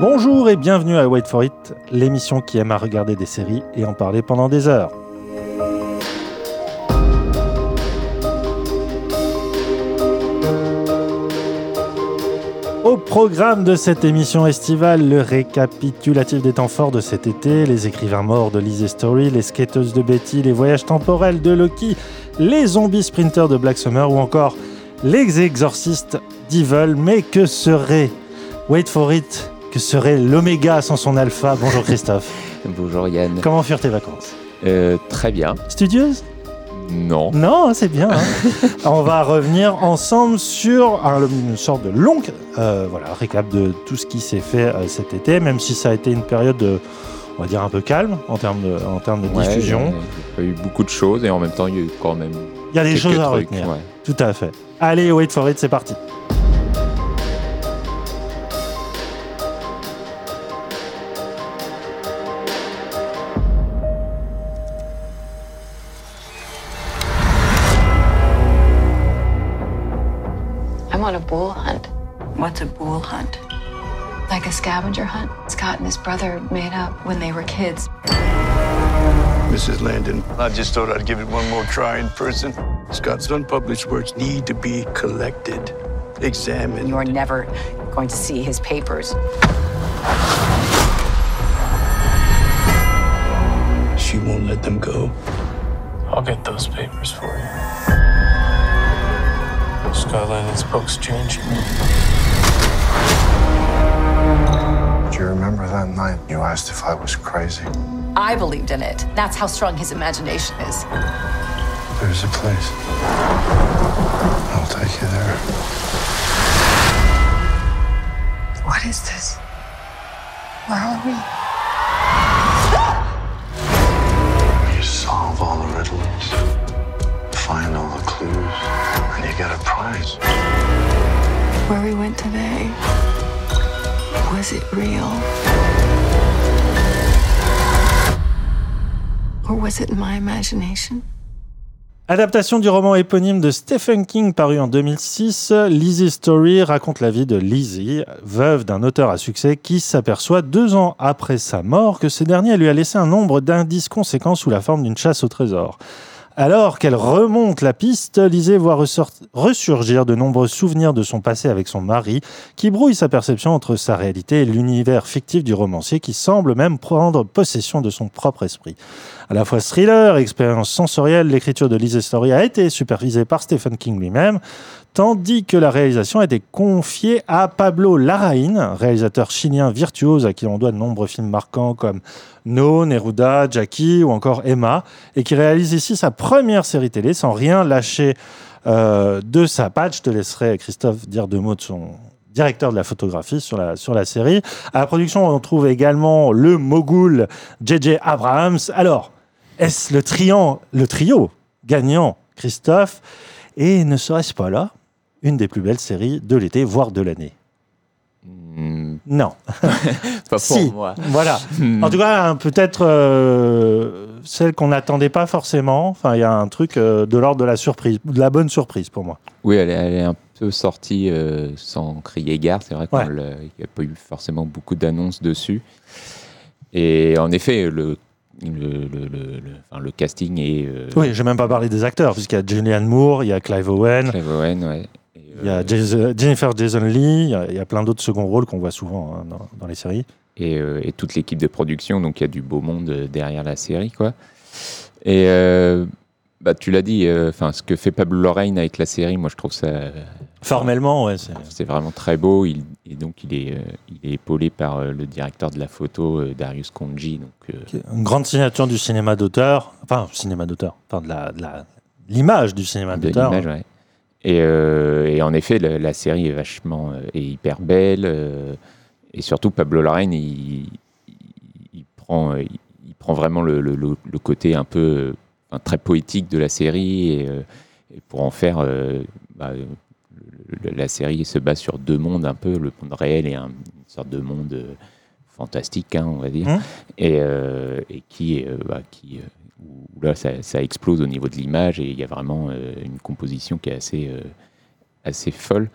Bonjour et bienvenue à Wait for It, l'émission qui aime à regarder des séries et en parler pendant des heures. Au programme de cette émission estivale, le récapitulatif des temps forts de cet été, les écrivains morts de Lizzie Story, les skateuses de Betty, les voyages temporels de Loki, les zombies sprinters de Black Summer ou encore les exorcistes d'Evil. Mais que serait, wait for it, que serait l'oméga sans son alpha Bonjour Christophe. Bonjour Yann. Comment furent tes vacances? Euh, très bien. Studieuse? Non. Non, c'est bien. hein. On va revenir ensemble sur un- une sorte de longue euh, voilà, récap de tout ce qui s'est fait euh, cet été, même si ça a été une période, euh, on va dire, un peu calme en termes de, en termes de Ouais, diffusion. Il y a eu beaucoup de choses et en même temps, il y a eu quand même. Il y a des choses à retenir. ouais. Tout à fait. Allez, wait for it, c'est parti. His brother made up when they were kids. Mrs. Landon, I just thought I'd give it one more try in person. Scott's unpublished works need to be collected, examined. You're never going to see his papers. She won't let them go. I'll get those papers for you. Scott Landon's books changed you remember that night you asked if I was crazy? I believed in it. That's how strong his imagination is. There's a place. I'll take you there. What is this? Where are we? You solve all the riddles, find all the clues, and you get a prize. Where we went today. Was it real? Or was it my imagination? Adaptation du roman éponyme de Stephen King paru en 2006, Lizzie Story raconte la vie de Lizzie, veuve d'un auteur à succès qui s'aperçoit deux ans après sa mort que ce dernier lui a laissé un nombre d'indices conséquents sous la forme d'une chasse au trésor. Alors qu'elle remonte la piste, Lizzie voit ressurgir de nombreux souvenirs de son passé avec son mari, qui brouille sa perception entre sa réalité et l'univers fictif du romancier, qui semble même prendre possession de son propre esprit. À la fois thriller, expérience sensorielle, l'écriture de Lizzie Story a été supervisée par Stephen King lui-même, tandis que la réalisation a été confiée à Pablo Larraín, réalisateur chilien virtuose à qui on doit de nombreux films marquants comme No, Neruda, Jackie ou encore Emma, et qui réalise ici sa première série télé sans rien lâcher euh, de sa patte. Je te laisserai, Christophe, dire deux mots de son directeur de la photographie sur la, sur la série. À la production, on trouve également le mogul J.J. Abrams. Alors, est-ce le, le trio gagnant, Christophe? Et ne serait-ce pas là? Une des plus belles séries de l'été, voire de l'année Hmm, Non. pas pour si, moi. voilà. Hmm. En tout cas, hein, peut-être euh, celle qu'on n'attendait pas forcément. Enfin, il y a un truc euh, de l'ordre de la surprise, de la bonne surprise pour moi. Oui, elle est, elle est un peu sortie euh, sans crier gare. C'est vrai qu'il Ouais. n'y a pas eu forcément beaucoup d'annonces dessus. Et en effet, le, le, le, le- le- enfin, le casting est. euh, Oui, j'ai même pas parlé des acteurs, puisqu'il y a Julianne Moore, il y a Clive Owen, Clive Owen, ouais. Il y a Jason- Jennifer Jason Lee, il y a, il y a plein d'autres seconds rôles qu'on voit souvent hein, dans, dans les séries. et, euh, et toute l'équipe de production. Donc il y a du beau monde euh, derrière la série, quoi. Et euh, bah, tu l'as dit, euh, ce que fait Pablo Lorraine avec la série, moi je trouve ça, Formellement, ouais, c'est. vraiment très beau. Il, et donc il est, il est épaulé par le directeur de la photo, Darius Konji. Donc Une grande signature du cinéma d'auteur, enfin, cinéma d'auteur, enfin, de la- de la- l'image du cinéma d'auteur. l'image, ouais. Et, euh, et en effet, la, la série est vachement, euh, est hyper belle. euh, et surtout, Pablo Larraín, il, prend, il, il prend vraiment le, le- le- le côté un peu enfin, très poétique de la série. Et, et pour en faire, bah, la série se base sur deux mondes un peu, le monde réel et un- une sorte de monde fantastique, hein, on va dire. Mhm. Et, euh, et qui, euh, bah, qui où là ça, ça explose au niveau de l'image et il y a vraiment euh, une composition qui est assez, euh, assez folle.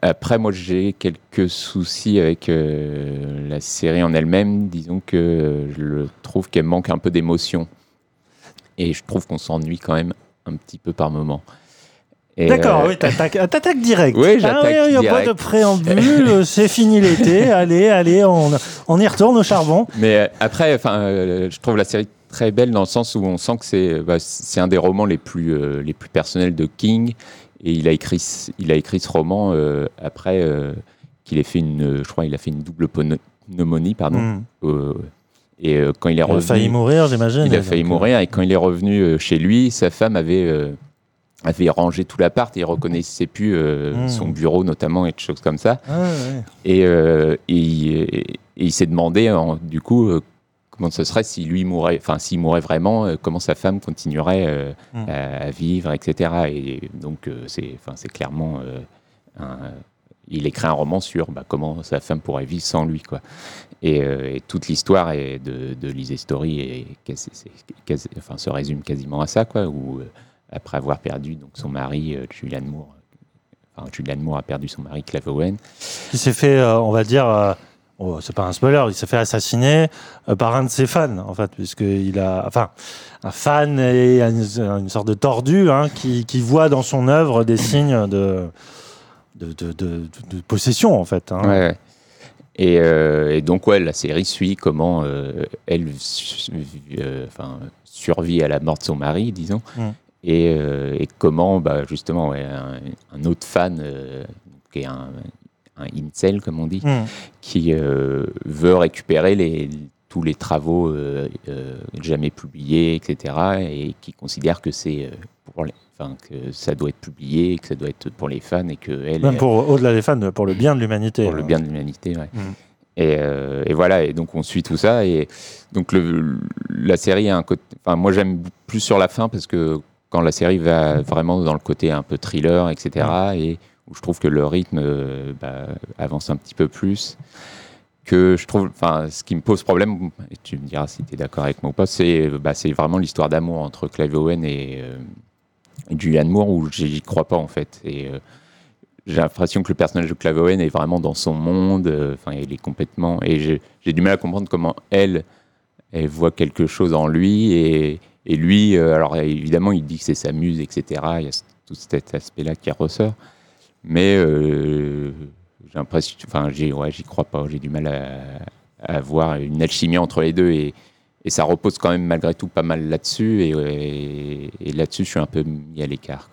Après, moi, j'ai quelques soucis avec euh, la série en elle-même. Disons que je trouve qu'elle manque un peu d'émotion. Et je trouve qu'on s'ennuie quand même un petit peu par moment. D'accord, euh, oui, t'attaques t'attaques direct. Oui, Ah j'attaque oui, Il n'y a pas de préambule, c'est fini l'été, allez, allez, on, on y retourne au charbon. Mais après, enfin, je trouve la série très belle dans le sens où on sent que c'est bah, c'est un des romans les plus, euh, les plus personnels de King. Et il a écrit, ce- il a écrit ce roman euh, après euh, qu'il ait fait une, je crois, il a fait une double pneu- pneumonie, pardon. Hmm. Et quand il est Il a failli mourir, j'imagine. il a failli mourir. Et quand il est revenu chez lui, sa femme avait avait rangé tout l'appart et il reconnaissait plus euh, Hmm. son bureau notamment et des choses comme ça. ah, ouais. Et, euh, et il, et il s'est demandé, en- du coup, comment ce serait si lui mourait, enfin, s'il mourait vraiment, euh, comment sa femme continuerait euh, Mm. à, à vivre, etc. Et donc, euh, c'est, enfin, c'est clairement. un- il écrit un roman sur bah, comment sa femme pourrait vivre sans lui, quoi. Et, et toute l'histoire est de, de Lise Story et quasi- c'est quasi- enfin, se résume quasiment à ça, quoi. Où, après avoir perdu donc, son mari, Julianne Moore, enfin, Julianne Moore a perdu son mari, Clive Owen, Il s'est fait, on va dire, oh, c'est pas un spoiler, il s'est fait assassiner euh, par un de ses fans, en fait, puisqu'il a, enfin, un fan et une, une sorte de tordu hein, qui, qui voit dans son œuvre des signes de, de, de, possession, en fait. hein. Ouais, ouais. Et, euh, et donc, ouais, la série suit comment euh, elle euh, enfin, survit à la mort de son mari, disons, Mm. et, et comment, bah, justement, ouais, un, un autre fan, qui est un, un incel, comme on dit, Hmm. qui euh, veut récupérer les, tous les travaux euh, euh, jamais publiés, etc., et qui considère que c'est pour les- enfin, que ça doit être publié, que ça doit être pour les fans, et que elle, Même pour, au-delà des fans, pour le bien de l'humanité. pour le hein. bien de l'humanité. Ouais. Mhm. Et, euh, et voilà, et donc on suit tout ça. Et donc le, la série a un côté. Enfin, moi j'aime plus sur la fin parce que quand la série va vraiment dans le côté un peu thriller, etc., et où je trouve que le rythme euh, bah, avance un petit peu plus. Que je trouve, enfin, ce qui me pose problème, et tu me diras si tu es d'accord avec moi ou pas, c'est bah, c'est vraiment l'histoire d'amour entre Clive Owen et, euh, Moore où j'y crois pas en fait. Et euh, j'ai l'impression que le personnage de Clive Owen est vraiment dans son monde. euh, Enfin, il est complètement. Et j'ai du mal à comprendre comment elle, voit quelque chose en lui. Et, lui, alors évidemment, il dit que c'est sa muse, etc. Il y a tout cet aspect-là qui ressort. Mais euh, j'ai l'impression. Enfin, ouais, j'y crois pas. J'ai du mal à, à voir une alchimie entre les deux. Et, et ça repose quand même malgré tout pas mal là-dessus. Et, et- et là-dessus, je suis un peu mis à l'écart.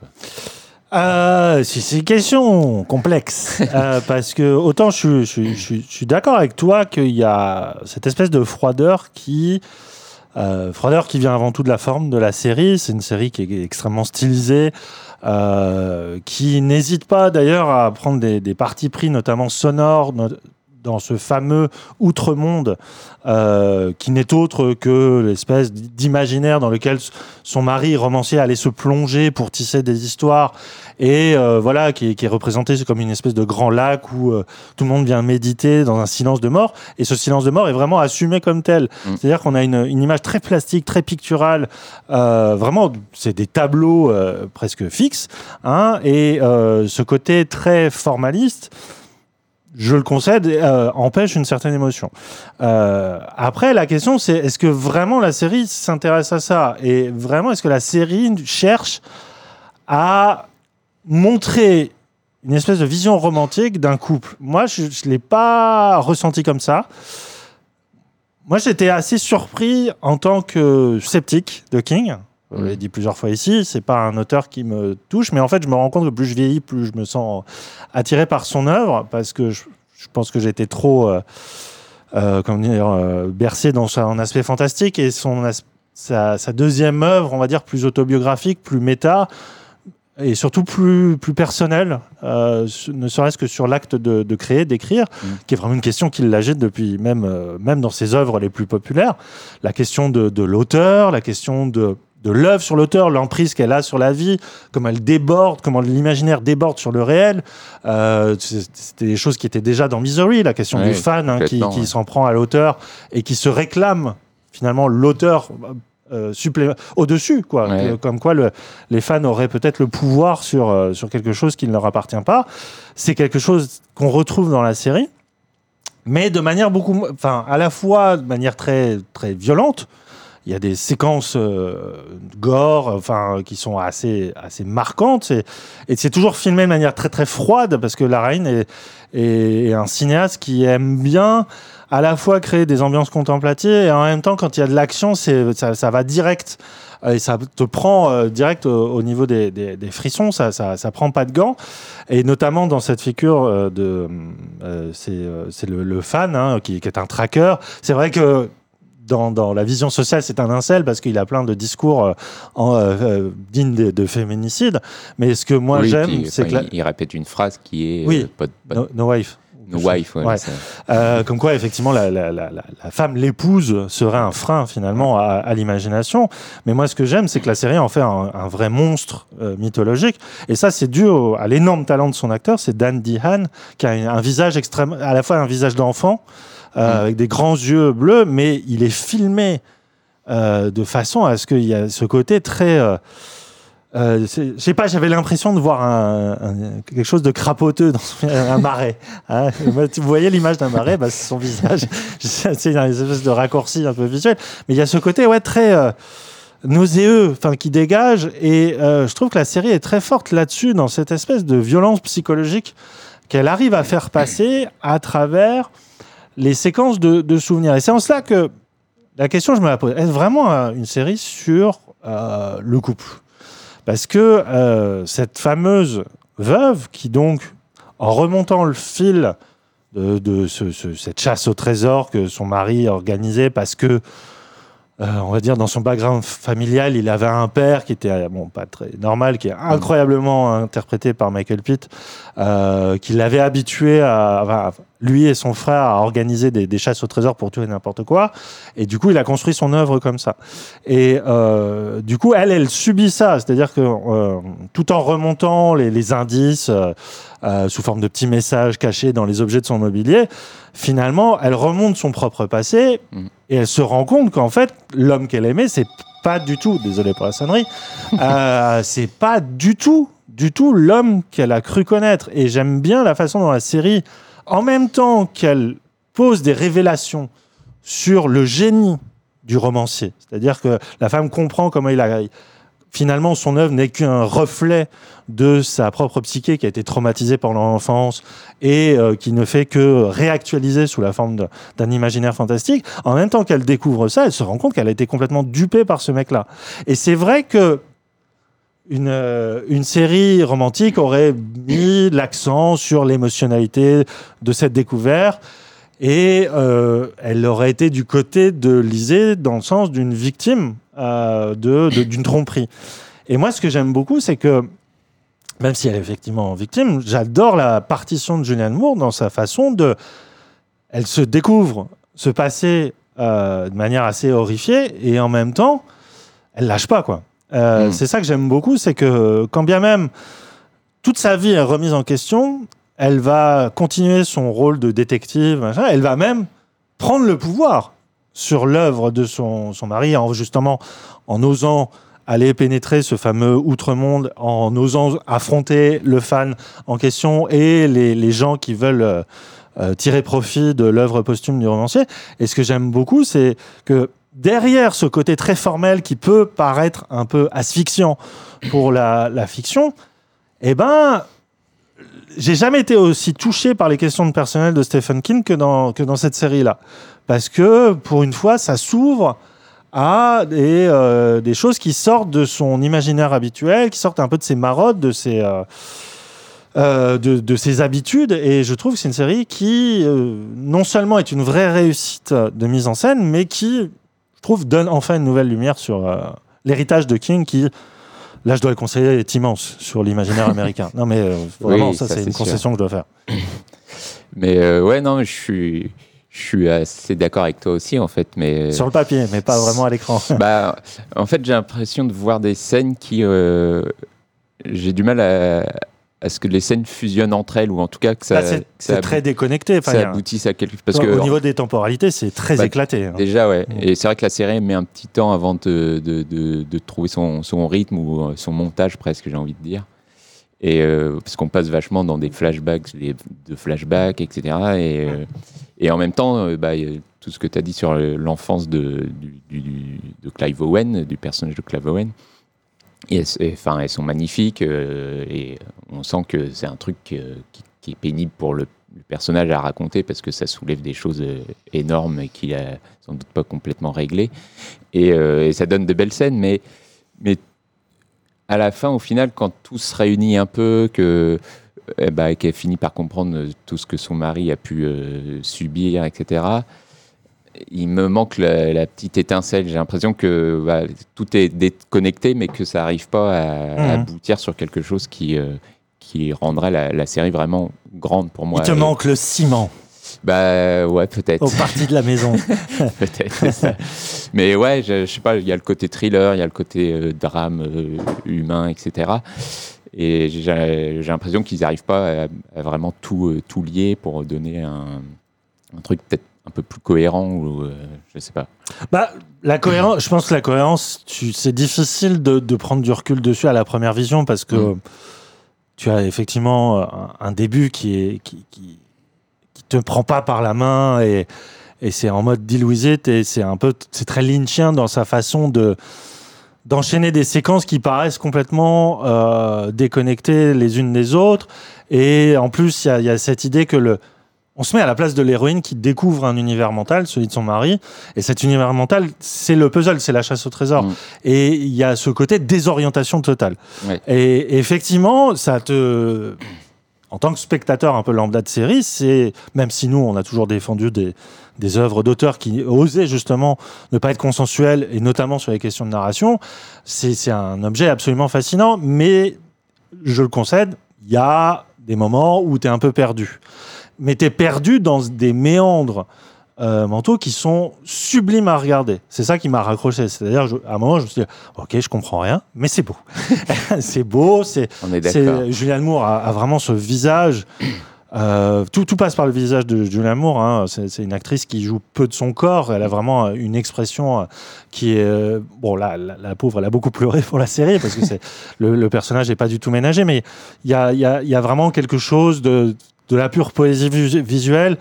Euh, c'est une question complexe. Euh, parce que autant je, suis- je, suis- je suis- je suis d'accord avec toi qu'il y a cette espèce de froideur qui. euh, froideur qui vient avant tout de la forme de la série. C'est une série qui est extrêmement stylisée, qui n'hésite pas d'ailleurs à prendre des, des partis pris, notamment sonores, no- dans ce fameux outre-monde euh, qui n'est autre que l'espèce d'imaginaire dans lequel son mari romancier allait se plonger pour tisser des histoires et euh, voilà qui est, qui est représenté comme une espèce de grand lac où euh, tout le monde vient méditer dans un silence de mort et ce silence de mort est vraiment assumé comme tel Mm. c'est-à-dire qu'on a une, une image très plastique très picturale vraiment c'est des tableaux presque fixes hein, et ce côté très formaliste je le concède, euh, empêche une certaine émotion. Euh, après, la question, c'est est-ce que vraiment la série s'intéresse à ça? Et vraiment, est-ce que la série cherche à montrer une espèce de vision romantique d'un couple? Moi, je ne l'ai pas ressenti comme ça. Moi, j'étais assez surpris en tant que sceptique de King. Je l'ai dit plusieurs fois ici, c'est pas un auteur qui me touche, mais en fait, je me rends compte que plus je vieillis, plus je me sens attiré par son œuvre, parce que je, je pense que j'ai été trop, euh, euh, comment dire, euh, bercé dans son aspect fantastique et son as- sa, sa deuxième œuvre, on va dire, plus autobiographique, plus méta, et surtout plus, plus personnelle, euh, ne serait-ce que sur l'acte de, de créer, d'écrire, Mm. qui est vraiment une question qui l'agite depuis même, euh, même dans ses œuvres les plus populaires. La question de, de l'auteur, la question de, de l'œuvre sur l'auteur, l'emprise qu'elle a sur la vie, comment elle déborde, comment l'imaginaire déborde sur le réel. Euh, C'était des choses qui étaient déjà dans Misery, la question Ouais, du fan hein, qui, ouais. s'en prend à l'auteur et qui se réclame finalement l'auteur euh, supplé- au-dessus, quoi. Ouais. Comme quoi le- les fans auraient peut-être le pouvoir sur, euh, sur quelque chose qui ne leur appartient pas. C'est quelque chose qu'on retrouve dans la série, mais de manière beaucoup, enfin, à la fois de manière très, très violente. Il y a des séquences euh, gore, enfin, qui sont assez, assez marquantes. Et, c'est toujours filmé de manière très, très froide parce que Larraín est, est, est un cinéaste qui aime bien à la fois créer des ambiances contemplatives et en même temps, quand il y a de l'action, c'est, ça, ça va direct. Et ça te prend euh, direct au, au niveau des, des, frissons, ça, ça, ça prend pas de gants. Et notamment dans cette figure euh, de. euh, c'est euh, c'est le, le fan, hein, qui, qui est un tracker. C'est vrai que dans, dans la vision sociale, c'est un incel parce qu'il a plein de discours euh, euh, euh, dignes de, de féminicide. Mais ce que moi Oui, j'aime, c'est enfin, que. la- il, répète une phrase qui est Oui. euh, pas No, no wife. no wife. ouais, comme quoi, effectivement, la, femme, l'épouse, serait un frein finalement à, à l'imagination. Mais moi, ce que j'aime, c'est que la série en fait un, un vrai monstre mythologique. Et ça, c'est dû au- à l'énorme talent de son acteur, c'est Dan Dehan, qui a un, un visage extrême, à la fois un visage d'enfant, euh, Mm. avec des grands yeux bleus, mais il est filmé euh, de façon à ce qu'il y a ce côté très. euh, euh, je sais pas, j'avais l'impression de voir un, un- quelque chose de crapoteux dans son- un marais. hein. Vous voyez l'image d'un marais, bah, c'est son visage. C'est une espèce de raccourci un peu visuel. Mais il y a ce côté ouais, très euh, nauséeux enfin, qui dégage. Et euh, je trouve que la série est très forte là-dessus, dans cette espèce de violence psychologique qu'elle arrive à faire passer à travers les séquences de, de souvenirs. Et c'est en cela que la question, je me la pose, est-ce vraiment euh, une série sur euh, le couple? Parce que euh, cette fameuse veuve, qui donc, en remontant le fil de, de ce- ce- cette chasse au trésor que son mari organisait, parce que, euh, on va dire, dans son background familial, il avait un père qui était, bon, pas très normal, qui est incroyablement interprété par Michael Pitt, euh, qui l'avait habitué à, lui et son frère à organiser des, des chasses au trésor pour tout et n'importe quoi. Et du coup, il a construit son œuvre comme ça. Et euh, du coup, elle, elle subit ça. C'est-à-dire que euh, tout en remontant les, les indices euh, sous forme de petits messages cachés dans les objets de son mobilier, finalement, elle remonte son propre passé Mm. et elle se rend compte qu'en fait, l'homme qu'elle aimait, c'est pas du tout, désolé pour la sonnerie, c'est pas du tout, du tout l'homme qu'elle a cru connaître. Et j'aime bien la façon dont la série, en même temps qu'elle pose des révélations sur le génie du romancier, c'est-à-dire que la femme comprend comment il a finalement son œuvre n'est qu'un reflet de sa propre psyché qui a été traumatisée pendant l'enfance et euh, qui ne fait que réactualiser sous la forme d'un imaginaire fantastique. En même temps qu'elle découvre ça, elle se rend compte qu'elle a été complètement dupée par ce mec-là. Et c'est vrai que une, euh, une série romantique aurait mis l'accent sur l'émotionnalité de cette découverte et euh, elle aurait été du côté de Lisée dans le sens d'une victime euh, d'une tromperie. Et moi, ce que j'aime beaucoup, c'est que même si elle est effectivement victime, j'adore la partition de Julianne Moore dans sa façon de. Elle se découvre ce passé euh, de manière assez horrifiée et en même temps, elle lâche pas quoi. Euh, Mm. C'est ça que j'aime beaucoup, c'est que quand bien même toute sa vie est remise en question, elle va continuer son rôle de détective, machin, elle va même prendre le pouvoir sur l'œuvre de son, son mari, en, justement en osant aller pénétrer ce fameux outre-monde, en osant affronter le fan en question et les, les gens qui veulent euh, euh, tirer profit de l'œuvre posthume du romancier. Et ce que j'aime beaucoup, c'est que derrière ce côté très formel qui peut paraître un peu asphyxiant pour la, fiction, eh ben, j'ai jamais été aussi touché par les questions de personnel de Stephen King que dans, cette série-là. Parce que, pour une fois, ça s'ouvre à des, euh, des choses qui sortent de son imaginaire habituel, qui sortent un peu de ses marottes, de ses, euh, euh, de, ses habitudes. Et je trouve que c'est une série qui, non seulement est une vraie réussite de mise en scène, mais qui, trouve, donne enfin une nouvelle lumière sur euh, l'héritage de King qui, là, je dois le conseiller, est immense sur l'imaginaire américain. Non, mais euh, vraiment, Oui, ça, ça, c'est une sûr. concession que je dois faire. Mais euh, ouais, non, je suis, je suis assez d'accord avec toi aussi, en fait. Mais Sur le papier, mais pas vraiment à l'écran. bah, en fait, j'ai l'impression de voir des scènes qui. j'ai du mal à, à ce que les scènes fusionnent entre elles, ou en tout cas que ça, Là, c'est- très déconnecté. Enfin, ça aboutisse à quelque Parce au que niveau des temporalités, c'est très Bah, éclaté. hein. Déjà, ouais. Mm. Et c'est vrai que la série met un petit temps avant de, de, de- de trouver son, son rythme ou euh, son montage, presque, j'ai envie de dire. Et euh, parce qu'on passe vachement dans des flashbacks, des, de flashbacks, etc. Et, euh, et en même temps, euh, bah, tout ce que tu as dit sur l'enfance de, du, du- du- de Clive Owen, du personnage de Clive Owen. Elles, enfin, elles sont magnifiques euh, et on sent que c'est un truc euh, qui, est pénible pour le, personnage à raconter parce que ça soulève des choses euh, énormes qu'il a sans doute pas complètement réglées. Et, ça donne de belles scènes, mais, à la fin, au final, quand tout se réunit un peu, eh ben, qu'elle finit par comprendre tout ce que son mari a pu subir, etc. Il me manque la, la petite étincelle. J'ai l'impression que bah, tout est déconnecté, mais que ça n'arrive pas à, à Mhm. aboutir sur quelque chose qui, euh, qui rendrait la, la série vraiment grande pour moi. Il te Et- manque le ciment Bah ouais, peut-être. aux parties de la maison. Peut-être, ça. Mais ouais, je, je sais pas, il y a le côté thriller, il y a le côté euh, drame euh, humain, etc. Et j'ai l'impression qu'ils n'arrivent pas à, à vraiment tout, tout lier pour donner un, un truc peut-être un peu plus cohérent ou euh, je sais pas. Bah, la cohérence, je pense que la cohérence, c'est difficile de, de prendre du recul dessus à la première vision parce que Mm. tu as effectivement un, un début qui est qui, qui, qui te prend pas par la main et, et c'est en mode deal with it et c'est un peu c'est très lynchien dans sa façon de d'enchaîner des séquences qui paraissent complètement euh, déconnectées les unes des autres et en plus il y a, il y a cette idée que le on se met à la place de l'héroïne qui découvre un univers mental, celui de son mari, et cet univers mental, c'est le puzzle, c'est la chasse au trésor. Mm. Et il y a ce côté désorientation totale. Et effectivement, ça te. En tant que spectateur un peu lambda de série, c'est. Même si nous, on a toujours défendu des, des œuvres d'auteurs qui osaient justement ne pas être consensuelles, et notamment sur les questions de narration, c'est c'est un objet absolument fascinant, mais je le concède, il y a des moments où tu es un peu perdu. Mais tu es perdu dans des méandres euh, mentaux qui sont sublimes à regarder. C'est ça qui m'a raccroché. C'est-à-dire, je- à un moment, je me suis dit, ok, je comprends rien, mais c'est beau. c'est beau, c'est On est d'accord. c'est- Julianne Moore a, a vraiment ce visage. euh, tout, tout passe par le visage de Julianne Moore. hein. C'est c'est une actrice qui joue peu de son corps. Elle a vraiment une expression euh, qui est. euh, bon, là, la, la pauvre, elle a beaucoup pleuré pour la série parce que c'est le, le personnage n'est pas du tout ménagé. Mais il y a, y a- il y a vraiment quelque chose de, de la pure poésie visu- visuelle.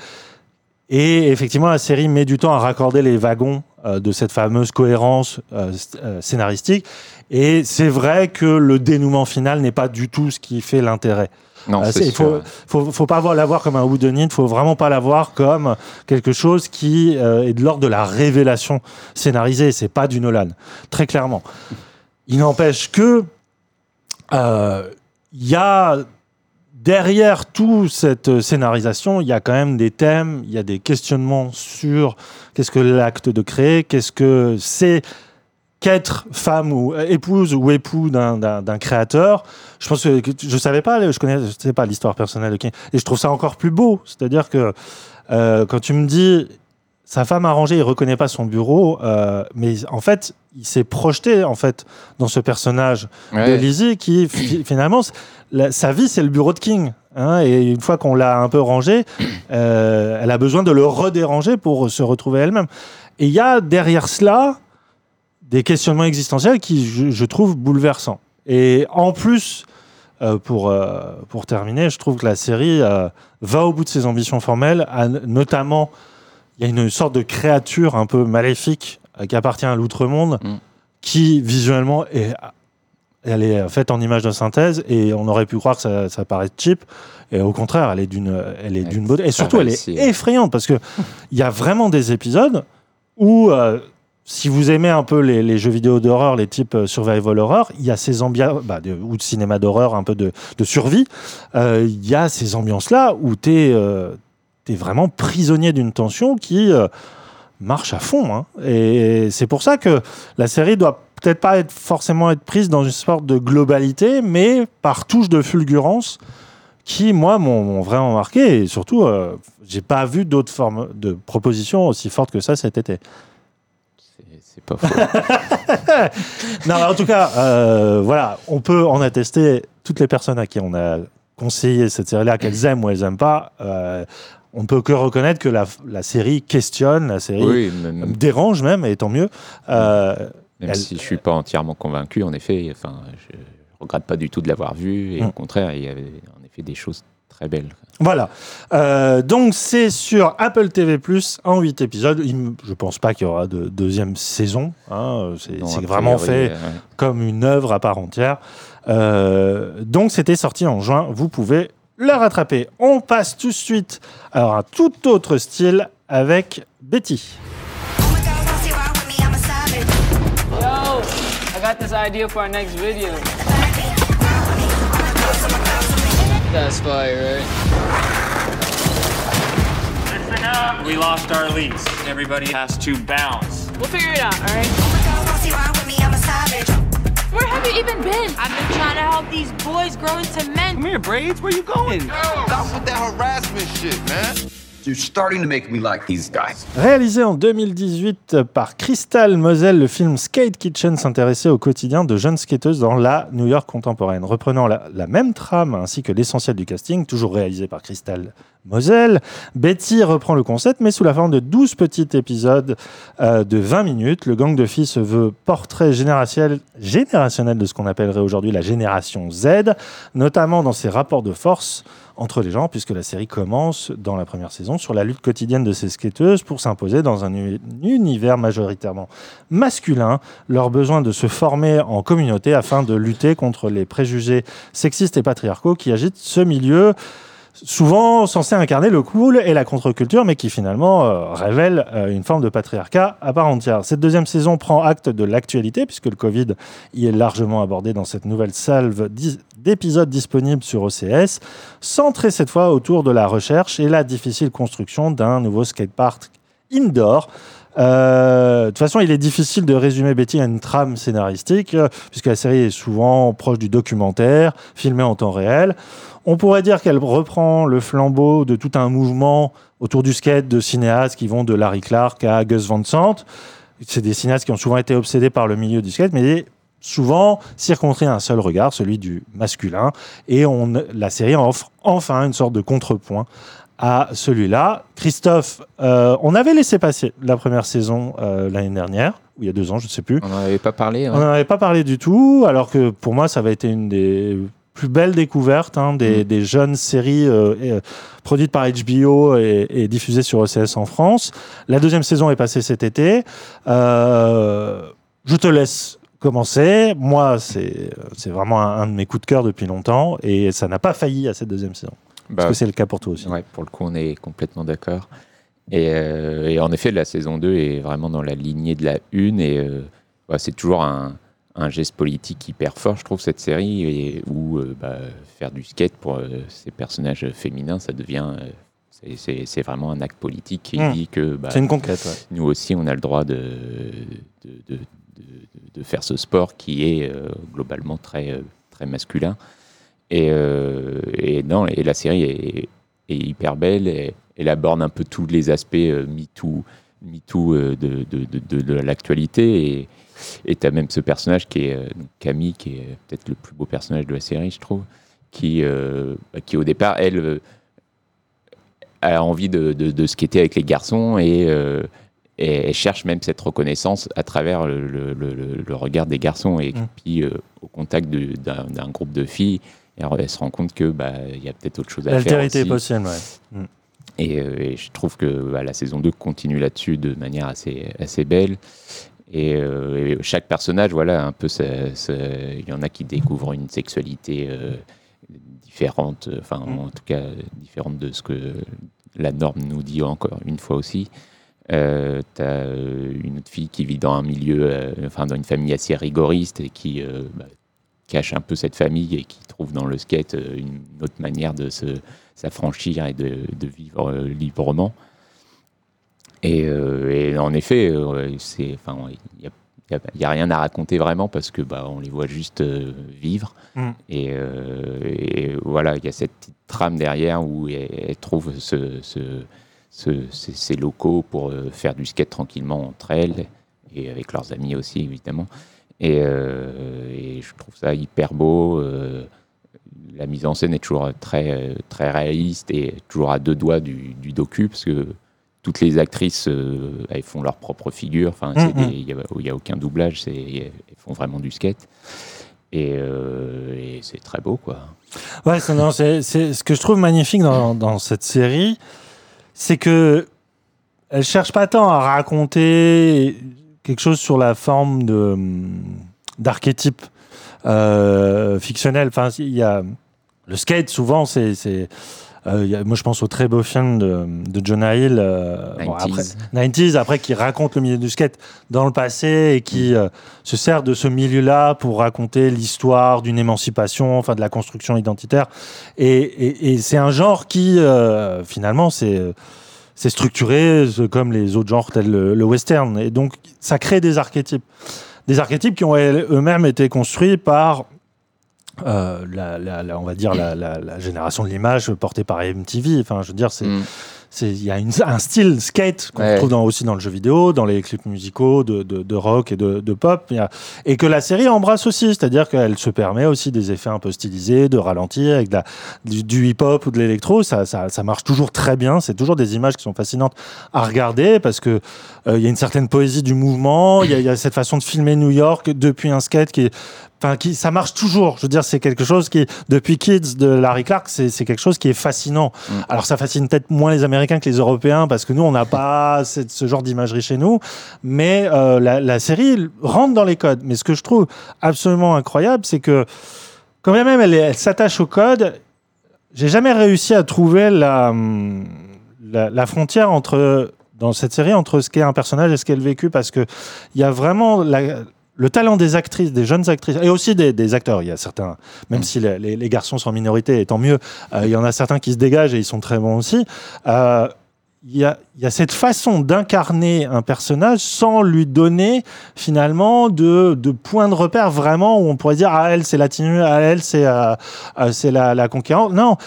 Et effectivement, la série met du temps à raccorder les wagons euh, de cette fameuse cohérence euh, euh, scénaristique. Et c'est vrai que le dénouement final n'est pas du tout ce qui fait l'intérêt. Non, Euh, c'est il faut, faut, faut pas la voir comme un whodunit, faut vraiment pas la voir comme quelque chose qui est de l'ordre de la révélation scénarisée. C'est pas du Nolan, très clairement. Il n'empêche que il y a derrière toute cette scénarisation, il y a quand même des thèmes, il y a des questionnements sur qu'est-ce que l'acte de créer, qu'est-ce que c'est qu'être femme ou euh, épouse ou époux d'un- créateur. Je pense que je savais pas, je connais, je sais pas l'histoire personnelle de King, et je trouve ça encore plus beau. C'est-à-dire que euh, quand tu me dis sa femme a rangé, il reconnaît pas son bureau, euh, mais en fait, il s'est projeté en fait dans ce personnage de Ouais. Lizzie qui fi- finalement la- sa vie c'est le bureau de King hein, et une fois qu'on l'a un peu rangé euh, elle a besoin de le redéranger pour se retrouver elle-même et il y a derrière cela des questionnements existentiels qui je, je trouve bouleversants et en plus euh, pour, pour terminer je trouve que la série va au bout de ses ambitions formelles à- notamment il y a une sorte de créature un peu maléfique euh, qui appartient à l'outre-monde Mm. qui visuellement est elle est faite en image de synthèse et on aurait pu croire que ça, ça paraît cheap et au contraire elle est d'une elle est d'une beauté et surtout elle est effrayante parce que il y a vraiment des épisodes où euh, si vous aimez un peu les, les jeux vidéo d'horreur, les types euh, survival horror, il y a ces ambiances, bah, ou de cinéma d'horreur, un peu de, de survie, euh, il y a ces ambiances-là où tu es, vraiment prisonnier d'une tension qui euh, marche à fond. hein. Et c'est pour ça que la série doit peut-être pas être forcément être prise dans une sorte de globalité, mais par touche de fulgurance qui, moi, m'ont vraiment marqué. Et surtout, euh, j'ai pas vu d'autres formes de propositions aussi fortes que ça cet été. C'est- pas faux. Non, en tout cas, euh, voilà, on peut en attester toutes les personnes à qui on a conseiller cette série-là, qu'elles aiment ou elles aiment pas, euh, on peut que reconnaître que la, la série questionne, la série Oui, même, dérange même, et tant mieux. Euh, même elle- si je suis pas entièrement convaincu, en effet, enfin, je regrette pas du tout de l'avoir vu. Et Mm. au contraire, il y avait en effet des choses très belles. Voilà. Euh, donc c'est sur Apple TV Plus en 8 épisodes. Je pense pas qu'il y aura de deuxième saison. hein. C'est vraiment fait ouais. comme une œuvre à part entière. Euh, donc c'était sorti en juin. Vous pouvez le rattraper. On passe tout de suite à un tout autre style avec Betty. Yo, I got this idea for our next video. That's fire, right? Listen up. We lost our lease. Everybody has to bounce. We'll figure it out, all right? Where have you even been? I've been trying to help these boys grow into men. Come here, Braids. Where you going? Stop with that harassment shit, man. You're starting to make me like these guys. Réalisé en 2018 par Crystal Moselle, le film Skate Kitchen s'intéressait au quotidien de jeunes skateuses dans la New York contemporaine. Reprenant la, la même trame ainsi que l'essentiel du casting, toujours réalisé par Crystal Moselle, Betty reprend le concept mais sous la forme de 12 petits épisodes euh, de 20 minutes. Le gang de filles se veut portrait générationnel, de ce qu'on appellerait aujourd'hui la génération Z, notamment dans ses rapports de force entre les gens, puisque la série commence dans la première saison sur la lutte quotidienne de ces skateuses pour s'imposer dans un univers majoritairement masculin, leur besoin de se former en communauté afin de lutter contre les préjugés sexistes et patriarcaux qui agitent ce milieu souvent censé incarner le cool et la contre-culture, mais qui finalement euh, révèle euh, une forme de patriarcat à part entière. Cette deuxième saison prend acte de l'actualité, puisque le Covid y est largement abordé dans cette nouvelle salve d'épisodes disponibles sur OCS, centrée cette fois autour de la recherche et la difficile construction d'un nouveau skatepark indoor. Euh, de toute façon, il est difficile de résumer Betty à une trame scénaristique, euh, puisque la série est souvent proche du documentaire, filmé en temps réel. On pourrait dire qu'elle reprend le flambeau de tout un mouvement autour du skate de cinéastes qui vont de Larry Clark à Gus Van Sant. C'est des cinéastes qui ont souvent été obsédés par le milieu du skate, mais souvent circonscrits à un seul regard, celui du masculin. Et la série offre enfin une sorte de contrepoint à celui-là. Christophe, euh, on avait laissé passer la première saison euh, l'année dernière, ou il y a deux ans, je ne sais plus. On n'en avait pas parlé. ouais. On n'en avait pas parlé du tout, alors que pour moi, ça avait été une des plus belles découvertes hein, des, des jeunes séries euh, produites par HBO et, et diffusées sur OCS en France. La deuxième saison est passée cet été. Je te laisse commencer. Moi, c'est c'est vraiment un, un de mes coups de cœur depuis longtemps et ça n'a pas failli à cette deuxième saison. Est-ce Bah, que c'est le cas pour toi aussi? Ouais, pour le coup, on est complètement d'accord. Et, euh, et en effet, la saison 2 est vraiment dans la lignée de la 1 et euh, bah, c'est toujours un, un geste politique hyper fort, je trouve, cette série, et, où euh, bah, faire du skate pour ces personnages féminins, ça devient. c'est- vraiment un acte politique qui Mm. dit que bah, C'est une conquête. ouais. nous aussi, on a le droit de, de, de- de- faire ce sport qui est globalement très, très masculin. Et, euh, et, non, et la série est, est hyper belle. Et, elle aborde un peu tous les aspects euh, MeToo, MeToo euh, de, de, de, de l'actualité. Et tu as même ce personnage qui est euh, Camille, qui est peut-être le plus beau personnage de la série, je trouve, qui, qui au départ, elle, a envie de, de, de skater avec les garçons et, et elle cherche même cette reconnaissance à travers le, le- le- le regard des garçons. Et puis, euh, au contact d'un groupe de filles, elle, elle se rend compte que bah, il y a peut-être autre chose à faire. L'altérité est possible, ouais. Mm. Et, euh, et je trouve que bah, la saison 2 continue là-dessus de manière assez, assez belle. Et, euh, et chaque personnage, voilà, un peu, il y en a qui découvrent une sexualité euh, différente, enfin, Mm. en tout cas, différente de ce que la norme nous dit encore une fois aussi. Euh, T'as une autre fille qui vit dans un milieu, enfin, dans une famille assez rigoriste et qui bah, cache un peu cette famille et qui trouve dans le skate euh, une autre manière de se s'affranchir et de, de vivre euh, librement. Et, euh, et en effet, c'est, enfin, il n'y a, il y a- il y a rien à raconter vraiment parce que bah, on les voit juste vivre. Mm. Et, euh, et voilà, il y a cette petite trame derrière où elle, elle trouve ce, ce- ce- ces, ces locaux pour faire du skate tranquillement entre elles et avec leurs amis aussi évidemment. Et, euh, et je trouve ça hyper beau. euh, la mise en scène est toujours très, très réaliste et toujours à deux doigts du, du docu, parce que toutes les actrices, euh, elles font leur propre figure. Enfin, Mhm. des- il n'y a, aucun doublage, c'est- elles font vraiment du skate. Et, euh, et c'est très beau, quoi. Ouais, c'est, non, c'est, c'est- ce que je trouve magnifique dans, dans cette série, c'est que elle cherche pas tant à raconter quelque chose sur la forme de d'archétype euh, fictionnel. Enfin, il y a le skate souvent, c'est, euh, moi, je pense au très beau film de, de Jonah Hill, euh, bon, 90s. après, 90s, après, qui raconte le milieu du skate dans le passé et qui euh, se sert de ce milieu-là pour raconter l'histoire d'une émancipation, enfin de la construction identitaire. Et, et- et c'est un genre qui, euh, finalement, c'est c'est structuré comme les autres genres tels le, le western. Et donc, ça crée des archétypes. Des archétypes qui ont eux-mêmes été construits par euh, la, on va dire la, génération de l'image portée par MTV. Enfin, je veux dire, c'est, c'est, il y a une- un style skate qu'on. Ouais. retrouve dans- aussi dans le jeu vidéo, dans les clips musicaux de, de- de rock et de, de pop, a- et que la série embrasse aussi, c'est-à-dire qu'elle se permet aussi des effets un peu stylisés, de ralentir avec de la- du, du hip-hop ou de l'électro. Ça, ça, ça marche toujours très bien. C'est toujours des images qui sont fascinantes à regarder parce que euh, il y a une certaine poésie du mouvement. Il y, y a cette façon de filmer New York depuis un skate qui est Enfin, qui, ça marche toujours. Je veux dire, c'est quelque chose qui, depuis Kids de Larry Clark, c'est quelque chose qui est fascinant. Alors, ça fascine peut-être moins les Américains que les Européens parce que nous, on n'a pas cette- ce genre d'imagerie chez nous. Mais euh, la, la série rentre dans les codes. Mais ce que je trouve absolument incroyable, c'est que quand même, elle, elle s'attache au code. J'ai jamais réussi à trouver la, hum, la, la frontière entre dans cette série entre ce qu'est un personnage et ce qu'est le vécu parce que il y a vraiment la- le talent des actrices, des jeunes actrices et aussi des, des acteurs. Il y a certains, même si les, les- les garçons sont en minorité, et tant mieux, euh, il y en a certains qui se dégagent et ils sont très bons aussi. Euh, il y, a, il y a cette façon d'incarner un personnage sans lui donner finalement de, de points de repère vraiment où on pourrait dire ah elle c'est la tenue, ah elle c'est euh, c'est la, la conquérante. Non,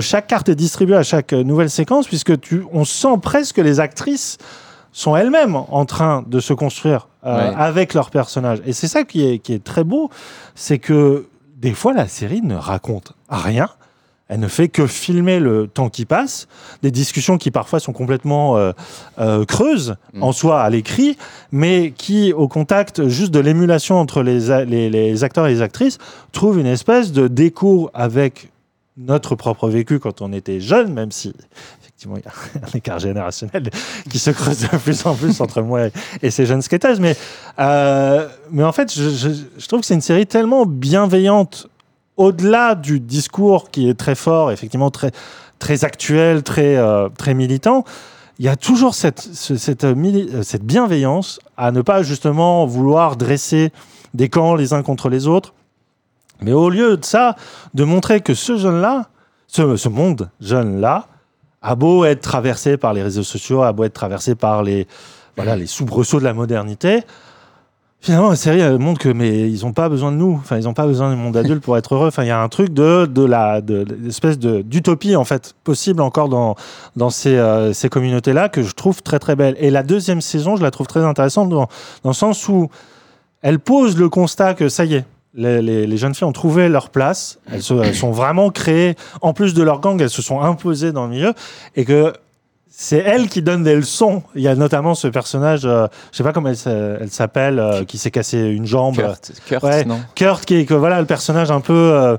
chaque carte est distribuée à chaque nouvelle séquence puisque tu, on sent presque que les actrices sont elles-mêmes en train de se construire euh, Ouais. avec leur personnage. Et c'est ça qui est, qui est très beau, c'est que des fois la série ne raconte rien. Elle ne fait que filmer le temps qui passe, des discussions qui parfois sont complètement euh, euh, creuses en soi à l'écrit, mais qui, au contact juste de l'émulation entre les, les, les acteurs et les actrices, trouvent une espèce de décours avec notre propre vécu quand on était jeune, même si il y a un écart générationnel qui se creuse de plus en plus entre moi et, ces jeunes skateuses. Mais, euh, mais en fait, je, trouve que c'est une série tellement bienveillante au-delà du discours qui est très fort, effectivement très, très actuel, très, euh, très militant, il y a toujours cette, ce- cette, euh, cette bienveillance à ne pas justement vouloir dresser des camps les uns contre les autres, mais au lieu de ça, de montrer que ce jeune-là, ce, ce monde jeune-là, a beau être traversé par les réseaux sociaux, a beau être traversé par les, voilà, les soubresauts de la modernité, Finalement, la série montre que mais ils n'ont pas besoin de nous. Enfin, ils n'ont pas besoin du monde adulte pour être heureux. Enfin, il y a un truc de de la de l'espèce de d'utopie en fait possible encore dans dans ces euh, ces communautés là que je trouve très très belle. Et la deuxième saison, je la trouve très intéressante dans dans le sens où elle pose le constat que ça y est. Les, les- les jeunes filles ont trouvé leur place, elles, se- elles sont vraiment créées, en plus de leur gang, elles se sont imposées dans le milieu, et que c'est elle qui donne des leçons. Il y a notamment ce personnage, euh, je sais pas comment elle, s'a- elle s'appelle, euh, qui s'est cassé une jambe. Kurt, Kurt, Ouais, non Kurt, qui est que, voilà le personnage un peu euh,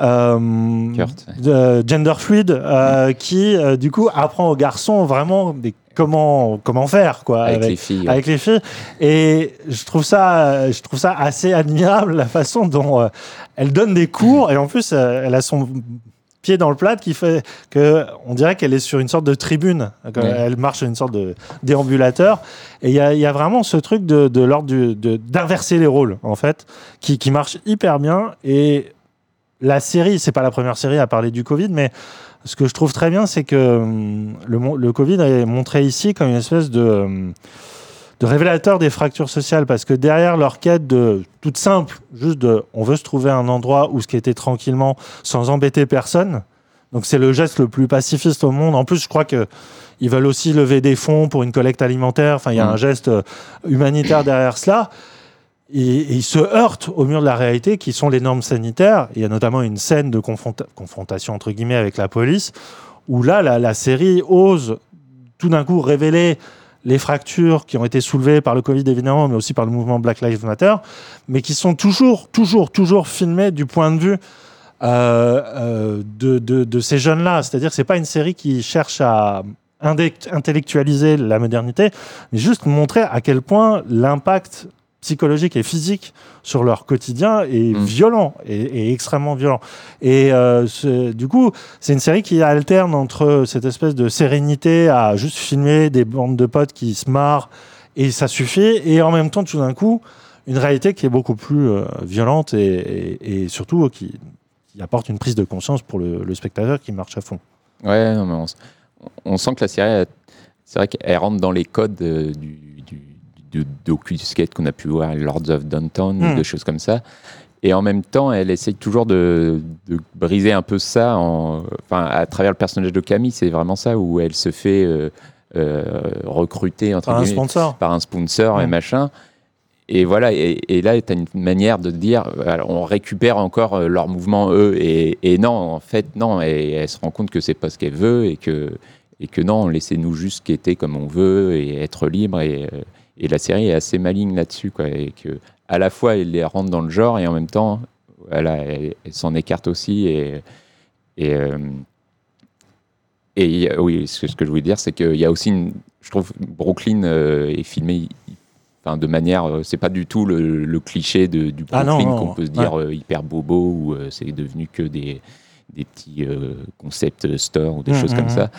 euh, Kurt, de gender fluid, euh, qui du coup apprend aux garçons vraiment des comment comment faire quoi Avec les filles, ouais. avec les filles. Et je trouve ça je trouve ça assez admirable la façon dont euh, elle donne des cours et en plus euh, elle a son pied dans le plat qui fait que on dirait qu'elle est sur une sorte de tribune. Ouais. Elle marche sur une sorte de déambulateur. Et il y a, il y a vraiment ce truc de, de l'ordre d'inverser les rôles, en fait, qui, qui marche hyper bien. Et la série, c'est pas la première série à parler du Covid, mais ce que je trouve très bien, c'est que hum, le, le Covid est montré ici comme une espèce de, hum, de révélateur des fractures sociales, parce que derrière leur quête de toute simple, juste de, on veut se trouver un endroit où ce qui était tranquillement, sans embêter personne. Donc c'est le geste le plus pacifiste au monde. En plus, je crois que ils veulent aussi lever des fonds pour une collecte alimentaire. Enfin, il y a Mm. un geste euh, humanitaire derrière cela. et, et il se heurte au mur de la réalité qui sont les normes sanitaires. Il y a notamment une scène de confronta- confrontation entre guillemets avec la police où là la, la série ose tout d'un coup révéler les fractures qui ont été soulevées par le Covid évidemment, mais aussi par le mouvement Black Lives Matter, mais qui sont toujours, toujours, toujours filmées du point de vue euh, euh, de, de- ces jeunes-là. C'est-à-dire que c'est pas une série qui cherche à intellectualiser la modernité, mais juste montrer à quel point l'impact psychologique et physique sur leur quotidien est violent et, et extrêmement violent. Et euh, du coup, c'est une série qui alterne entre cette espèce de sérénité à juste filmer des bandes de potes qui se marrent et ça suffit, et en même temps, tout d'un coup, une réalité qui est beaucoup plus euh, violente et, et- et surtout qui, qui apporte une prise de conscience pour le, le spectateur qui marche à fond. Ouais, non, mais on, sent que la série, c'est vrai qu'elle rentre dans les codes euh, du, du, du docu-skate qu'on a pu voir à Lords of Downtown, Hmm. ou des choses comme ça. Et en même temps, elle essaye toujours de, de briser un peu ça en, enfin, à travers le personnage de Camille. C'est vraiment ça où elle se fait euh, euh, recruter entre Par un sponsor. par un sponsor et Hmm. machin. Et voilà, et, et là, tu as une manière de dire, alors, on récupère encore euh, leur mouvement, eux, et, et non, en fait, non, et elle se rend compte que c'est pas ce qu'elle veut, et que, et que non, laissez-nous juste skater comme on veut, et être libre, et, euh, et la série est assez maligne là-dessus, quoi, et que à la fois, elle les rentre dans le genre, et en même temps, voilà, elle, elle s'en écarte aussi, et, et, euh, et oui, ce que, ce que je voulais dire, c'est qu'il y a aussi, une, je trouve, Brooklyn euh, est filmé enfin, de manière. euh, c'est pas du tout le, le cliché de, du Ah Brooklyn qu'on peut se dire ouais. euh, hyper bobo ou euh, c'est devenu que des, des petits euh, concept stores ou des Mm, choses mm, comme mm. ça.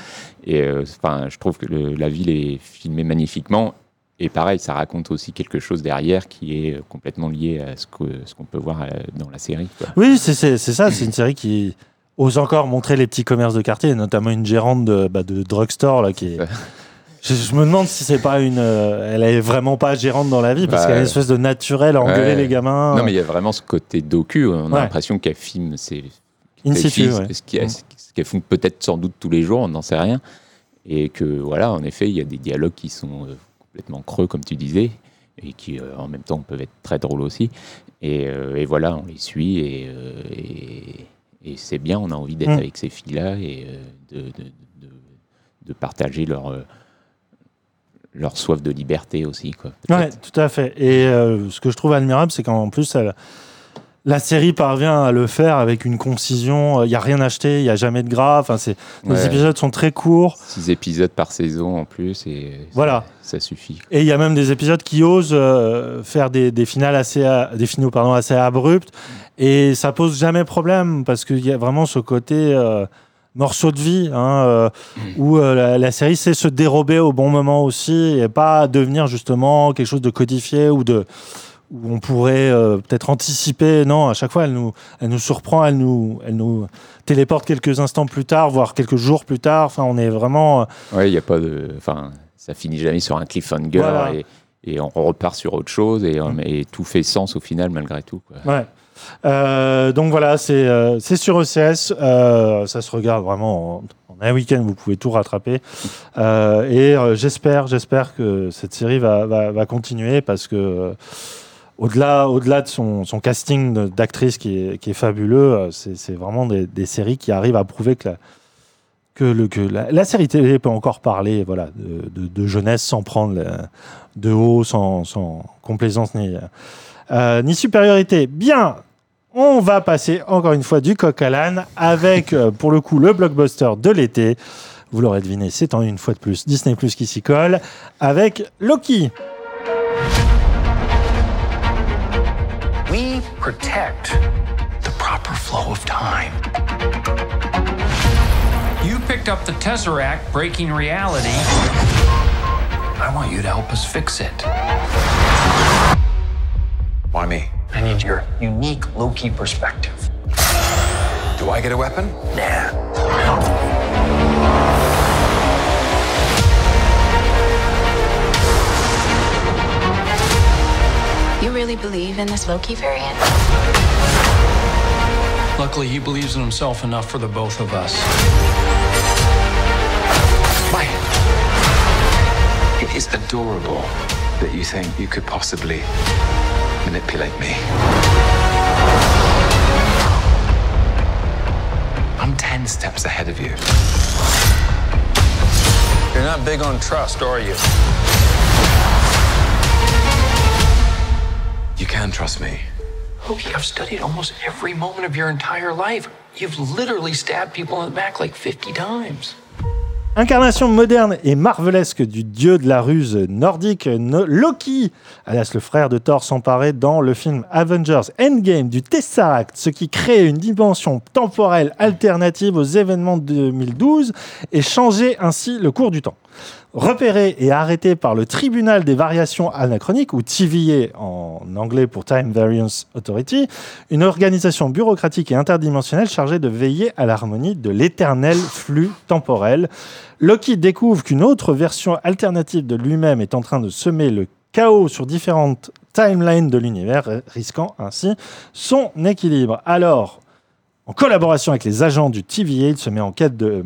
Et enfin, je trouve que le- la ville est filmée magnifiquement. Et pareil, ça raconte aussi quelque chose derrière qui est euh, complètement lié à ce qu'on peut voir euh, dans la série. quoi. Oui, c'est ça. C'est une série qui ose encore montrer les petits commerces de quartier, notamment une gérante de, bah, de drugstore là, qui est. Je, je me demande si c'est pas une. euh, elle est vraiment pas gérante dans la vie parce Bah, qu'elle a une espèce de naturel à engueuler Ouais. les gamins. Non, mais il y a vraiment ce côté docu. On a Ouais. l'impression qu'elle filme ses, In situ, filles, ouais. ce Mm. qu'elles font peut-être sans doute tous les jours, on n'en sait rien. Et que voilà, en effet, il y a des dialogues qui sont complètement creux, comme tu disais, et qui euh, en même temps peuvent être très drôles aussi. Et, euh, et voilà, on les suit et, euh, et, et c'est bien, on a envie d'être Mm. avec ces filles-là et de, de, de, de partager leur, leur soif de liberté aussi. Quoi, Ouais, tout à fait. Et ce que je trouve admirable, c'est qu'en plus, elle- la série parvient à le faire avec une concision. Il n'y a rien acheté, il n'y a jamais de gras. Enfin, c'est- les épisodes sont très courts. Six épisodes par saison en plus, et Voilà. ça, ça suffit. Et il y a même des épisodes qui osent euh, faire des, des finales assez, des finaux pardon, assez abruptes. Et ça pose jamais problème parce qu'il y a vraiment ce côté euh, morceau de vie hein, euh, où euh, la, la série sait se dérober au bon moment aussi et pas devenir justement quelque chose de codifié ou de où on pourrait euh, peut-être anticiper. Non, à chaque fois, elle nous, elle nous surprend, elle nous, elle nous téléporte quelques instants plus tard, voire quelques jours plus tard. Enfin, on est vraiment. euh, Ouais, il y a pas de. Enfin, ça finit jamais sur un cliffhanger Voilà. et, et on repart sur autre chose et, euh, et tout fait sens au final malgré tout. Quoi. Ouais. Euh, donc voilà, c'est euh, c'est sur ECS. euh, ça se regarde vraiment en, en un week-end. Vous pouvez tout rattraper. Et j'espère, j'espère que cette série va, va, va continuer parce que au-delà, au-delà de son, casting d'actrice qui est, fabuleux, euh, c'est vraiment des, séries qui arrivent à prouver que la, que, le, que la, série télé peut encore parler voilà, de, jeunesse sans prendre de haut, sans, sans complaisance ni, euh, ni supériorité. Bien, on va passer encore une fois du coq à l'âne avec, euh, pour le coup, le blockbuster de l'été. Vous l'aurez deviné, c'est en une fois de plus Disney Plus qui s'y colle avec Loki. Protect the proper flow of time. You picked up the Tesseract, breaking reality. I want you to help us fix it. Why me? I need your unique Loki perspective. Do I get a weapon? Nah. Really believe in this Loki variant? Luckily, he believes in himself enough for the both of us. It is adorable that you think you could possibly manipulate me. I'm 10 steps ahead of you. You're not big on trust, are you? You can trust me. Loki, I've studied almost every moment of your entire life. You've literally stabbed people in the back like 50 times. Incarnation moderne et marvelesque du dieu de la ruse nordique, No- Loki, alias le frère de Thor, s'emparait dans le film Avengers Endgame du Tesseract, ce qui crée une dimension temporelle alternative aux événements de 2012 et changeait ainsi le cours du temps. Repéré et arrêté par le tribunal des variations anachroniques, ou TVA en anglais pour Time Variance Authority, une organisation bureaucratique et interdimensionnelle chargée de veiller à l'harmonie de l'éternel flux temporel. Loki découvre qu'une autre version alternative de lui-même est en train de semer le chaos sur différentes timelines de l'univers, risquant ainsi son équilibre. Alors, en collaboration avec les agents du TVA, il se met en quête de,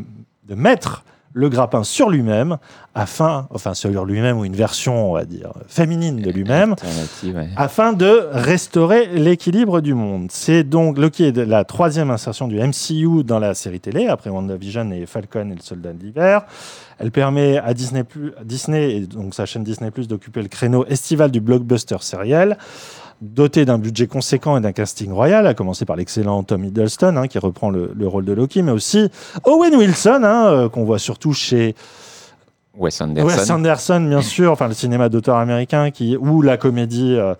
de mettre le grappin sur lui-même, afin, enfin sur lui-même ou une version, on va dire, féminine de lui-même, ouais. afin de restaurer l'équilibre du monde. C'est donc Loki est la troisième insertion du MCU dans la série télé, après WandaVision et Falcon et le Soldat de l'hiver. Elle permet à Disney, Disney et donc sa chaîne Disney Plus d'occuper le créneau estival du blockbuster sériel. Doté d'un budget conséquent et d'un casting royal, à commencer par l'excellent Tom Hiddleston, hein, qui reprend le, le rôle de Loki, mais aussi Owen Wilson, hein, euh, qu'on voit surtout chez Wes Anderson. Wes Anderson, bien sûr, enfin le cinéma d'auteur américain qui, ou la comédie euh,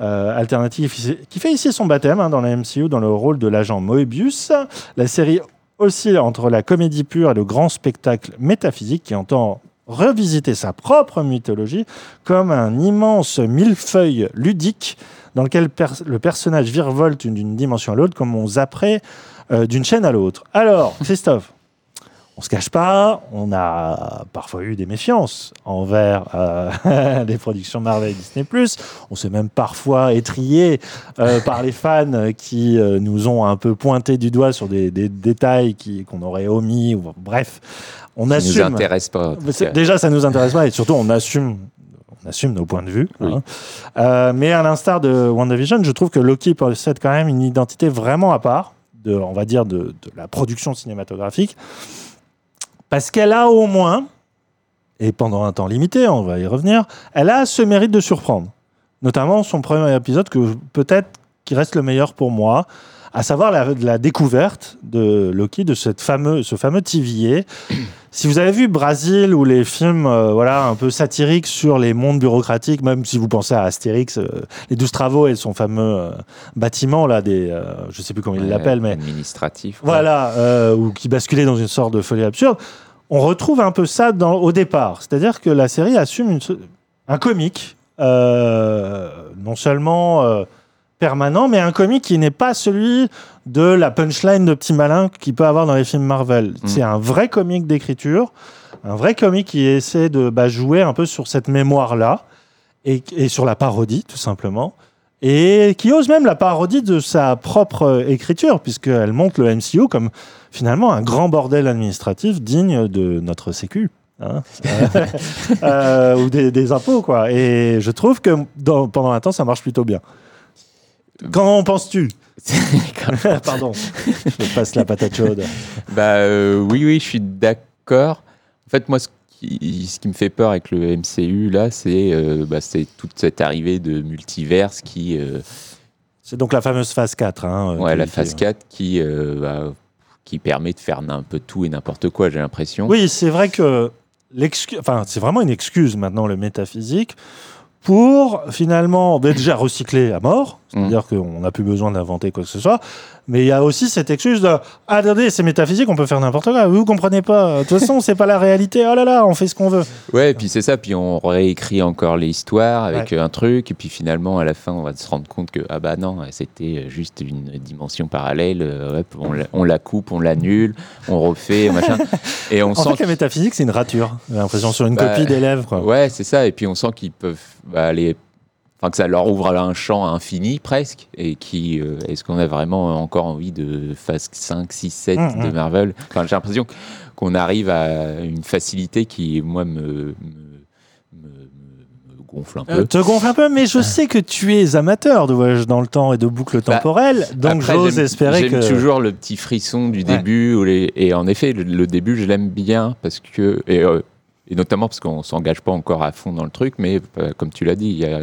euh, alternative qui fait ici son baptême hein, dans la MCU dans le rôle de l'agent Moebius. La série oscille entre la comédie pure et le grand spectacle métaphysique qui entend revisiter sa propre mythologie comme un immense millefeuille ludique dans lequel le personnage virevolte d'une dimension à l'autre comme on zapperait euh, d'une chaîne à l'autre. Alors, Christophe, on se cache pas, on a parfois eu des méfiances envers euh, les productions Marvel et Disney+. On s'est même parfois étrié euh, par les fans qui euh, nous ont un peu pointé du doigt sur des, des détails qu'on aurait omis. Ou, bref, on nous assume. intéresse pas. Déjà, ça nous intéresse pas et surtout, on assume. On assume nos points de vue. hein. Euh, mais à l'instar de WandaVision, je trouve que Loki possède quand même une identité vraiment à part, de, on va dire, de, de la production cinématographique. Parce qu'elle a au moins, et pendant un temps limité, on va y revenir, elle a ce mérite de surprendre. Notamment son premier épisode, que peut-être qui reste le meilleur pour moi, à savoir la, découverte de Loki, de cette fameux, ce fameux TVA. Si vous avez vu Brasil ou les films euh, voilà, un peu satiriques sur les mondes bureaucratiques, même si vous pensez à Astérix, euh, les douze travaux et son fameux euh, bâtiment, là, des, je sais plus comment il l'appelle, mais Administratif. voilà, ou qui basculait dans une sorte de folie absurde. On retrouve un peu ça dans, au départ. C'est-à-dire que la série assume une un comique, non seulement permanent, mais un comique qui n'est pas celui de la punchline de petit malin qu'il peut avoir dans les films Marvel. C'est un vrai comique d'écriture, un vrai comique qui essaie de bah, jouer un peu sur cette mémoire-là et, et sur la parodie, tout simplement et qui ose même la parodie de sa propre euh, écriture, puisqu'elle montre le MCU comme finalement un grand bordel administratif digne de notre Sécu. hein. Euh, euh, ou des, des impôts, quoi. Et je trouve que dans- pendant un temps, ça marche plutôt bien. Qu'en penses-tu? Pardon, je me passe la patate chaude. Bah euh, oui, oui, je suis d'accord. En fait, moi, ce qui, ce qui me fait peur avec le MCU, là, c'est euh, bah, c'est toute cette arrivée de multiverse qui... euh, C'est donc la fameuse phase 4. Hein, ouais, qui- la phase 4 qui, euh, bah, qui permet de faire un peu tout et n'importe quoi, j'ai l'impression. Oui, c'est vrai que l'excuse, enfin, c'est vraiment une excuse maintenant, le métaphysique, pour finalement ben, déjà recycler à mort, c'est-à-dire qu'on n'a plus besoin d'inventer quoi que ce soit, mais il y a aussi cette excuse de Ah, attendez, c'est métaphysique, on peut faire n'importe quoi, vous comprenez pas, de toute façon, c'est pas la réalité, oh là là, on fait ce qu'on veut. Ouais, et puis c'est ça, puis on réécrit encore l'histoire avec un truc, et puis finalement, à la fin, on va se rendre compte que, ah bah non, c'était juste une dimension parallèle, euh, hop, on, la, on la coupe, on l'annule, on refait, machin. Et on en sent fait, la métaphysique, c'est une rature, j'ai l'impression, sur une Bah, copie d'élèves. Ouais, c'est ça. Et puis on sent qu'ils peuvent bah, aller. Enfin, que ça leur ouvre un champ infini presque. Et qui. euh, Est-ce qu'on a vraiment encore envie de phase 5, 6, 7 Mm, de. Marvel? Enfin, j'ai l'impression qu'on arrive à une facilité qui, moi, me. me- me- me gonfle un Euh, peu. te gonfle un peu, mais je sais que tu es amateur de voyage dans le temps et de boucles Bah, temporelles, donc j'ose j'aime- espérer J'aime que. toujours le petit frisson du début. où les- et en effet, le, le début, je l'aime bien parce que. Et, euh, et notamment parce qu'on s'engage pas encore à fond dans le truc, mais euh, comme tu l'as dit, il y a,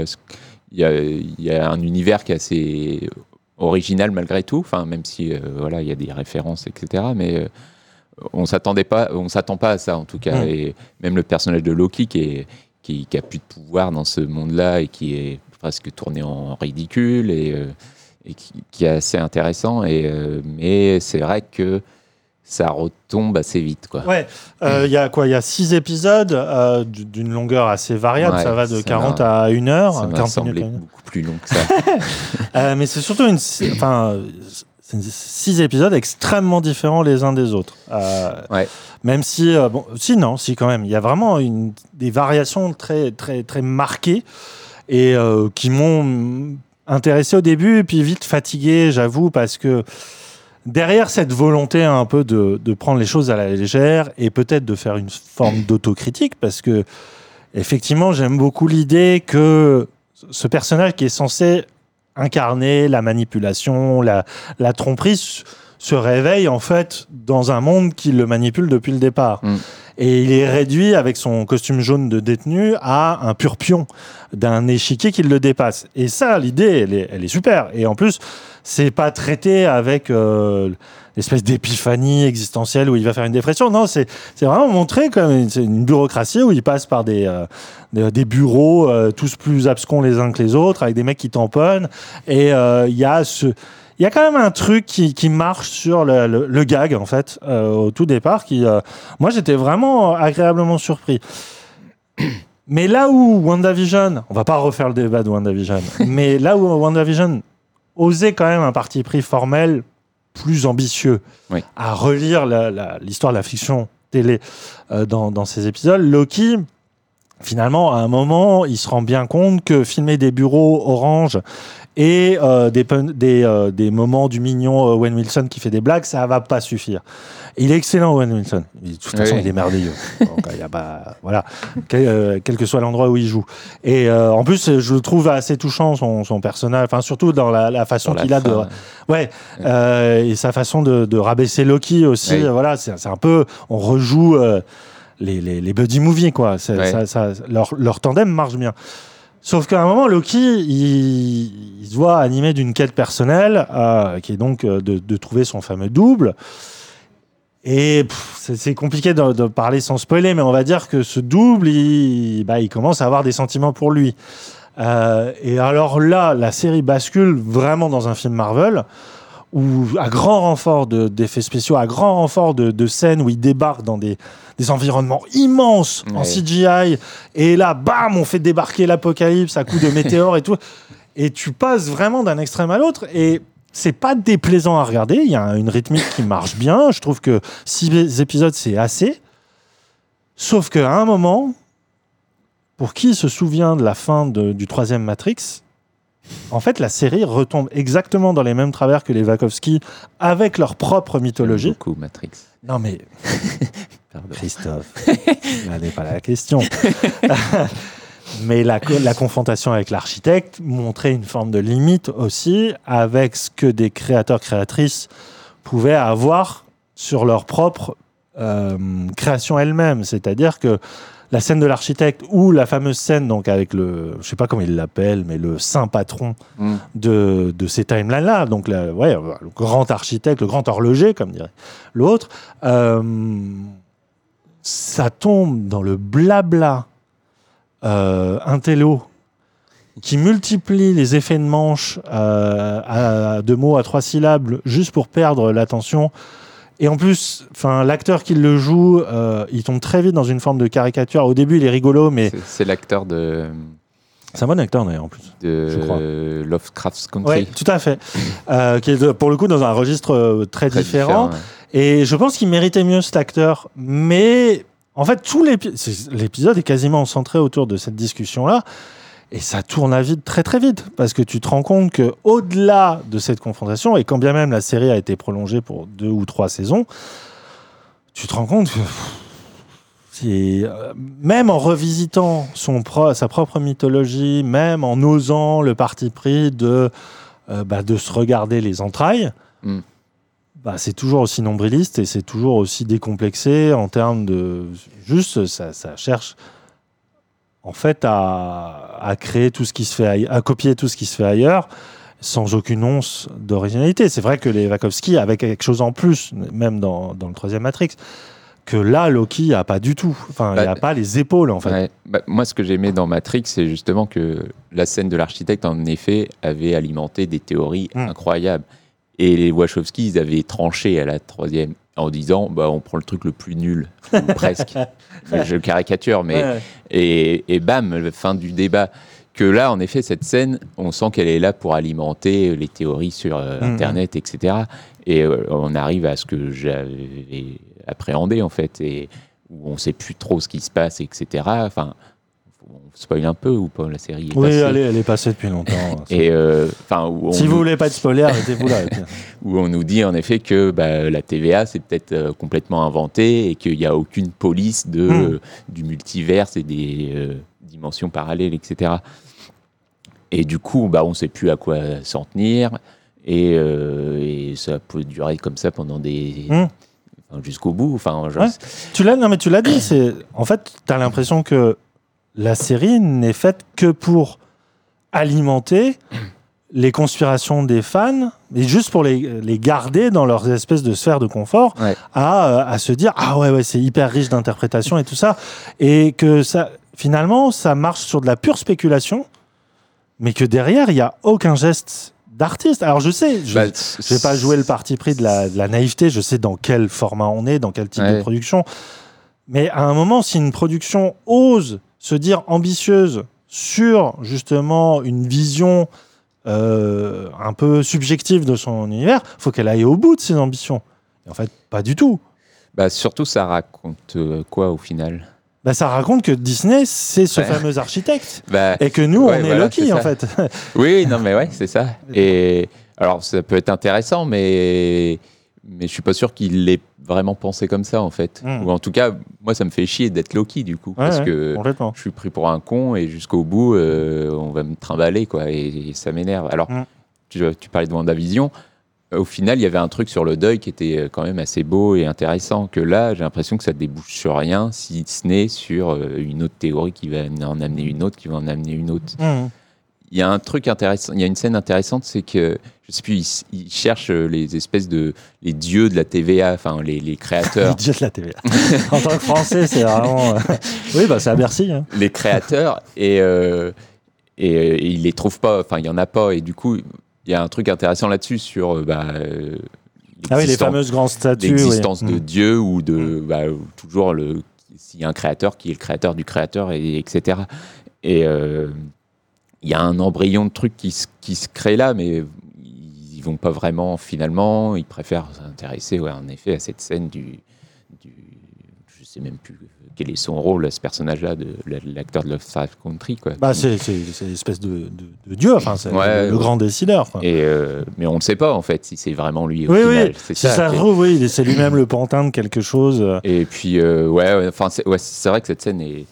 il y, a, il y a un univers qui est assez original malgré tout. Enfin, même si euh, voilà, il y a des références, etc. Mais euh, on s'attendait pas, on s'attend pas à ça en tout cas. Mm. Et même le personnage de Loki qui est qui, qui a plus de pouvoir dans ce monde-là et qui est presque tourné en ridicule et, euh, et qui, qui est assez intéressant. Et, mais c'est vrai que ça retombe assez vite. Quoi. Ouais, euh, il y a quoi? Il y a six épisodes euh, d'une longueur assez variable. Ouais, ça va de ça 40 m'a- à 1 heure. Ça m'a 40 semblé beaucoup plus long que ça. Euh, mais c'est surtout une, enfin, six épisodes extrêmement différents les uns des autres. Ouais. Même si, bon, si non, si quand même, il y a vraiment une, des variations très, très, très marquées et qui m'ont intéressé au début et puis vite fatigué, j'avoue, parce que derrière cette volonté un peu de, de prendre les choses à la légère et peut-être de faire une forme d'autocritique, parce que effectivement, j'aime beaucoup l'idée que ce personnage qui est censé incarner la manipulation, la, la tromperie, se réveille en fait dans un monde qui le manipule depuis le départ. Mm. Et il est réduit avec son costume jaune de détenu à un pur pion d'un échiquier qui le dépasse. Et ça, l'idée, elle est, elle est super. Et en plus, c'est pas traité avec euh, l'espèce d'épiphanie existentielle où il va faire une dépression. Non, c'est c'est vraiment montré comme une, une bureaucratie où il passe par des, euh, des, des bureaux euh, tous plus abscons les uns que les autres, avec des mecs qui tamponnent. Et il y a ce. Il y a quand même un truc qui, qui marche sur le, le- le gag, en fait, euh, au tout départ, qui, euh, moi, j'étais vraiment agréablement surpris. Mais là où WandaVision, on va pas refaire le débat de WandaVision, mais là où WandaVision osait quand même un parti pris formel plus ambitieux Oui. à relire l'histoire de la fiction télé euh, dans, dans ces épisodes, Loki, finalement, à un moment, il se rend bien compte que filmer des bureaux orange et euh, des, euh, des moments du mignon euh, Owen Wilson qui fait des blagues, ça va pas suffire. Il est excellent, Owen Wilson. Il- De toute façon, il est merveilleux. Donc, il y a pas, voilà, quel, quel que soit l'endroit où il joue. Et en plus, je le trouve assez touchant son, son personnage, enfin surtout dans la, la façon qu'il a de, ouais, et sa façon de, de rabaisser Loki aussi. Oui. Voilà, c'est un peu, on rejoue les, les, les buddy movies quoi. Ça- leur, leur tandem marche bien. Sauf qu'à un moment, Loki, il, se voit animé d'une quête personnelle, euh, qui est donc euh, de, trouver son fameux double. Et c'est compliqué de, parler sans spoiler, mais on va dire que ce double, il, bah, commence à avoir des sentiments pour lui. Euh, et alors là, la série bascule vraiment dans un film Marvel, où à grand renfort de- d'effets spéciaux, à grand renfort de, de scènes où il débarque dans des, des environnements immenses en. CGI, et là, bam, on fait débarquer l'apocalypse à coups de météores et tout. Et tu passes vraiment d'un extrême à l'autre, et c'est pas déplaisant à regarder. Il y a une rythmique qui marche bien. Je trouve que six épisodes, c'est assez. Sauf qu'à un moment, pour qui se souvient de la fin de- du troisième Matrix, en fait, la série retombe exactement dans les mêmes travers que les Wachowski avec leur propre mythologie. Beaucoup Matrix. Non mais. Christophe, là n'est pas la question. mais la confrontation avec l'architecte montrait une forme de limite aussi avec ce que des créateurs créatrices pouvaient avoir sur leur propre euh, création elle-même. C'est-à-dire que la scène de l'architecte ou la fameuse scène donc avec le, je sais pas comment il l'appelle, mais le saint patron Mm. de, de ces timelines-là, donc la- ouais, le grand architecte, le grand horloger, comme dirait l'autre, euh, ça tombe dans le blabla euh, intello qui multiplie les effets de manche euh, à, de mots à trois syllabes juste pour perdre l'attention. Et en plus, enfin, l'acteur qui le joue, euh, il tombe très vite dans une forme de caricature. Au début, il est rigolo, mais C'est- l'acteur de, c'est un bon acteur d'ailleurs en plus. Je crois. de Lovecraft's Country. Oui, tout à fait. Euh, qui est pour le coup dans un registre euh, très, Très différent. différent, Et je pense qu'il méritait mieux cet acteur. Mais en fait, tout l'épisode est quasiment centré autour de cette discussion-là. Et ça tourne à vide très très vite. Parce que tu te rends compte que au delà de cette confrontation, et quand bien même la série a été prolongée pour deux ou trois saisons, tu te rends compte que euh, même en revisitant son pro- sa propre mythologie, même en osant le parti pris de euh, bah, de se regarder les entrailles, Mm. bah, c'est toujours aussi nombriliste et c'est toujours aussi décomplexé en termes de juste ça, ça cherche en fait à, à créer tout ce qui se fait aille- à copier tout ce qui se fait ailleurs sans aucune once d'originalité. C'est vrai que les Wachowski avaient quelque chose en plus, même dans, dans le troisième Matrix, que là, Loki a pas du tout. Enfin, il Bah, n'y a pas les épaules, en fait. Ouais. Bah, moi, ce que j'aimais dans Matrix, c'est justement que la scène de l'architecte, en effet, avait alimenté des théories Mm. incroyables. Et les Wachowski, ils avaient tranché à la troisième en disant bah, on prend le truc le plus nul, ou presque. Je caricature, mais. Ouais. Et, et bam, fin du débat. Que là, en effet, cette scène, on sent qu'elle est là pour alimenter les théories sur euh, Mhm. Internet, etc. Et euh, on arrive à ce que j'avais appréhendé, en fait, et où on ne sait plus trop ce qui se passe, etc. Enfin, on spoil un peu ou pas la série est Oui, passée. allez, elle est passée depuis longtemps. Et euh, enfin, si vous voulez pas de spoiler, arrêtez-vous là. où on nous dit en effet que bah, la TVA c'est peut-être euh, complètement inventé et qu'il n'y a aucune police de, Mm. euh, du multiverse et des dimensions parallèles, etc. Et du coup, bah, on ne sait plus à quoi s'en tenir et, euh, et ça peut durer comme ça pendant des. Mm. enfin, jusqu'au bout. Enfin, genre, Ouais. Tu l'as, non mais tu l'as dit. C'est en fait, tu as l'impression que la série n'est faite que pour alimenter les conspirations des fans, et juste pour les, les garder dans leurs espèces de sphère de confort, Ouais. à, euh, à se dire ah ouais ouais c'est hyper riche d'interprétation et tout ça, et que ça finalement ça marche sur de la pure spéculation, mais que derrière il y a aucun geste d'artiste. Alors je sais, je, Bah, je vais pas jouer le parti pris de la, de la naïveté, je sais dans quel format on est, dans quel type de production. Mais à un moment, si une production ose se dire ambitieuse sur justement une vision euh, un peu subjective de son univers, faut qu'elle aille au bout de ses ambitions. Et en fait, pas du tout. bah, surtout, ça raconte euh, quoi au final? Bah, ça raconte que Disney, c'est ce Ouais. fameux architecte. Bah, Et que nous, ouais, on est voilà, Loki, en fait. Oui, non, mais ouais, c'est ça. Et alors, ça peut être intéressant, mais mais je suis pas sûr qu'il l'ait vraiment pensé comme ça, en fait. Mm. Ou en tout cas, moi, ça me fait chier d'être Loki, du coup, parce ouais, que je suis pris pour un con et jusqu'au bout, euh, on va me trimballer, quoi, et, et ça m'énerve. Alors, Mm. tu, tu parlais de WandaVision. Au final, il y avait un truc sur le deuil qui était euh, quand même assez beau et intéressant. Que là, j'ai l'impression que ça débouche sur rien, si ce n'est sur euh, une autre théorie qui va en amener une autre, qui va en amener une autre Mhm. Il y a un truc intéressant, il y a une scène intéressante, c'est que je sais plus, ils, ils cherchent euh, les espèces de les dieux de la TVA, enfin les, les créateurs, Dieu de la TVA. en tant que Français, c'est vraiment. euh, oui, bah, c'est à Bercy. hein. les créateurs et euh, et, et ils les trouvent pas, enfin il y en a pas et du coup il y a un truc intéressant là-dessus sur euh, bah, euh, Ah oui, les fameuses grandes statues. l'existence oui. de Mhm. Dieu ou de bah, toujours le s'il y a un créateur qui est le créateur du créateur et etc et euh, il y a un embryon de truc qui se, qui se crée là mais ils vont pas vraiment finalement ils préfèrent s'intéresser ouais, en effet à cette scène du, du je sais même plus quel est son rôle ce personnage là de la- l'acteur de Lovecraft Country quoi Bah, c'est c'est- c'est une espèce de, de, de dieu, enfin, c'est Ouais, le, grand décideur. quoi. et euh, mais on ne sait pas en fait si c'est vraiment lui au oui, final oui, c'est si ça, est- trouve, oui, c'est lui-même le pantin de quelque chose. Et puis, euh, ouais, c'est ouais, vrai que cette scène est,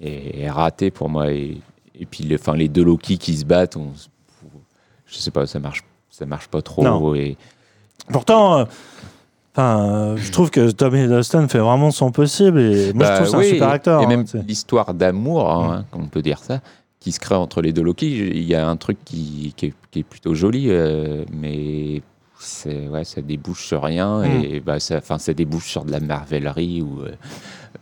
est, est ratée pour moi. Et, et puis, le- enfin, les deux Loki qui se battent, on, je sais pas, ça marche, ça marche pas trop. Non. Et, Pourtant, euh, enfin, euh, je trouve que Tom Hiddleston fait vraiment son possible et moi, Bah, je trouve que c'est oui, un super acteur. Et hein, même l'histoire d'amour, hein, on peut dire ça, qui se crée entre les deux Loki, il y a un truc qui, qui, est, qui est plutôt joli, euh, mais ouais, ça débouche sur rien. Mm. Et bah, ça, débouche sur de la marvellerie euh,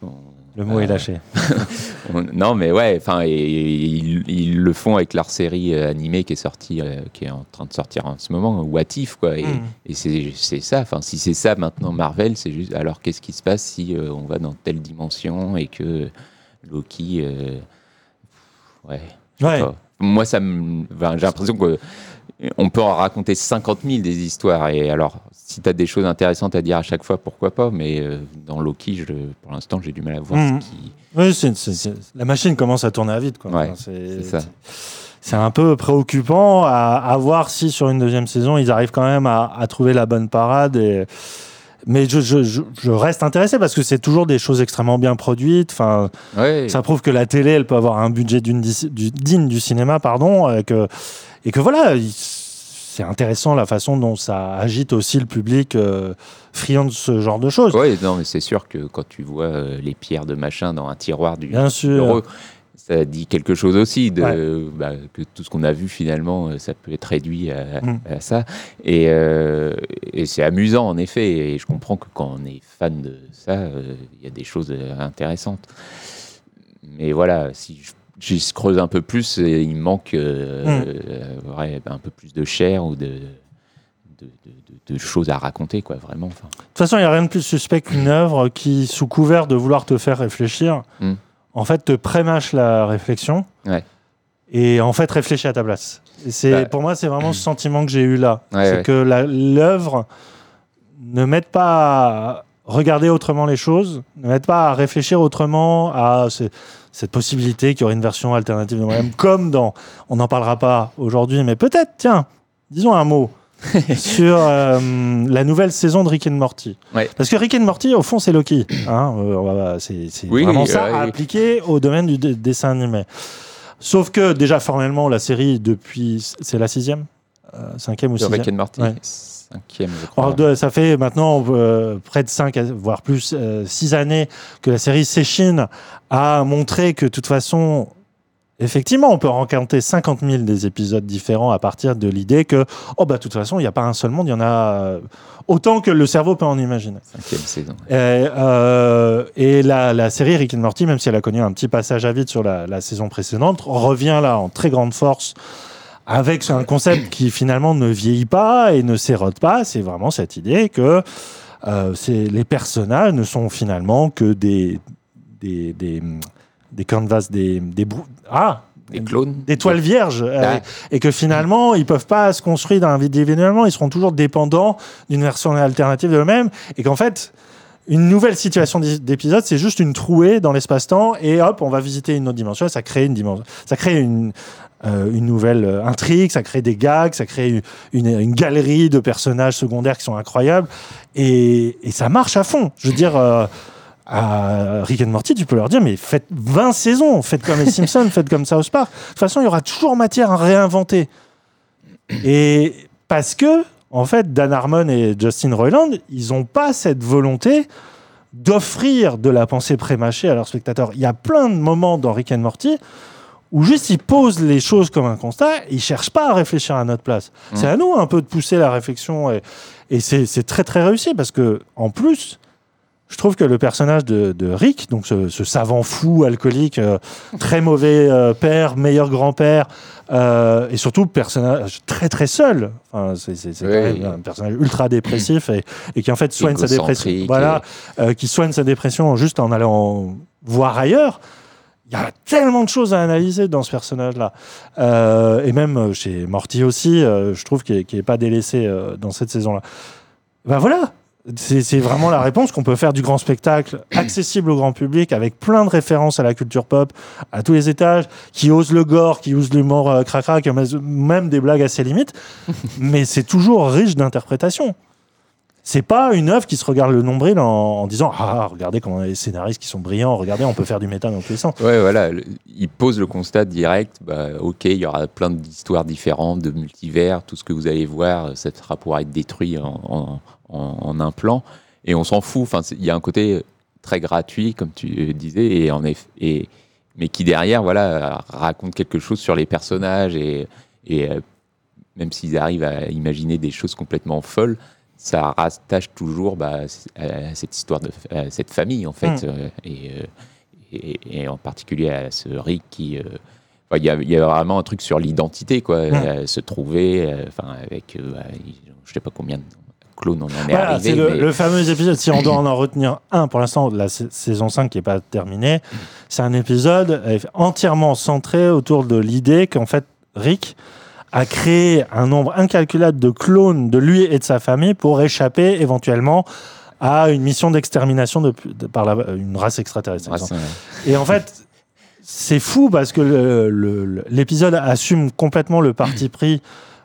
on- Le mot est euh, lâché. On- non, mais ouais, enfin, ils, ils le font avec leur série euh, animée qui est sortie, euh, qui est en train de sortir en ce moment, What If, quoi. Et, Mm. et c'est ça. Enfin, si c'est ça maintenant Marvel, c'est juste. Alors, qu'est-ce qui se passe si euh, on va dans telle dimension et que Loki, euh, ouais. Moi, ça me, enfin, j'ai l'impression que on peut en raconter 50 000 des histoires. Et alors, si tu as des choses intéressantes à dire à chaque fois, pourquoi pas? Mais euh, dans Loki, je, pour l'instant, j'ai du mal à voir Mhm. ce qui. Oui, la machine commence à tourner à vide. Quoi. Ouais, c'est c'est ça. c'est un peu préoccupant à, à voir si sur une deuxième saison, ils arrivent quand même à, à trouver la bonne parade. Et... Mais je, je, je, je reste intéressé parce que c'est toujours des choses extrêmement bien produites. Enfin, ça prouve que la télé, elle peut avoir un budget d'une dis- du- digne du cinéma, pardon, que, et que voilà, il- c'est intéressant la façon dont ça agite aussi le public euh, friand de ce genre de choses. Ouais, non, mais c'est sûr que quand tu vois euh, les pierres de machin dans un tiroir du Bien sûr. bureau, ça dit quelque chose aussi de Ouais. bah, que tout ce qu'on a vu finalement, euh, ça peut être réduit à, à ça. Et, euh, et c'est amusant en effet. Et je comprends que quand on est fan de ça, euh, il y a des choses intéressantes. Mais voilà, si je- j'y creuse un peu plus, euh, il me manque euh, Mm. euh, ouais, un peu plus de chair ou de, de, de- de- de choses à raconter, quoi, vraiment. Enfin, De toute façon, il n'y a rien de plus suspect qu'une œuvre qui, sous couvert de vouloir te faire réfléchir, Mm. en fait, te prémâche la réflexion Ouais. et en fait réfléchit à ta place. Et c'est, Bah. pour moi, c'est vraiment ce sentiment que j'ai eu là. Ouais, c'est que l'œuvre ne m'aide pas regarder autrement les choses, ne m'aide pas à réfléchir autrement à ce- cette possibilité qu'il y aurait une version alternative de moi-même, comme dans, on n'en parlera pas aujourd'hui, mais peut-être, tiens, disons un mot sur euh, la nouvelle saison de Rick and Morty. Ouais. Parce que Rick and Morty, au fond, c'est Loki. Hein euh, c'est Oui, vraiment oui, ça à oui. appliquer au domaine du dessin animé. Sauf que déjà formellement, la série depuis, c'est la sixième, euh, cinquième ou de sixième. Rick and Morty, Ouais. Cinquième, je crois. Alors, de- ça fait maintenant euh, près de 5, voire plus, 6 années que la série s'échine à montrer que de toute façon, effectivement, on peut rencontrer 50 000 des épisodes différents à partir de l'idée que, oh bah de toute façon, il n'y a pas un seul monde, il y en a euh, autant que le cerveau peut en imaginer. Cinquième saison. Et, euh, et la, la série Rick and Morty, même si elle a connu un petit passage à vide sur la, la saison précédente, revient là en très grande force avec un concept qui finalement ne vieillit pas et ne s'érode pas. C'est vraiment cette idée que euh, les personnages ne sont finalement que des, des, des, des canvas, des, des brou- ah, Des clones. des toiles vierges euh, Ah. et que finalement ils peuvent pas se construire individuellement ils seront toujours dépendants d'une version alternative de eux-mêmes et qu'en fait une nouvelle situation d'é- d'épisode c'est juste une trouée dans l'espace-temps et hop on va visiter une autre dimension et ça crée une dimension ça crée une euh, une nouvelle euh, intrigue, ça crée des gags, ça crée une, galerie de personnages secondaires qui sont incroyables et, et ça marche à fond. Je veux dire, euh, à Rick and Morty, tu peux leur dire, mais faites 20 saisons, faites comme les Simpsons, faites comme South Park. De toute façon, il y aura toujours matière à réinventer. Et parce que, en fait, Dan Harmon et Justin Roiland, ils n'ont pas cette volonté d'offrir de la pensée prémâchée à leurs spectateurs. Il y a plein de moments dans Rick and Morty où juste ils posent les choses comme un constat ils cherchent pas à réfléchir à notre place. Mmh. C'est à nous un peu de pousser la réflexion et, et c'est très très réussi parce que en plus, je trouve que le personnage de, de Rick, donc ce, ce savant fou alcoolique, euh, très mauvais euh, père, meilleur grand-père, euh, et surtout personnage très très seul. Enfin, c'est Oui. un personnage ultra dépressif et, et qui en fait soigne sa dépression. Voilà, qui soigne sa dépression juste en allant voir ailleurs. Il y a tellement de choses à analyser dans ce personnage-là. Euh, et même euh, chez Morty aussi, euh, je trouve qu'il n'est pas délaissé euh, dans cette saison-là. Ben voilà, c'est vraiment la réponse qu'on peut faire du grand spectacle accessible au grand public avec plein de références à la culture pop à tous les étages, qui ose le gore, qui ose l'humour cracra, qui ose même des blagues à ses limites, mais c'est toujours riche d'interprétations. C'est pas une œuvre qui se regarde le nombril en, disant Ah, regardez comment les scénaristes qui sont brillants, regardez, on peut faire du méta dans tous les sens. Ouais, voilà. Il pose le constat direct. Bah, ok, il y aura plein d'histoires différentes, de multivers, tout ce que vous allez voir, ça sera pour être détruit en, en- un plan. Et on s'en fout. Enfin, il y a un côté très gratuit, comme tu disais, et en et, mais qui derrière, voilà, raconte quelque chose sur les personnages et, et euh, même s'ils arrivent à imaginer des choses complètement folles, ça rattache toujours bah, à cette histoire de à cette famille en fait, Mm. euh, et, euh, et, et en particulier à ce Rick qui, euh, il y, a, il y a vraiment un truc sur l'identité quoi, Mm. euh, se trouver, euh, enfin avec, euh, bah, je sais pas combien de clones on en est Voilà, arrivé. c'est le, mais- le fameux épisode, si on doit en retenir un pour l'instant, la sa- saison 5 qui n'est pas terminée, c'est un épisode entièrement centré autour de l'idée qu'en fait, Rick a créé un nombre incalculable de clones de lui et de sa famille pour échapper éventuellement à une mission d'extermination de, de- par la- une race extraterrestre. Race, ouais. Et en fait, c'est fou parce que l'épisode assume complètement le parti pris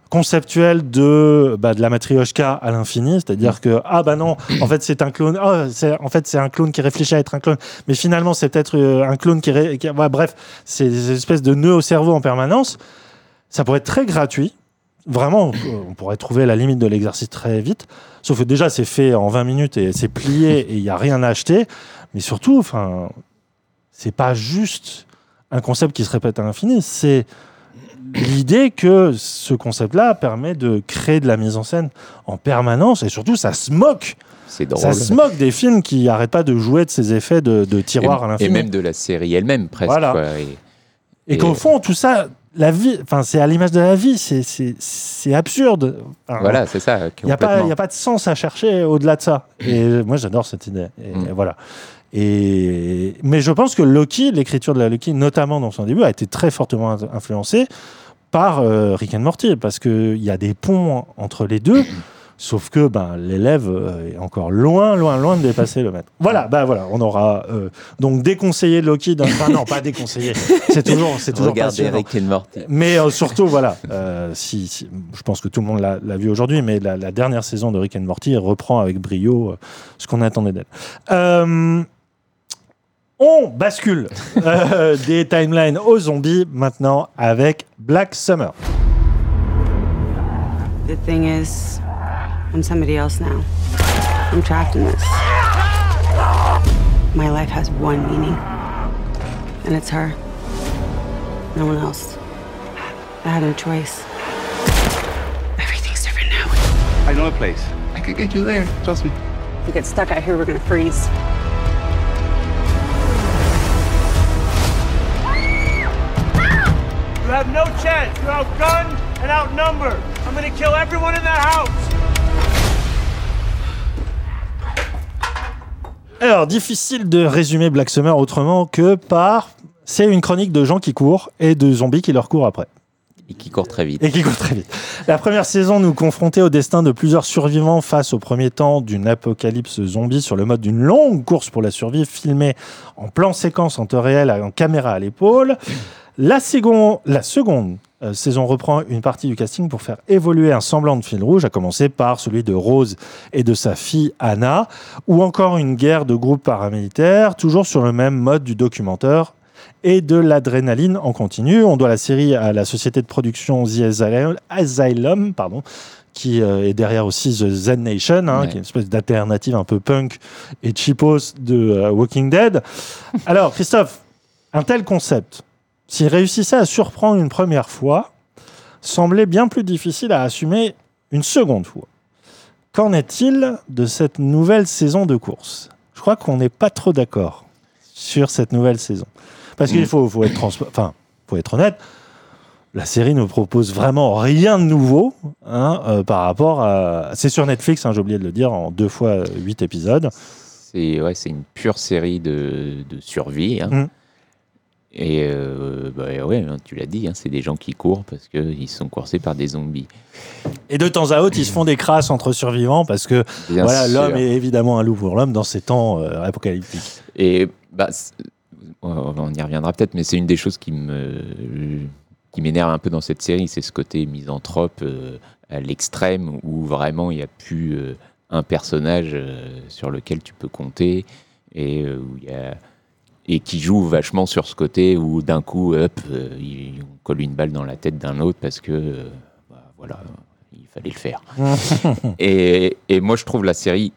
conceptuel de, bah, de la matrioshka à l'infini, c'est-à-dire que ah bah non, en fait c'est un clone, oh, c'est- en fait c'est un clone qui réfléchit à être un clone, mais finalement c'est peut-être euh, un clone qui, ré- qui- ouais, bref, c'est des espèces de nœuds au cerveau en permanence. Ça pourrait être très gratuit, vraiment, on, on pourrait trouver la limite de l'exercice très vite. Sauf que déjà c'est fait en 20 minutes et c'est plié et il y a rien à acheter, mais surtout, enfin, c'est pas juste un concept qui se répète à l'infini, c'est l'idée que ce concept-là permet de créer de la mise en scène en permanence et surtout ça se moque. C'est drôle. Ça se moque des films qui arrêtent pas de jouer de ces effets de, de tiroir à et, et l'infini. même de la série elle-même, presque. Voilà. quoi. Et- Et, et- qu'au fond, tout ça, la vie, enfin, c'est à l'image de la vie, c'est- absurde. Voilà, c'est ça. Il n'y a, a pas de sens à chercher au-delà de ça. Et moi, j'adore cette idée. Et Mm. voilà. Et... Mais je pense que Loki, l'écriture de la Loki, notamment dans son début, a été très fortement in- influencée par euh, Rick and Morty, parce qu'il y a des ponts entre les deux. Sauf que ben, l'élève euh, est encore loin, loin, loin de dépasser le maître. Voilà, bah voilà, on aura euh, donc déconseillé Loki. d'un- Enfin non, pas déconseillé. C'est toujours, c'est toujours Regardez. Rick and Morty. Mais euh, surtout, voilà, euh, si, si- je pense que tout le monde l'a l'a vu aujourd'hui, mais la, la dernière saison de Rick and Morty reprend avec brio euh, ce qu'on attendait d'elle. Euh, on bascule euh, des timelines aux zombies maintenant avec Black Summer. The thing is, I'm somebody else now. I'm trapped in this. My life has one meaning, and it's her. No one else. I had no choice. Everything's different now. I know a place. I could get you there. Trust me. If we get stuck out here, we're gonna freeze. You have no chance. You're outgunned and outnumbered. I'm gonna kill everyone in that house. Alors, difficile de résumer Black Summer autrement que par. C'est une chronique de gens qui courent et de zombies qui leur courent après. Et qui court très vite. Et qui court très vite. La première saison nous confrontait au destin de plusieurs survivants face au premier temps d'une apocalypse zombie sur le mode d'une longue course pour la survie filmée en plan séquence en temps réel en caméra à l'épaule. La, seconde- la seconde euh, saison reprend une partie du casting pour faire évoluer un semblant de fil rouge, à commencer par celui de Rose et de sa fille Anna, ou encore une guerre de groupes paramilitaires, toujours sur le même mode du documentaire et de l'adrénaline en continu. On doit la série à la société de production The Asylum, pardon, qui euh, est derrière aussi The Zen Nation, hein, Ouais. qui est une espèce d'alternative un peu punk et cheapos de euh, Walking Dead. Alors, Christophe, un tel concept, s'il réussissait à surprendre une première fois, semblait bien plus difficile à assumer une seconde fois. Qu'en est-il de cette nouvelle saison de course? Je crois qu'on n'est pas trop d'accord sur cette nouvelle saison. Parce qu'il faut, faut être trans- enfin, faut être honnête, la série ne propose vraiment rien de nouveau hein, euh, par rapport à. C'est sur Netflix, hein, j'ai oublié de le dire, en deux fois euh, huit épisodes. C'est ouais, une pure série de, de survie. hein. Mm. Et euh, bah ouais, hein, tu l'as dit, hein, c'est des gens qui courent parce qu'ils sont coursés par des zombies. Et de temps à autre, ils se font des crasses entre survivants parce que Bien voilà, l'homme est évidemment un loup pour l'homme dans ces temps euh, apocalyptiques. Et bah, c'est- on y reviendra peut-être, mais c'est une des choses qui me qui m'énerve un peu dans cette série, c'est ce côté misanthrope euh, à l'extrême où vraiment il n'y a plus euh, un personnage euh, sur lequel tu peux compter et euh, où il y a et qui joue vachement sur ce côté où d'un coup, hop, euh, il- on colle une balle dans la tête d'un autre parce que euh, bah, voilà, il fallait le faire. et, et moi, je trouve la série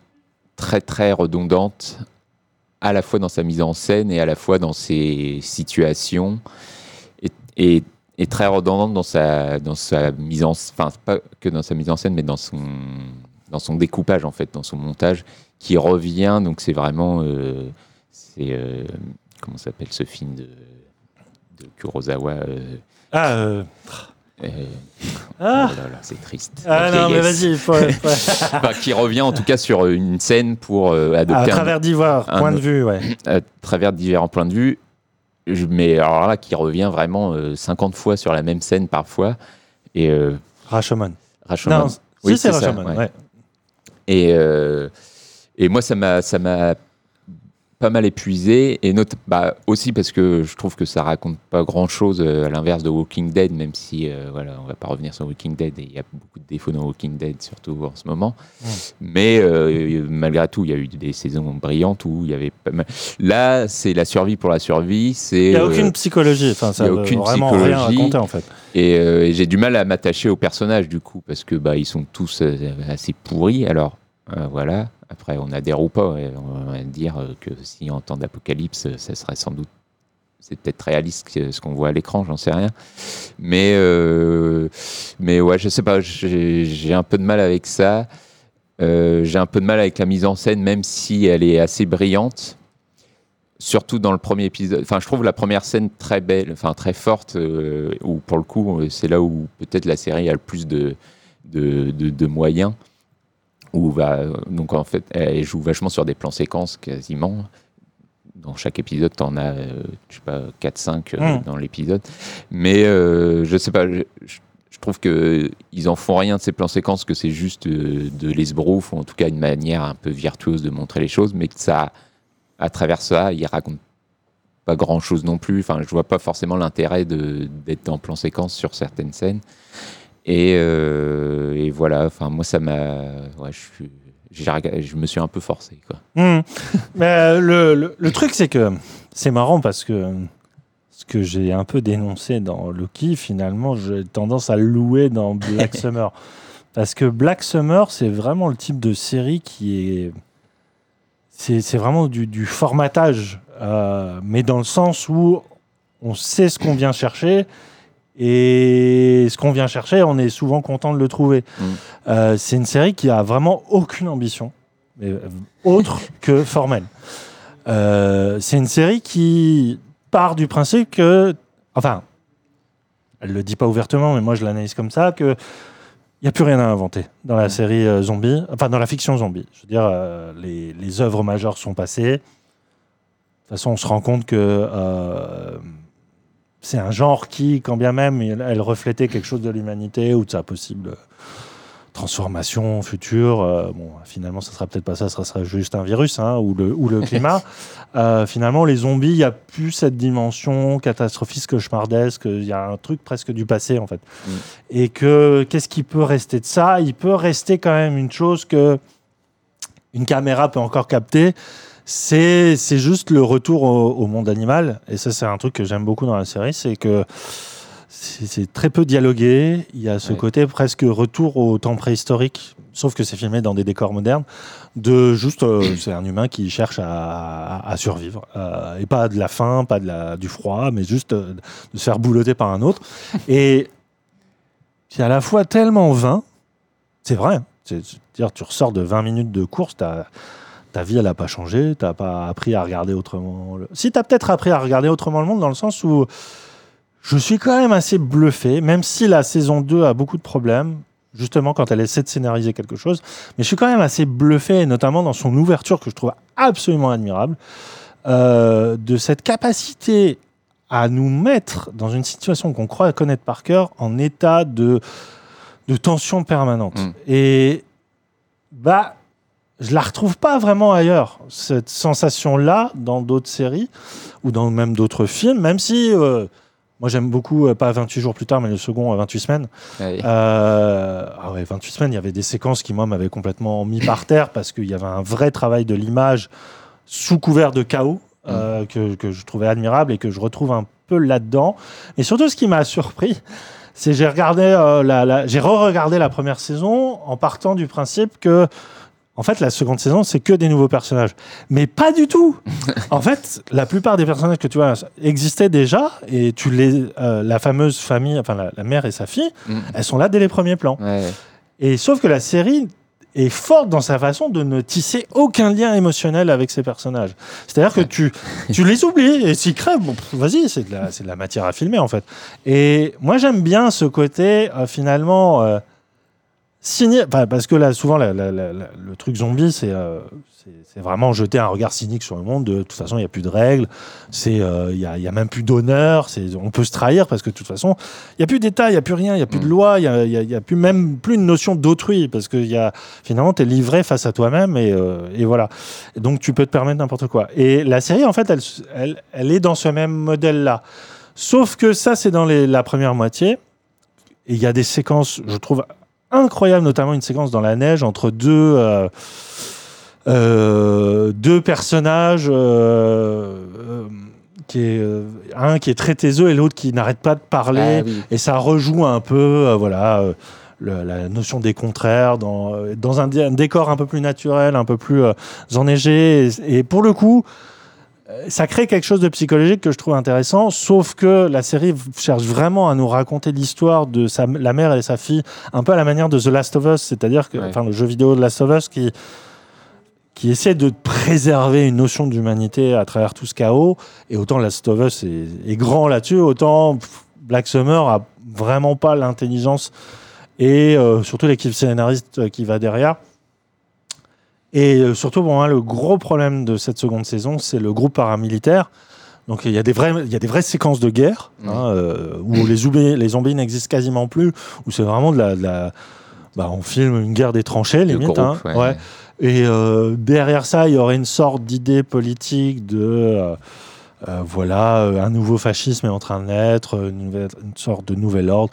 très très redondante, à la fois dans sa mise en scène et à la fois dans ses situations, et, très redondante dans sa dans sa mise en, enfin pas que dans sa mise en scène, mais dans son dans son découpage en fait, dans son montage, qui revient. Donc c'est vraiment euh, c'est euh, comment s'appelle ce film de, de Kurosawa euh, Ah, euh, euh, Ah. oh là là, c'est triste. Ah non, mais vas-y, faut- Enfin, qui revient en tout cas sur une scène pour euh, adopter à travers divers points de vue, ouais. à travers différents points de vue. Mais alors là, qui revient vraiment euh, 50 fois sur la même scène parfois. Et Rashomon. Rashomon. Non, si, c'est Rashomon, ouais. Et, et moi, ça m'a, ça m'a pas mal épuisé et note, bah, aussi parce que je trouve que ça raconte pas grand chose à l'inverse de Walking Dead, même si euh, voilà, on va pas revenir sur Walking Dead et il y a beaucoup de défauts dans Walking Dead, surtout en ce moment. Mais euh, malgré tout, il y a eu des saisons brillantes où il y avait pas mal. Là, c'est la survie pour la survie. C'est Il n'y a euh, aucune psychologie. Enfin, ça y a aucune vraiment rien psychologie. raconter en fait. Et, euh, et j'ai du mal à m'attacher aux personnages du coup parce que bah ils sont tous euh, assez pourris. Alors euh, voilà. Après on adhère ou pas. On va dire que si en temps d'apocalypse, ça serait sans doute c'est peut-être réaliste ce qu'on voit à l'écran, j'en sais rien. Mais euh, mais ouais, je sais pas. J'ai un peu de mal avec ça. Euh, j'ai un peu de mal avec la mise en scène, même si elle est assez brillante surtout dans le premier épisode. Enfin, je trouve la première scène très belle, enfin très forte, où pour le coup, c'est là où peut-être la série a le plus de- de moyens. Où va, donc en fait, elle joue vachement sur des plans séquences quasiment. Dans chaque épisode, t'en as, euh, je sais pas, 4-5 euh, Mm. dans l'épisode. Mais euh, je sais pas, je, trouve que ils en font rien de ces plans séquences, que c'est juste de l'esbrouf, ou en tout cas une manière un peu virtuose de montrer les choses, mais que ça, à travers ça, ils racontent pas grand chose non plus. Enfin, je vois pas forcément l'intérêt de- d'être en plan séquence sur certaines scènes. Et, euh, et voilà, enfin, moi, ça m'a. Ouais, je, suis- je me suis un peu forcé, quoi. Hmm. Mais euh, le, le- le truc, c'est que c'est marrant parce que ce que j'ai un peu dénoncé dans Loki, finalement, j'ai tendance à le louer dans Black Summer. Parce que Black Summer, c'est vraiment le type de série qui est. C'est c'est vraiment du, du formatage, euh, mais dans le sens où on sait ce qu'on vient chercher. Et ce qu'on vient chercher, on est souvent content de le trouver. Euh, c'est une série qui a vraiment aucune ambition, mais, euh, autre que formelle. Euh, c'est une série qui part du principe que, enfin, elle le dit pas ouvertement, mais moi je l'analyse comme ça, que il n'y a plus rien à inventer dans la série euh, zombie, enfin dans la fiction zombie. Je veux dire, les, les œuvres majeures sont passées. De toute façon, on se rend compte que c'est un genre qui, quand bien même elle, reflétait quelque chose de l'humanité ou de sa possible transformation future, euh, bon, finalement, ça sera peut-être pas ça, ça sera juste un virus hein, ou, le, ou le climat. Euh, finalement, les zombies, il n'y a plus cette dimension catastrophiste, cauchemardesque, il y a un truc presque du passé en fait. Et que qu'est-ce qui peut rester de ça? Il peut rester quand même une chose que une caméra peut encore capter. C'est c'est juste le retour au, au monde animal. Et ça, c'est un truc que j'aime beaucoup dans la série, c'est que c'est très peu dialogué. Il y a ce côté presque retour au temps préhistorique, sauf que c'est filmé dans des décors modernes. De juste, euh, c'est un humain qui cherche à, survivre Euh, et pas de la faim, pas de la, du froid, mais juste euh, de se faire boulotter par un autre. Et c'est à la fois tellement vain, c'est vrai. hein. C'est-à-dire, tu ressors de 20 minutes de course, t'as- ta vie, elle n'a pas changé, tu n'as pas appris à regarder autrement. le- Si, tu as peut-être appris à regarder autrement le monde, dans le sens où je suis quand même assez bluffé, même si la saison 2 a beaucoup de problèmes, justement quand elle essaie de scénariser quelque chose, mais je suis quand même assez bluffé, notamment dans son ouverture que je trouve absolument admirable, euh, de cette capacité à nous mettre dans une situation qu'on croit connaître par cœur en état de, de tension permanente. Et bah, je la retrouve pas vraiment ailleurs, cette sensation-là, dans d'autres séries ou dans même d'autres films, même si euh, moi j'aime beaucoup, euh, pas 28 jours plus tard, mais le second, euh, 28 semaines. Ouais. Euh, ah ouais, 28 semaines, il y avait des séquences qui, moi, m'avaient complètement mis par terre parce qu'il y avait un vrai travail de l'image sous couvert de chaos euh, que, que je trouvais admirable et que je retrouve un peu là-dedans. Et surtout, ce qui m'a surpris, c'est j'ai regardé euh, la, la- j'ai re-regardé la première saison en partant du principe que en fait la seconde saison c'est que des nouveaux personnages. Mais pas du tout. En fait la plupart des personnages que tu vois existaient déjà et tu les euh, la fameuse famille enfin la, la mère et sa fille elles sont là dès les premiers plans. Et sauf que la série est forte dans sa façon de ne tisser aucun lien émotionnel avec ces personnages. C'est-à-dire que tu, tu les oublies et s'ils crèvent, bon, vas-y, c'est de, la, c'est de la matière à filmer en fait. Et moi j'aime bien ce côté, euh, finalement, euh, enfin, parce que là, souvent, la- la- la- la- le truc zombie, c'est euh, vraiment jeter un regard cynique sur le monde. De toute façon, il n'y a plus de règles, euh, il y, a, y a même plus d'honneur, on peut se trahir parce que de toute façon, il n'y a plus d'État, il n'y a plus rien, il n'y a plus de loi, il n'y a, y a- y a plus même plus une notion d'autrui parce que il y a, finalement, tu es livré face à toi-même et, euh, et voilà. Donc, tu peux te permettre n'importe quoi. Et la série, en fait, elle, elle, elle est dans ce même modèle-là. Sauf que ça, c'est dans les- la première moitié. Et il y a des séquences, je trouve, incroyables, notamment une séquence dans la neige entre deux, euh, euh, deux personnages. euh, qui est, un qui est très taiseux et l'autre qui n'arrête pas de parler. Ah oui. Et ça rejoue un peu voilà, le- la notion des contraires dans, dans un, dé- un décor un peu plus naturel, un peu plus enneigé. Et, et pour le coup, ça crée quelque chose de psychologique que je trouve intéressant, sauf que la série cherche vraiment à nous raconter l'histoire de sa, la mère et sa fille, un peu à la manière de The Last of Us, c'est-à-dire que, Ouais. enfin, le jeu vidéo de Last of Us qui, qui essaie de préserver une notion d'humanité à travers tout ce chaos. Et autant Last of Us est, est grand là-dessus, autant Black Summer a vraiment pas l'intelligence et euh, surtout l'équipe scénariste euh, qui va derrière. Et euh, surtout, pour moi, le gros problème de cette seconde saison, c'est le groupe paramilitaire. Donc il y a des il y a des vraies séquences de guerre hein, euh, où les zombies, les zombies n'existent quasiment plus, où c'est vraiment de la, de la- bah, on filme une guerre des tranchées limite. groupe, hein, ouais. ouais. Et euh, derrière ça, il y aurait une sorte d'idée politique de euh, voilà, un nouveau fascisme est en train de naître, une, nouvelle- une sorte de nouvel ordre.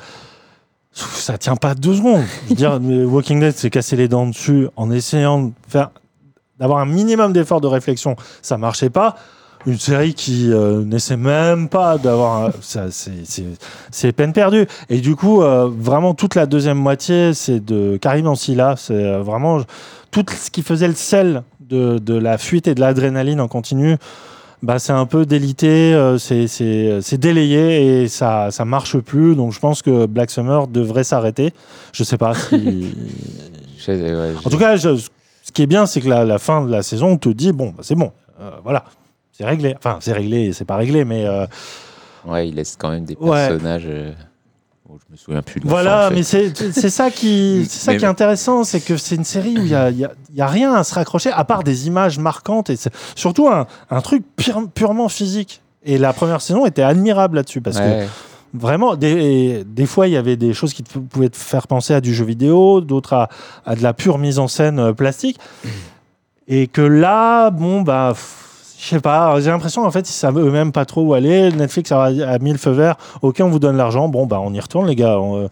Ça tient pas deux secondes. Dire, Walking Dead s'est cassé les dents dessus en essayant d'avoir un minimum d'effort de réflexion. Ça marchait pas. Une série qui euh, n'essaie même pas d'avoir. c'est- peine perdue. Et du coup, euh, vraiment, toute la deuxième moitié, c'est de Karim Ancilla. C'est euh, vraiment tout ce qui faisait le sel de la fuite et de l'adrénaline en continu. Bah, c'est un peu délité, euh, c'est- délayé et ça ça marche plus. Donc je pense que Black Summer devrait s'arrêter. Je sais pas si. Ouais, En tout cas, je- ce qui est bien, c'est que la, la fin de la saison, on te dit bon, bah, c'est bon, euh, voilà, c'est réglé. Enfin, c'est réglé, c'est pas réglé, mais euh, Ouais, il laisse quand même des personnages. Bon, je me souviens plus de voilà. fin. Mais c'est ça qui ça Mais- qui est intéressant, c'est que c'est une série où il y a, y a- y a rien à se raccrocher à part des images marquantes et c'est surtout un, un truc pure- purement physique. Et la première saison était admirable là-dessus parce Ouais. que Vraiment, des, des fois, il y avait des choses qui te- pouvaient te faire penser à du jeu vidéo, d'autres à, à de la pure mise en scène euh, plastique. Et que là, bon, bah, pff, je sais pas, j'ai l'impression, en fait, ils savent eux-mêmes pas trop où aller. Netflix a, a mis le feu vert. Ok, on vous donne l'argent. Bon, bah, on y retourne, les gars. On, euh,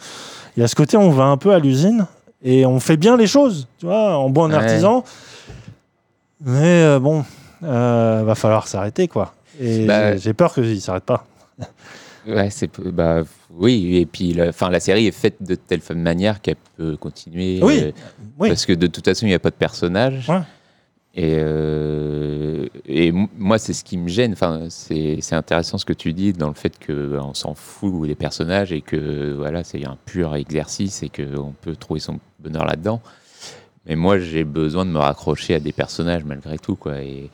Il y a ce côté, on va un peu à l'usine et on fait bien les choses, tu vois, en bon Ouais. artisan. Mais euh, bon, euh, va falloir s'arrêter, quoi. Et Bah, j'ai- peur qu'ils ne s'arrêtent pas. Ouais, c'est bah oui et puis la, enfin la série est faite de telle manière qu'elle peut continuer. Oui, euh, oui. Parce que de toute façon il n'y a pas de personnage. Ouais. Et, euh, moi c'est ce qui me gêne. Enfin c'est intéressant ce que tu dis dans le fait que bah, on s'en fout des personnages et que voilà c'est un pur exercice et que on peut trouver son bonheur là-dedans. Mais moi j'ai besoin de me raccrocher à des personnages malgré tout quoi et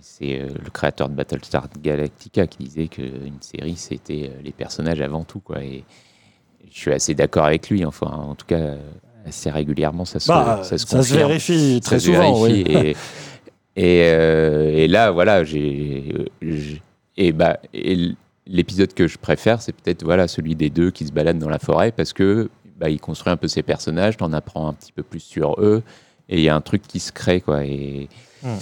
c'est euh, le créateur de Battlestar Galactica qui disait qu'une série, c'était euh, les personnages avant tout. Quoi. Et je suis assez d'accord avec lui. Enfin, en tout cas, assez régulièrement, ça se, Bah, ça se ça se confirme. vérifie très souvent, vérifie. oui. Et, et, euh, et là, voilà, j'ai. Et, bah, et l'épisode que je préfère, c'est peut-être voilà, celui des deux qui se baladent dans la forêt parce que bah, il construit un peu ses personnages, t'en apprends un petit peu plus sur eux, et il y a un truc qui se crée. Quoi, et, Hmm.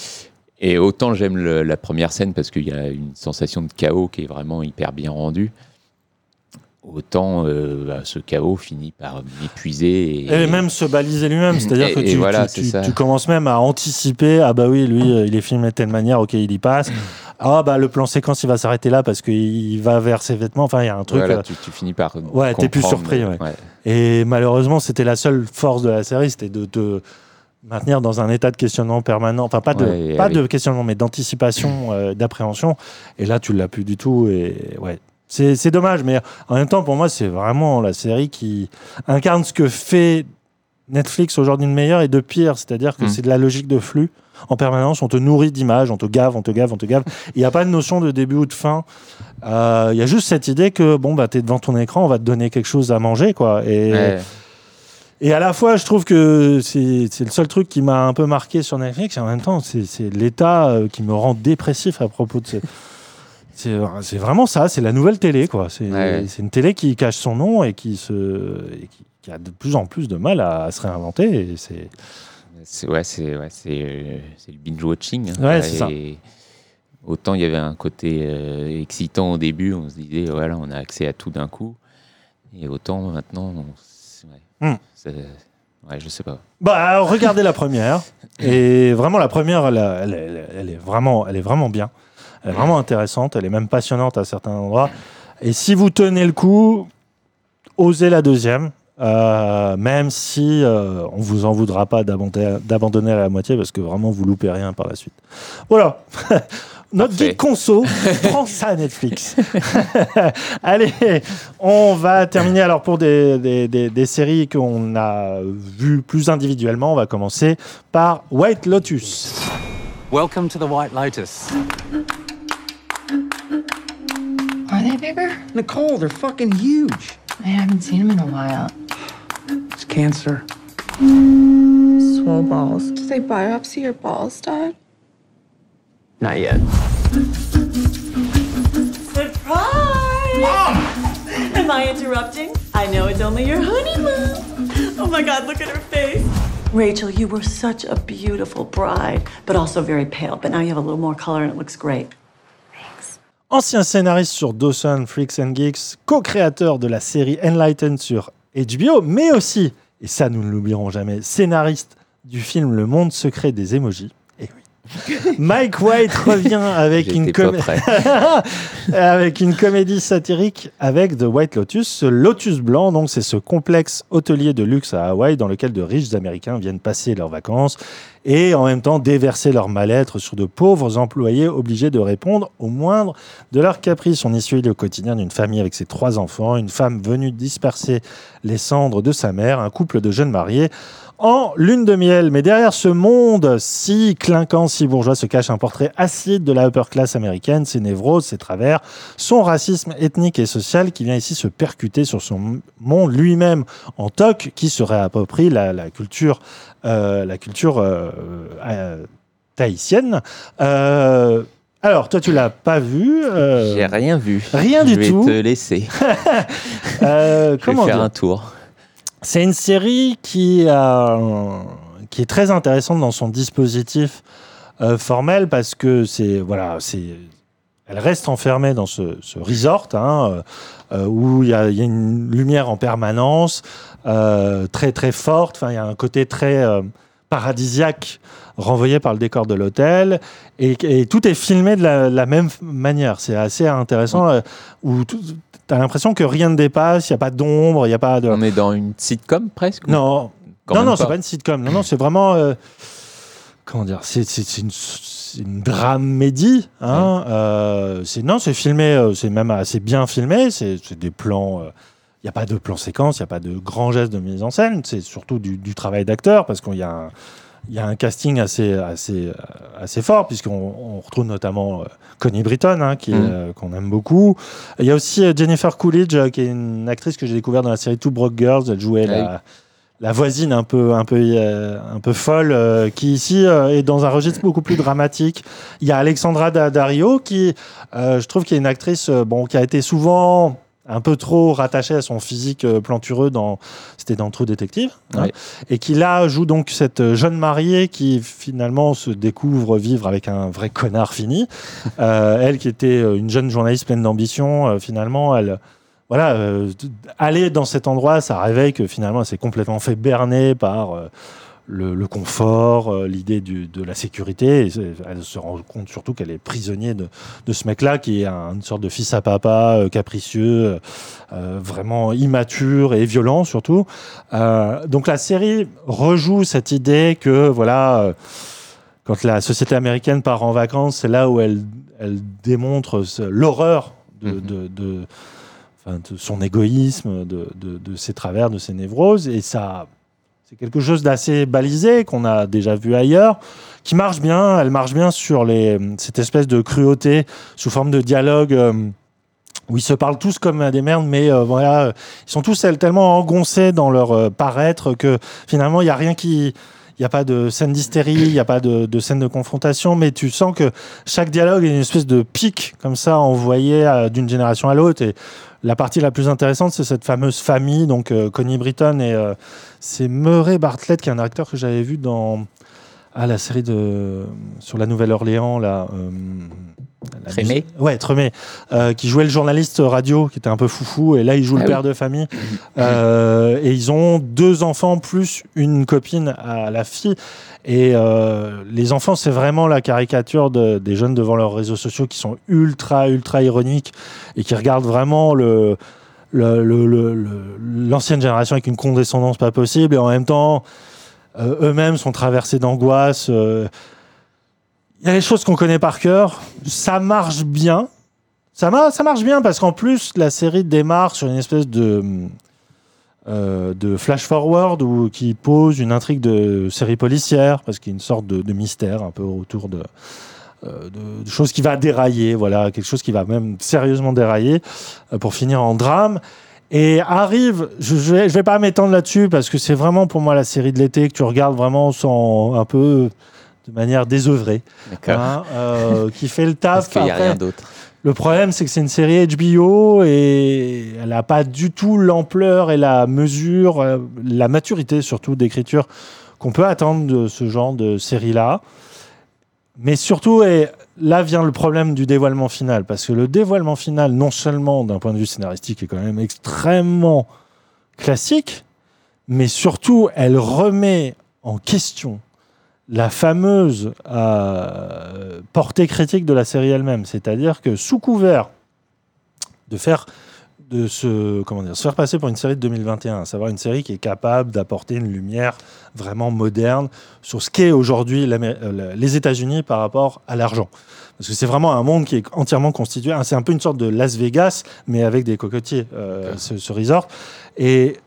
et autant j'aime la première scène parce qu'il y a une sensation de chaos qui est vraiment hyper bien rendue. Autant euh, bah, ce chaos finit par m'épuiser. Et, Et même se baliser lui-même, c'est-à-dire Et- que tu, voilà, tu- c'est tu- ça. tu commences même à anticiper, ah bah oui, lui, euh, il est filmé de telle manière, ok, il y passe. Ah bah le plan séquence, il va s'arrêter là parce qu'il va vers ses vêtements, enfin il y a un truc... Voilà, euh, tu, finis par. Ouais, t'es plus surpris. ouais. ouais. Et malheureusement, c'était la seule force de la série, c'était de te maintenir dans un état de questionnement permanent. Enfin, pas de, Ouais, pas avec- de questionnement, mais d'anticipation, euh, d'appréhension. Et là, tu l'as plus du tout. Et ouais, c'est dommage. Mais en même temps, pour moi, c'est vraiment la série qui incarne ce que fait Netflix aujourd'hui de meilleur et de pire. C'est-à-dire que Mm. c'est de la logique de flux. En permanence, on te nourrit d'images, on te gave, on te gave, on te gave. Il n'y a pas de notion de début ou de fin. Euh, Il y a juste cette idée que bon, bah, tu es devant ton écran, on va te donner quelque chose à manger. quoi. Et, Ouais. Et à la fois, je trouve que c'est le seul truc qui m'a un peu marqué sur Netflix, et en même temps, c'est c'est l'état euh, qui me rend dépressif à propos de ce. C'est vraiment ça, c'est la nouvelle télé, quoi. C'est Ouais. une télé qui cache son nom et qui, se, et qui, qui a de plus en plus de mal à, à se réinventer. C'est. Ouais, c'est euh, le binge watching. hein. Ouais, ça. Autant il y avait un côté euh, excitant au début, on se disait voilà, on a accès à tout d'un coup, et autant maintenant, on- ouais, Hmm. ouais, je sais pas. Bah, regardez la première. Et vraiment, la première, elle, elle- elle- elle est, vraiment, elle est vraiment bien. Elle est vraiment intéressante. Elle est même passionnante à certains endroits. Et si vous tenez le coup, osez la deuxième. euh, même si euh, on vous en voudra pas d'abandonner à la moitié parce que vraiment vous loupez rien par la suite. Voilà. Notre Parfait. guide conso prend ça à Netflix. Allez, on va terminer alors pour des, des, des- des séries qu'on a vues plus individuellement. On va commencer par White Lotus. Welcome to the White Lotus. Are they bigger? Nicole, they're fucking huge. I haven't seen them in a while. It's cancer. Swole balls. Did they biopsy your balls, Dad? Not yet. Surprise! Mom! Am I interrupting? I know it's only your honeymoon. Oh my god, look at her face. Rachel, you were such a beautiful bride, but also very pale. But now you have a little more color and it looks great. Ancien scénariste sur Dawson, Freaks and Geeks, co-créateur de la série Enlightened sur HBO, mais aussi, et ça nous ne l'oublierons jamais, scénariste du film Le Monde secret des emojis. Mike White revient avec une, avec une comédie satirique avec The White Lotus. Ce Lotus blanc, donc, c'est ce complexe hôtelier de luxe à Hawaï dans lequel de riches Américains viennent passer leurs vacances et en même temps déverser leur mal-être sur de pauvres employés obligés de répondre au moindre de leurs caprices. On y suit le quotidien d'une famille avec ses trois enfants, une femme venue disperser les cendres de sa mère, un couple de jeunes mariés en lune de miel. Mais derrière ce monde si clinquant, si bourgeois, se cache un portrait acide de la upper class américaine, ses névroses, ses travers, son racisme ethnique et social qui vient ici se percuter sur son monde lui-même en toc, qui se réapproprie la, la culture, euh, la culture euh, euh, tahitienne. Euh, alors, toi, tu l'as pas vu euh, J'ai rien vu. Rien du je vais tout. te laisser. euh, Je vais comment faire dire un tour. C'est une série qui, a, qui est très intéressante dans son dispositif euh, formel parce que c'est voilà, c'est elle reste enfermée dans ce, resort hein, euh, euh, où il y, y a une lumière en permanence euh, très très forte. Enfin, il y a un côté très euh, paradisiaque renvoyé par le décor de l'hôtel et, et tout est filmé de la, la même manière. C'est assez intéressant euh, où tu as l'impression que rien ne dépasse, il n'y a pas d'ombre, il n'y a pas de. On est dans une sitcom presque Non, non, non, c'est pas. une sitcom. Non, non, c'est vraiment. euh, comment dire C'est une, une dramédie. Hein, euh, c'est non, c'est filmé. euh, c'est même assez bien filmé. C'est des plans. Il n'y a pas de plan séquence, il n'y a pas de grands gestes de mise en scène. C'est surtout du, du travail d'acteur parce qu'il y a un. Il y a un casting assez, assez, euh, assez fort, puisqu'on on retrouve notamment euh, Connie Britton, hein, Mhm. euh, qu'on aime beaucoup. Il y a aussi Jennifer Coolidge, qui est une actrice que j'ai découverte dans la série Two Broke Girls. Elle jouait Ah oui. la, la voisine un peu, un peu, un peu folle, euh, qui ici euh, est dans un registre beaucoup plus dramatique. Il y a Alexandra Daddario, qui, je trouve, qui est une actrice bon, qui a été souvent un peu trop rattachée à son physique euh, plantureux dans c'était dans True Detective hein, et qui là joue donc cette jeune mariée qui finalement se découvre vivre avec un vrai connard fini. Euh, elle qui était euh, une jeune journaliste pleine d'ambition euh, finalement elle voilà, euh, aller dans cet endroit, ça réveille que finalement, elle s'est complètement fait berner par euh, le, le confort, euh, l'idée de la sécurité. Et elle se rend compte surtout qu'elle est prisonnière de, de ce mec-là, qui est un- une sorte de fils à papa, euh, capricieux, euh, vraiment immature et violent surtout. Donc la série rejoue cette idée que, voilà, quand la société américaine part en vacances, c'est là où elle, elle démontre l'horreur de, Mhm. de- de- enfin, de son égoïsme, de ses travers, de ses névroses. Et ça, c'est quelque chose d'assez balisé qu'on a déjà vu ailleurs, qui marche bien. Elle marche bien sur cette espèce de cruauté sous forme de dialogue. euh, où ils se parlent tous comme des merdes, mais euh, voilà, euh, ils sont tous tellement engoncés dans leur paraître que finalement, il n'y a rien qui. Il n'y a pas de scène d'hystérie, il n'y a pas de, scène de confrontation, mais tu sens que chaque dialogue est une espèce de pic, comme ça, envoyé d'une génération à l'autre. Et la partie la plus intéressante, c'est cette fameuse famille, donc Connie Britton et c'est Murray Bartlett, qui est un acteur que j'avais vu dans ah, la série de sur la Nouvelle-Orléans, là. euh, la musique- Ouais, Tremé, euh, qui jouait le journaliste radio, qui était un peu foufou, et là il joue Ah le oui. père de famille. Euh, et ils ont deux enfants plus une copine à la fille. Et euh, les enfants, c'est vraiment la caricature de- des jeunes devant leurs réseaux sociaux qui sont ultra, ultra ironiques et qui regardent vraiment le- l'ancienne génération avec une condescendance pas possible et en même temps euh, eux-mêmes sont traversés d'angoisse. euh, il y a des choses qu'on connaît par cœur. Ça marche bien. Ça, ma- ça marche bien parce qu'en plus, la série démarre sur une espèce de, euh, de flash-forward qui pose une intrigue de série policière parce qu'il y a une sorte de, mystère un peu autour de, de, de choses qui va dérailler. Voilà, quelque chose qui va même sérieusement dérailler euh, pour finir en drame. Et arrive, je, je vais, je vais pas m'étendre là-dessus parce que c'est vraiment pour moi la série de l'été que tu regardes vraiment sans un peu de manière désœuvrée, hein, euh, qui fait le taf. Parce qu'il n'y a rien d'autre. Le problème, c'est que c'est une série HBO et elle n'a pas du tout l'ampleur et la mesure, euh, la maturité surtout d'écriture qu'on peut attendre de ce genre de série-là. Mais surtout, et là vient le problème du dévoilement final, parce que le dévoilement final, non seulement d'un point de vue scénaristique, est quand même extrêmement classique, mais surtout, elle remet en question la fameuse euh, portée critique de la série elle-même. C'est-à-dire que sous couvert de faire de se, comment dire, se faire passer pour une série de 2021, à savoir une série qui est capable d'apporter une lumière vraiment moderne sur ce qu'est aujourd'hui euh, les États-Unis par rapport à l'argent. Parce que c'est vraiment un monde qui est entièrement constitué. C'est un peu une sorte de Las Vegas, mais avec des cocotiers, euh, ce, ce resort. Et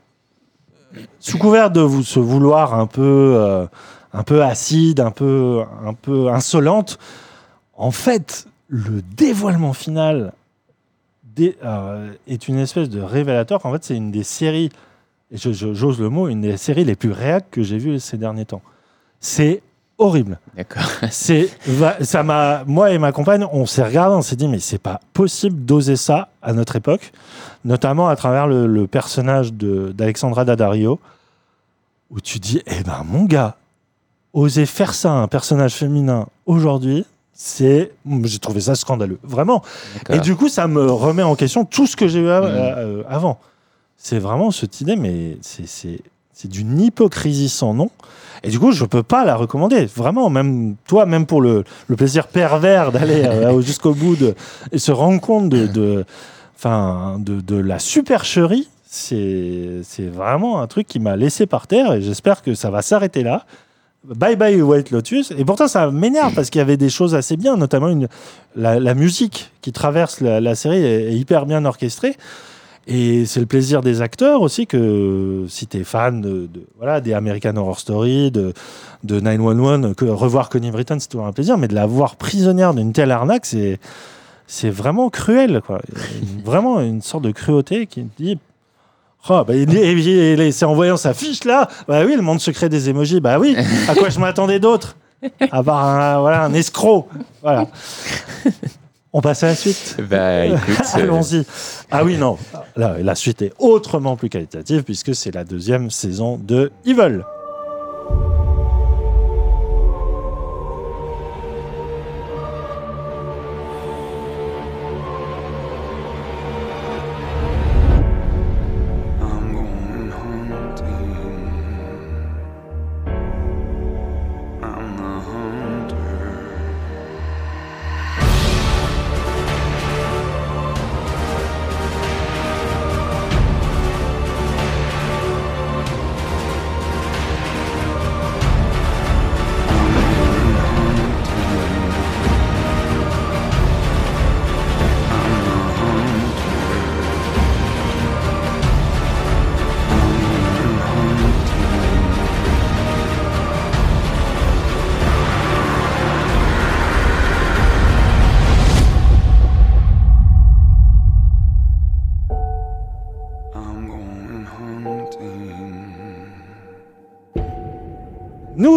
sous couvert de vous, se vouloir un peu, euh, un peu acide, un peu, un peu insolente, en fait, le dévoilement final dé- euh, est une espèce de révélateur qu'en fait, c'est une des séries, et je- je- j'ose le mot, une des séries les plus réac que j'ai vues ces derniers temps. C'est horrible. D'accord. C'est, ça m'a, moi et ma compagne, on s'est regardé, on s'est dit, mais c'est pas possible d'oser ça à notre époque, notamment à travers le, le personnage de, d'Alexandra Daddario, où tu dis, eh ben, mon gars, oser faire ça à un personnage féminin aujourd'hui, c'est, j'ai trouvé ça scandaleux, vraiment. Et du coup, ça me remet en question tout ce que j'ai eu a- euh, avant. C'est vraiment cette idée, mais c'est, c'est, d'une hypocrisie sans nom. Et du coup, je peux pas la recommander. Vraiment, même toi, même pour le, le plaisir pervers d'aller euh, jusqu'au bout de, et se rendre compte de, de, enfin, de, de la supercherie, c'est, c'est vraiment un truc qui m'a laissé par terre et j'espère que ça va s'arrêter là. Bye bye White Lotus. Et pourtant, ça m'énerve parce qu'il y avait des choses assez bien, notamment la, musique qui traverse la, série est, hyper bien orchestrée. Et c'est le plaisir des acteurs aussi que si tu es fan de, voilà, des American Horror Story, de, de 911, que revoir Connie Britton, c'est toujours un plaisir, mais de la voir prisonnière d'une telle arnaque, c'est, vraiment cruel. Quoi. Vraiment une sorte de cruauté qui dit Oh, bah, c'est en voyant sa fiche là, bah oui, le monde secret des émojis, bah oui, à quoi je m'attendais d'autre? À part un, voilà, un escroc. Voilà. On passe à la suite Bah, écoute, euh, Allons-y. Ah oui, non. Là, la suite est autrement plus qualitative puisque c'est la deuxième saison de Evil.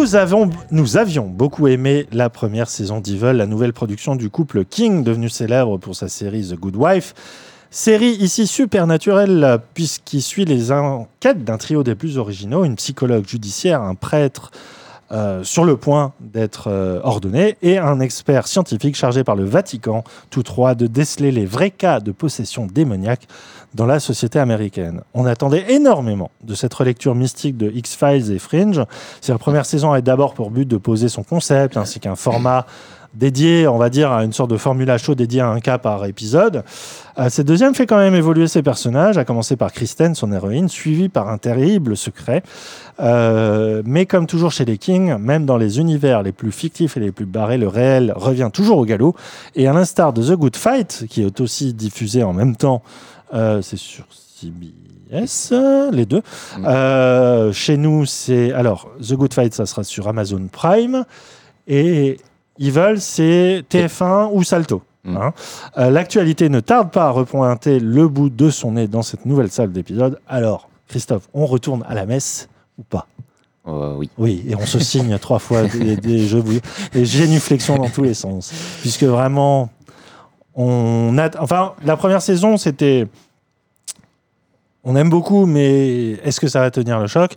Nous, avons, nous avions beaucoup aimé la première saison d'Evil, la nouvelle production du couple King, devenu célèbre pour sa série The Good Wife. Série ici supernaturelle, puisqu'il suit les enquêtes d'un trio des plus originaux, une psychologue judiciaire, un prêtre euh, sur le point d'être euh, ordonné, et un expert scientifique chargé par le Vatican, tous trois, de déceler les vrais cas de possession démoniaque dans la société américaine. On attendait énormément de cette relecture mystique de X-Files et Fringe. La première saison a d'abord pour but de poser son concept ainsi qu'un format dédié, on va dire, à une sorte de formula show dédié à un cas par épisode. Euh, cette deuxième fait quand même évoluer ses personnages, à commencer par Kristen, son héroïne, suivie par un terrible secret. Euh, mais comme toujours chez les Kings, même dans les univers les plus fictifs et les plus barrés, le réel revient toujours au galop. Et à l'instar de The Good Fight, qui est aussi diffusé en même temps, euh, c'est sur CBS, les deux. Euh, chez nous, c'est alors The Good Fight, ça sera sur Amazon Prime. Et Evil, c'est TF1 ou Salto. hein. Euh, L'actualité ne tarde pas à repointer le bout de son nez dans cette nouvelle salle d'épisode. Alors, Christophe, on retourne à la messe ou pas? Euh, oui. Oui, et on se signe trois fois des, des jeux des génuflexions dans tous les sens. Puisque vraiment, on a. Enfin, la première saison, c'était. On aime beaucoup, mais est-ce que ça va tenir le choc?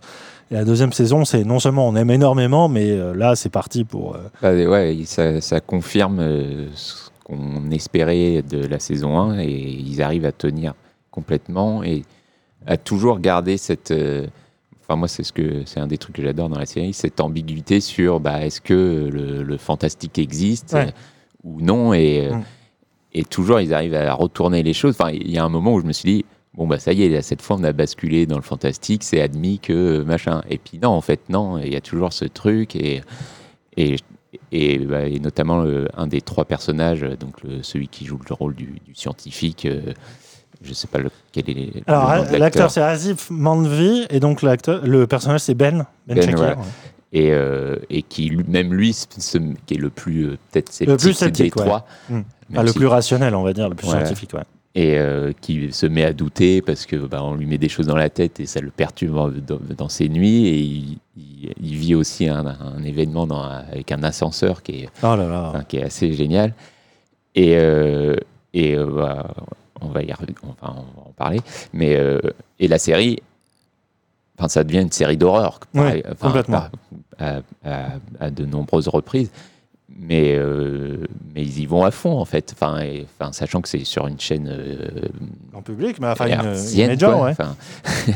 Et la deuxième saison, c'est non seulement on aime énormément, mais euh, là, c'est parti pour. euh, Bah, ouais, ça, ça confirme euh, ce qu'on espérait de la saison 1 et ils arrivent à tenir complètement et à toujours garder cette. Enfin, moi, c'est ce que c'est un des trucs que j'adore dans la série, cette ambiguïté sur bah, est-ce que le, le fantastique existe Ouais. ou non et, Mm. et toujours ils arrivent à retourner les choses. Enfin, il y a un moment où je me suis dit bon bah ça y est, là, cette fois on a basculé dans le fantastique, c'est admis que euh, machin. Et puis non, en fait non, il y a toujours ce truc et et et, bah, et notamment euh, un des trois personnages, euh, donc le- celui qui joue le rôle du, du scientifique, euh, je sais pas le, quel est le Alors, de l'acteur, c'est Asif Manvi, et donc l'acteur, le personnage, c'est Ben. Ben, Ben, Shakir, voilà. ouais. et, euh, et qui lui- même lui qui est le plus euh, peut-être Le plus sceptique des ouais. trois Mm. Enfin, le si- plus rationnel, on va dire, le plus Voilà. scientifique, ouais. Et euh, qui se met à douter parce que bah, on lui met des choses dans la tête et ça le perturbe dans, ses nuits et il, il- il vit aussi un, un événement dans- avec un ascenseur qui est, Oh là là. enfin, qui est assez génial et, euh, et euh, bah, on va y on va en parler mais et la série ça devient une série d'horreur complètement. à de nombreuses reprises mais, euh, mais ils y vont à fond en fait enfin, et- enfin sachant que c'est sur une chaîne euh, En public, mais enfin, une, une major, quoi, ouais. enfin.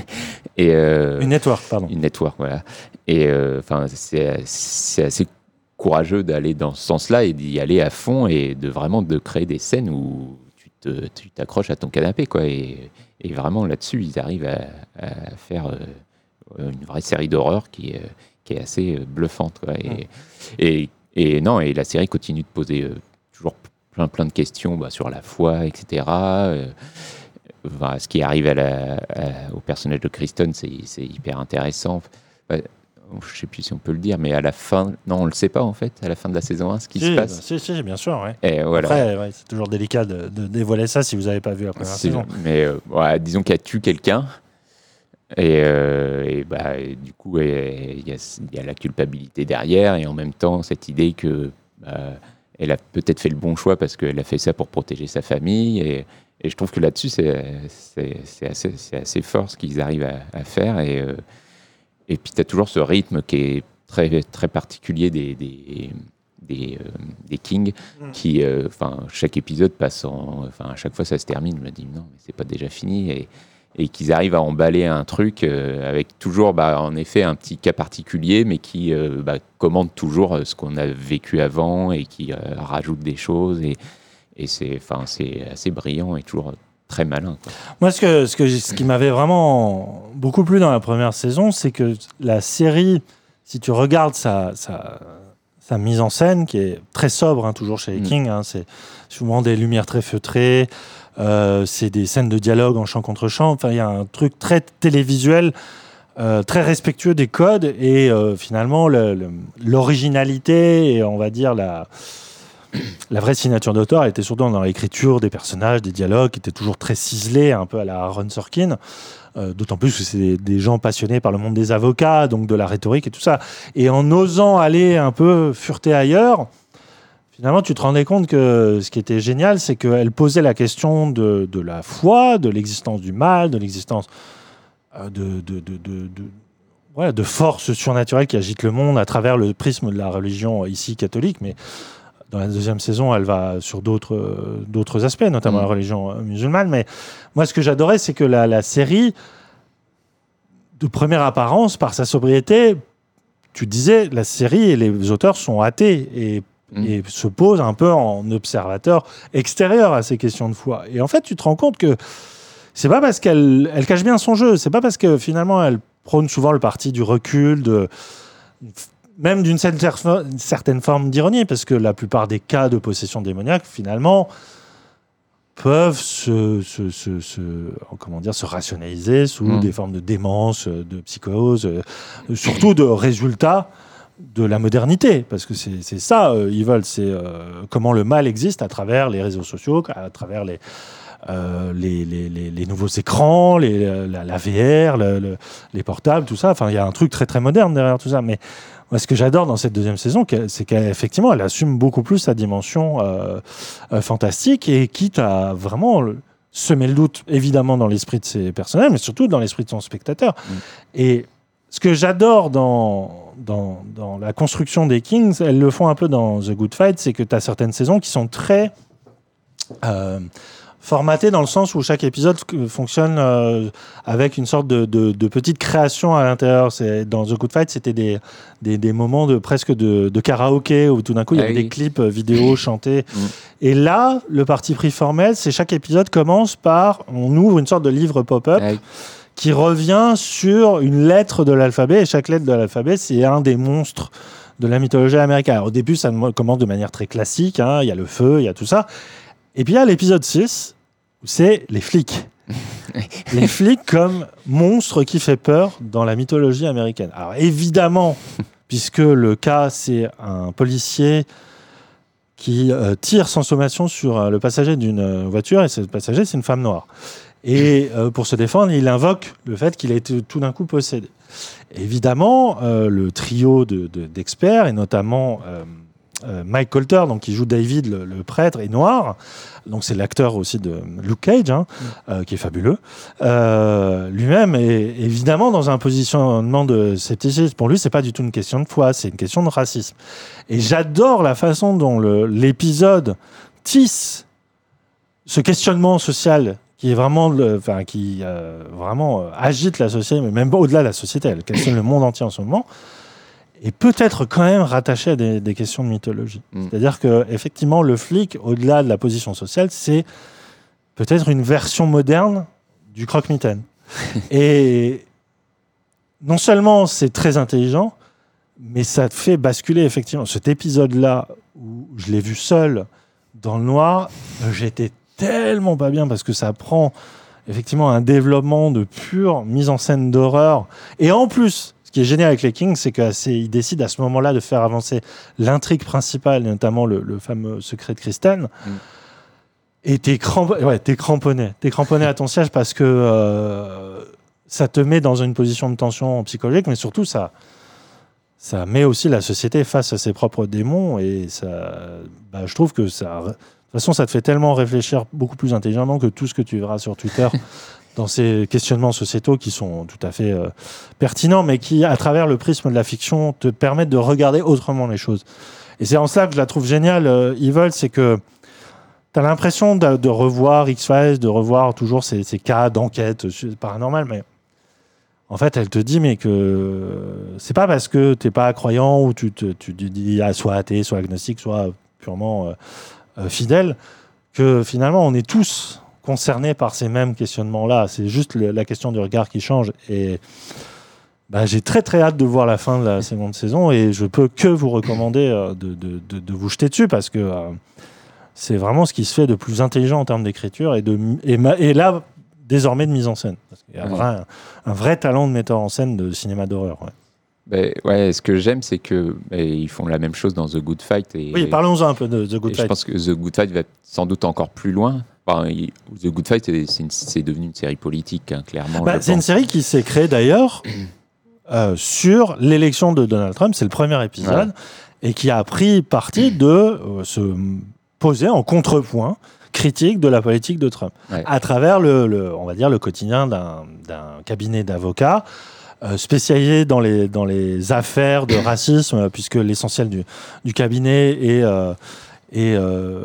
et euh, Une network, pardon. une network voilà et enfin c'est c'est assez courageux d'aller dans ce sens-là et d'y aller à fond et de vraiment de créer des scènes où tu t'accroches à ton canapé quoi et, et vraiment là-dessus ils arrivent à, à faire une vraie série d'horreur qui est qui est assez bluffante quoi et, et et non et la série continue de poser euh, toujours plein plein de questions bah, sur la foi etc euh, Enfin, ce qui arrive à la- à- au personnage de Kristen, c'est hyper intéressant. Ouais, je sais plus si on peut le dire, mais à la fin, non, on le sait pas en fait, à la fin de la saison 1, ce qui Si, se bah, passe. si, si, bien sûr, ouais. Et voilà. Après, ouais, c'est toujours délicat de, de dévoiler ça si vous n'avez pas vu la première saison. Mais euh, ouais, disons qu'elle tue quelqu'un. Et, euh, et bah, et du coup, il y, a- il y a la culpabilité derrière, et en même temps, cette idée que bah, elle a peut-être fait le bon choix parce qu'elle a fait ça pour protéger sa famille. Et, et je trouve que là-dessus, c'est assez, fort ce qu'ils arrivent à, à faire. Et, euh, et puis, tu as toujours ce rythme qui est très, très particulier des, des, des, euh, des Kings, Mm. qui, enfin, chaque épisode passe en. Enfin, à chaque fois, ça se termine. Je me dis, non, mais c'est pas déjà fini. Et, et qu'ils arrivent à emballer un truc euh, avec toujours, bah, en effet, un petit cas particulier, mais qui euh, bah, commande toujours euh, ce qu'on a vécu avant et qui euh, rajoute des choses. Et, et c'est enfin, c'est assez brillant et toujours très malin. quoi. Moi, ce, que, ce, que, j'ai- ce qui m'avait vraiment beaucoup plu dans la première saison, c'est que la série, si tu regardes sa, sa, sa mise en scène, qui est très sobre, hein, toujours chez les Mm. Kings, hein, c'est souvent des lumières très feutrées, c'est des scènes de dialogue en chant contre chant, enfin, il y a un truc très télévisuel. euh, très respectueux des codes et euh, finalement le- le- l'originalité et on va dire la, vraie signature d'auteur était surtout dans l'écriture des personnages, des dialogues qui étaient toujours très ciselés, un peu à la Aaron Sorkin. Euh, D'autant plus que c'est des, des gens passionnés par le monde des avocats, donc de la rhétorique et tout ça. Et en osant aller un peu fureter ailleurs, finalement, tu te rendais compte que ce qui était génial, c'est qu'elle posait la question de, de la foi, de l'existence du mal, de l'existence euh, de, forces surnaturelles qui agitent le monde à travers le prisme de la religion ici catholique, mais dans la deuxième saison, elle va sur d'autres euh, d'autres aspects, notamment Mm. la religion euh, musulmane. Mais moi, ce que j'adorais, c'est que la, la série, de première apparence, par sa sobriété, tu disais, la série et les auteurs sont athées et, et se posent un peu en observateur extérieur à ces questions de foi. Et en fait, tu te rends compte que c'est pas parce qu'elle elle cache bien son jeu, c'est pas parce que finalement elle prône souvent le parti du recul, de même d'une certaine, forme d'ironie, parce que la plupart des cas de possession démoniaque, finalement, peuvent se, se, se- se- comment dire, se rationaliser sous Mm. des formes de démence, de psychose, euh, surtout de résultats de la modernité, parce que c'est ça, euh, ils veulent, c'est euh, comment le mal existe à travers les réseaux sociaux, à travers les, euh, les, les- les- les nouveaux écrans, les, la, la VR, le- le- les portables, tout ça. Enfin, il y a un truc très très moderne derrière tout ça. Mais moi, ce que j'adore dans cette deuxième saison, c'est qu'effectivement, elle assume beaucoup plus sa dimension euh, euh, fantastique et quitte à vraiment semer le doute, évidemment, dans l'esprit de ses personnages, mais surtout dans l'esprit de son spectateur. Et ce que j'adore dans, dans, dans la construction des Kings, elles le font un peu dans The Good Fight, c'est que tu as certaines saisons qui sont très euh, formatées dans le sens où chaque épisode fonctionne euh, avec une sorte de, de- de petite création à l'intérieur. Dans The Good Fight, c'était des, des, des moments de presque de, de karaoké où tout d'un coup il y Ah avait oui. des clips euh, vidéo chantés. Et là, le parti pris formel, c'est chaque épisode commence par on ouvre une sorte de livre pop-up qui revient sur une lettre de l'alphabet. Et chaque lettre de l'alphabet, c'est un des monstres de la mythologie américaine. Alors, au début, ça commence de manière très classique. hein. Il y a le feu, il y a tout ça. Et puis, il y a l'épisode 6, où c'est les flics. les flics comme monstres qui fait peur dans la mythologie américaine. Alors, évidemment, puisque le cas, c'est un policier qui euh, tire sans sommation sur euh, le passager d'une euh, voiture, et ce passager, c'est une femme noire. Et euh, pour se défendre, il invoque le fait qu'il a été tout d'un coup possédé. Évidemment, euh, le trio de- de- d'experts, et notamment euh, Mike Colter, donc, qui joue David, le, le prêtre, est noir. Donc c'est l'acteur aussi de Luke Cage, hein, euh, qui est fabuleux. Lui-même est évidemment dans un positionnement de scepticisme. Pour lui, c'est pas du tout une question de foi, c'est une question de racisme. Et j'adore la façon dont l'épisode tisse ce questionnement social qui est vraiment, le- enfin, qui euh, vraiment euh, agite la société, mais même au-delà de la société, elle questionne le monde entier en ce moment, et peut-être quand même rattaché à des, des questions de mythologie. C'est-à-dire que effectivement, le flic, au-delà de la position sociale, c'est peut-être une version moderne du croque-mitaine. et non seulement c'est très intelligent, mais ça fait basculer effectivement. Cet épisode-là, où je l'ai vu seul dans le noir, j'étais tellement pas bien parce que ça prend effectivement un développement de pure mise en scène d'horreur. Et en plus, ce qui est génial avec les Kings, c'est qu'ils décident à ce moment-là de faire avancer l'intrigue principale, notamment le, le fameux secret de Kristen. Et t'es cramp- ouais, t'es cramponné. T'es cramponné à ton siège parce que euh, ça te met dans une position de tension psychologique, mais surtout ça, ça met aussi la société face à ses propres démons. Et ça, bah, je trouve que ça. De toute façon, ça te fait tellement réfléchir beaucoup plus intelligemment que tout ce que tu verras sur Twitter dans ces questionnements sociétaux qui sont tout à fait euh, pertinents, mais qui, à travers le prisme de la fiction, te permettent de regarder autrement les choses. Et c'est en cela que je la trouve géniale, euh, Evil, c'est que tu as l'impression de, de revoir X-Files, de revoir toujours ces, ces cas d'enquête euh, paranormale, mais en fait, elle te dit, mais que c'est pas parce que t'es pas croyant ou tu te tu te dis ah, soit athée, soit agnostique, soit purement euh, euh, fidèle, que finalement on est tous concernés par ces mêmes questionnements-là. C'est juste le- la question du regard qui change. Et bah, j'ai très très hâte de voir la fin de la seconde saison et je peux que vous recommander euh, de, de- de- de vous jeter dessus parce que euh, c'est vraiment ce qui se fait de plus intelligent en termes d'écriture et, de, et, là, désormais de mise en scène. Parce qu'il y a Ouais. vrai- un, vrai talent de metteur en scène de cinéma d'horreur. ouais. Ben, ouais, ce que j'aime, c'est que ben, ils font la même chose dans The Good Fight. Et, Oui, parlons-un un peu de The Good Fight. Je pense que The Good Fight va sans doute encore plus loin. Enfin, il- The Good Fight, c'est- devenu une série politique, hein, clairement. Bah, c'est une série qui s'est créée d'ailleurs euh, sur l'élection de Donald Trump, c'est le premier épisode, et qui a pris parti de euh, se poser en contrepoint critique de la politique de Trump, Ouais. à travers le, le- on va dire, le quotidien d'un cabinet d'avocats spécialisé dans les, dans les affaires de racisme, euh, puisque l'essentiel du, du cabinet est... euh, et euh,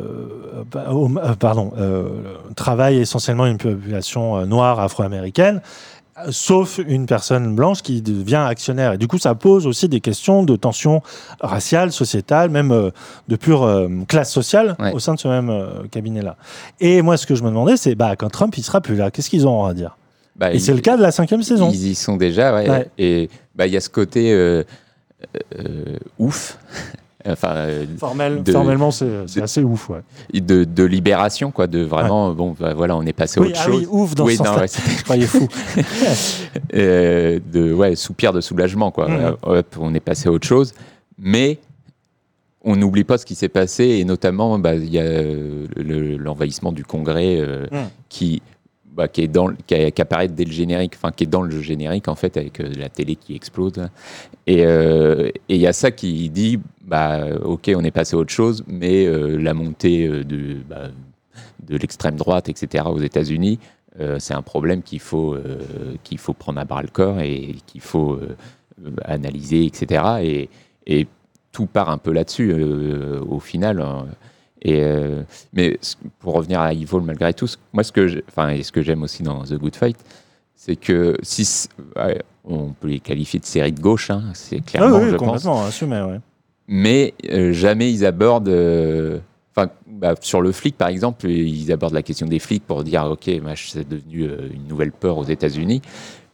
bah, euh, pardon, euh, travaille essentiellement une population euh, noire afro-américaine, euh, sauf une personne blanche qui devient actionnaire. Et du coup, ça pose aussi des questions de tension raciale, sociétale, même euh, de pure euh, classe sociale au sein de ce même euh, cabinet-là. Et moi, ce que je me demandais, c'est bah, quand Trump il sera plus là, qu'est-ce qu'ils auront à dire? Bah, Et c'est le cas de la cinquième saison. Ils y sont déjà, ouais. Ouais. Et bah, il y a ce côté euh, euh, ouf. enfin, euh, Formel- de- formellement, c'est assez ouf. Ouais. de, de libération, quoi, de vraiment, bon, bah, voilà, on est passé à Oui, autre ah chose. oui, ouf dans ce non, sens-là. ouais, c'était- Je croyais fou. Euh, de, ouais, soupir de soulagement, quoi. Euh, hop, on est passé à autre chose. Mais on n'oublie pas ce qui s'est passé, et notamment, bah, il y a euh, le- l'envahissement du Congrès euh, Mhm. qui, bah, qui, est dans, apparaît dès le générique, enfin, qui est dans le générique, en fait, avec euh, la télé qui explose. euh, et il y a ça qui dit, bah, ok, on est passé à autre chose, mais euh, la montée de, bah, de l'extrême droite, etc., aux États-Unis, c'est un problème qu'il faut, qu'il faut prendre à bras le corps et qu'il faut analyser, etc. Et, tout part un peu là-dessus, au final. hein. Et, euh, mais pour revenir à Evil, malgré tout, moi, ce que j'ai- enfin, et ce que j'aime aussi dans The Good Fight, c'est que si on peut les qualifier de série de gauche, hein, c'est Ah clairement, oui, je complètement, pense assumé. Ouais. mais euh, jamais ils abordent. euh, bah, sur le flic, par exemple, ils abordent la question des flics pour dire ok, bah, c'est devenu une nouvelle peur aux États-Unis.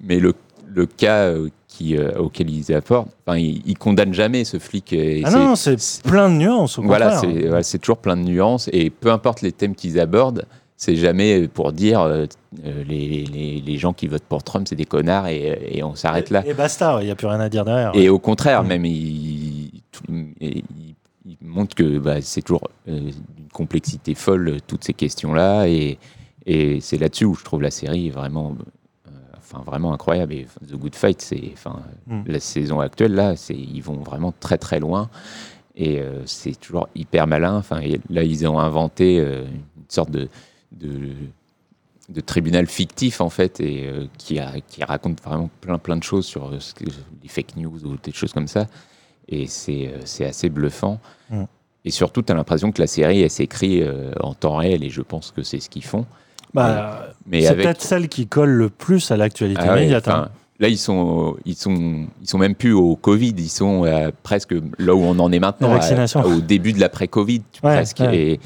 Mais le, le cas qui, euh, auquel ils apportent, enfin, ils, ils condamnent jamais ce flic. et Ah non, c'est plein de nuances. Au voilà, c'est voilà, c'est toujours plein de nuances et peu importe les thèmes qu'ils abordent, c'est jamais pour dire euh, euh, les, les- les gens qui votent pour Trump c'est des connards et, et on s'arrête là. Et basta, il n'y a plus rien à dire derrière. Et au contraire, même, il, tout- il- il montre que bah, c'est toujours euh, d'une complexité folle, toutes ces questions-là. Et, et c'est là-dessus où je trouve la série vraiment, enfin, vraiment incroyable. Et The Good Fight, c'est, enfin, Mm. la saison actuelle, là, c'est, ils vont vraiment très, très loin. Et euh, c'est toujours hyper malin. Enfin, et là, ils ont inventé euh, une sorte de, de, de tribunal fictif, en fait, et euh, qui, a, qui raconte vraiment plein, plein de choses sur ce que- les fake news ou des choses comme ça. Et c'est, c'est assez bluffant. Mm. Et surtout, tu as l'impression que la série, elle s'écrit en temps réel, et je pense que c'est ce qu'ils font. Bah, Mais c'est avec- peut-être celle qui colle le plus à l'actualité ah immédiate. hein. Là, ils sont, ils sont, ils sont même plus au Covid. Ils sont euh, presque là où on en est maintenant, à- au début de l'après-Covid, Ouais, presque. ouais. Et,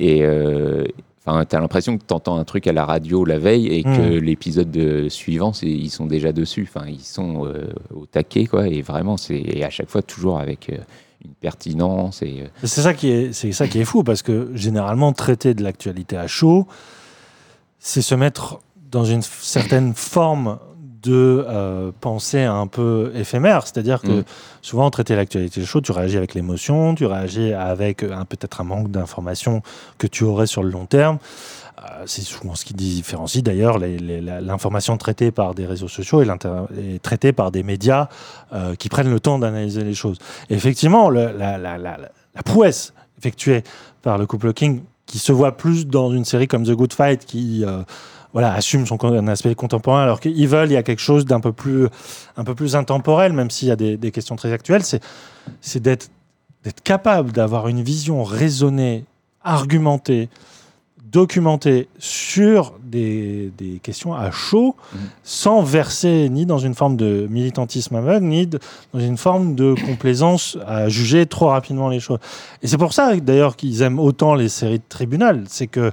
et euh, enfin, t'as l'impression que t'entends un truc à la radio la veille et que Mm. l'épisode de- suivant, ils sont déjà dessus. Enfin, ils sont euh, au taquet, quoi. Et vraiment, c'est et à chaque fois toujours avec euh, une pertinence et. euh, C'est ça qui est, c'est ça qui est fou parce que généralement traiter de l'actualité à chaud, c'est se mettre dans une certaine forme de euh, pensée un peu éphémère. C'est-à-dire que Mm. souvent traiter l'actualité chaud, tu réagis avec l'émotion, tu réagis avec un peut-être un manque d'information que tu aurais sur le long terme. Euh, c'est souvent ce qui différencie d'ailleurs l'information traitée par des réseaux sociaux et, traitée par des médias euh, qui prennent le temps d'analyser les choses. Et effectivement, le- la, la- la- la prouesse effectuée par le couple King, qui se voit plus dans une série comme The Good Fight, qui euh, voilà, assume son un aspect contemporain, alors qu'Evil, il y a quelque chose d'un peu plus, un peu plus intemporel, même s'il y a des, des questions très actuelles, c'est, c'est d'être, d'être capable d'avoir une vision raisonnée, argumentée, documentée sur des, des questions à chaud, sans verser ni dans une forme de militantisme aveugle, ni de- dans une forme de complaisance à juger trop rapidement les choses. Et c'est pour ça, d'ailleurs, qu'ils aiment autant les séries de tribunal. C'est que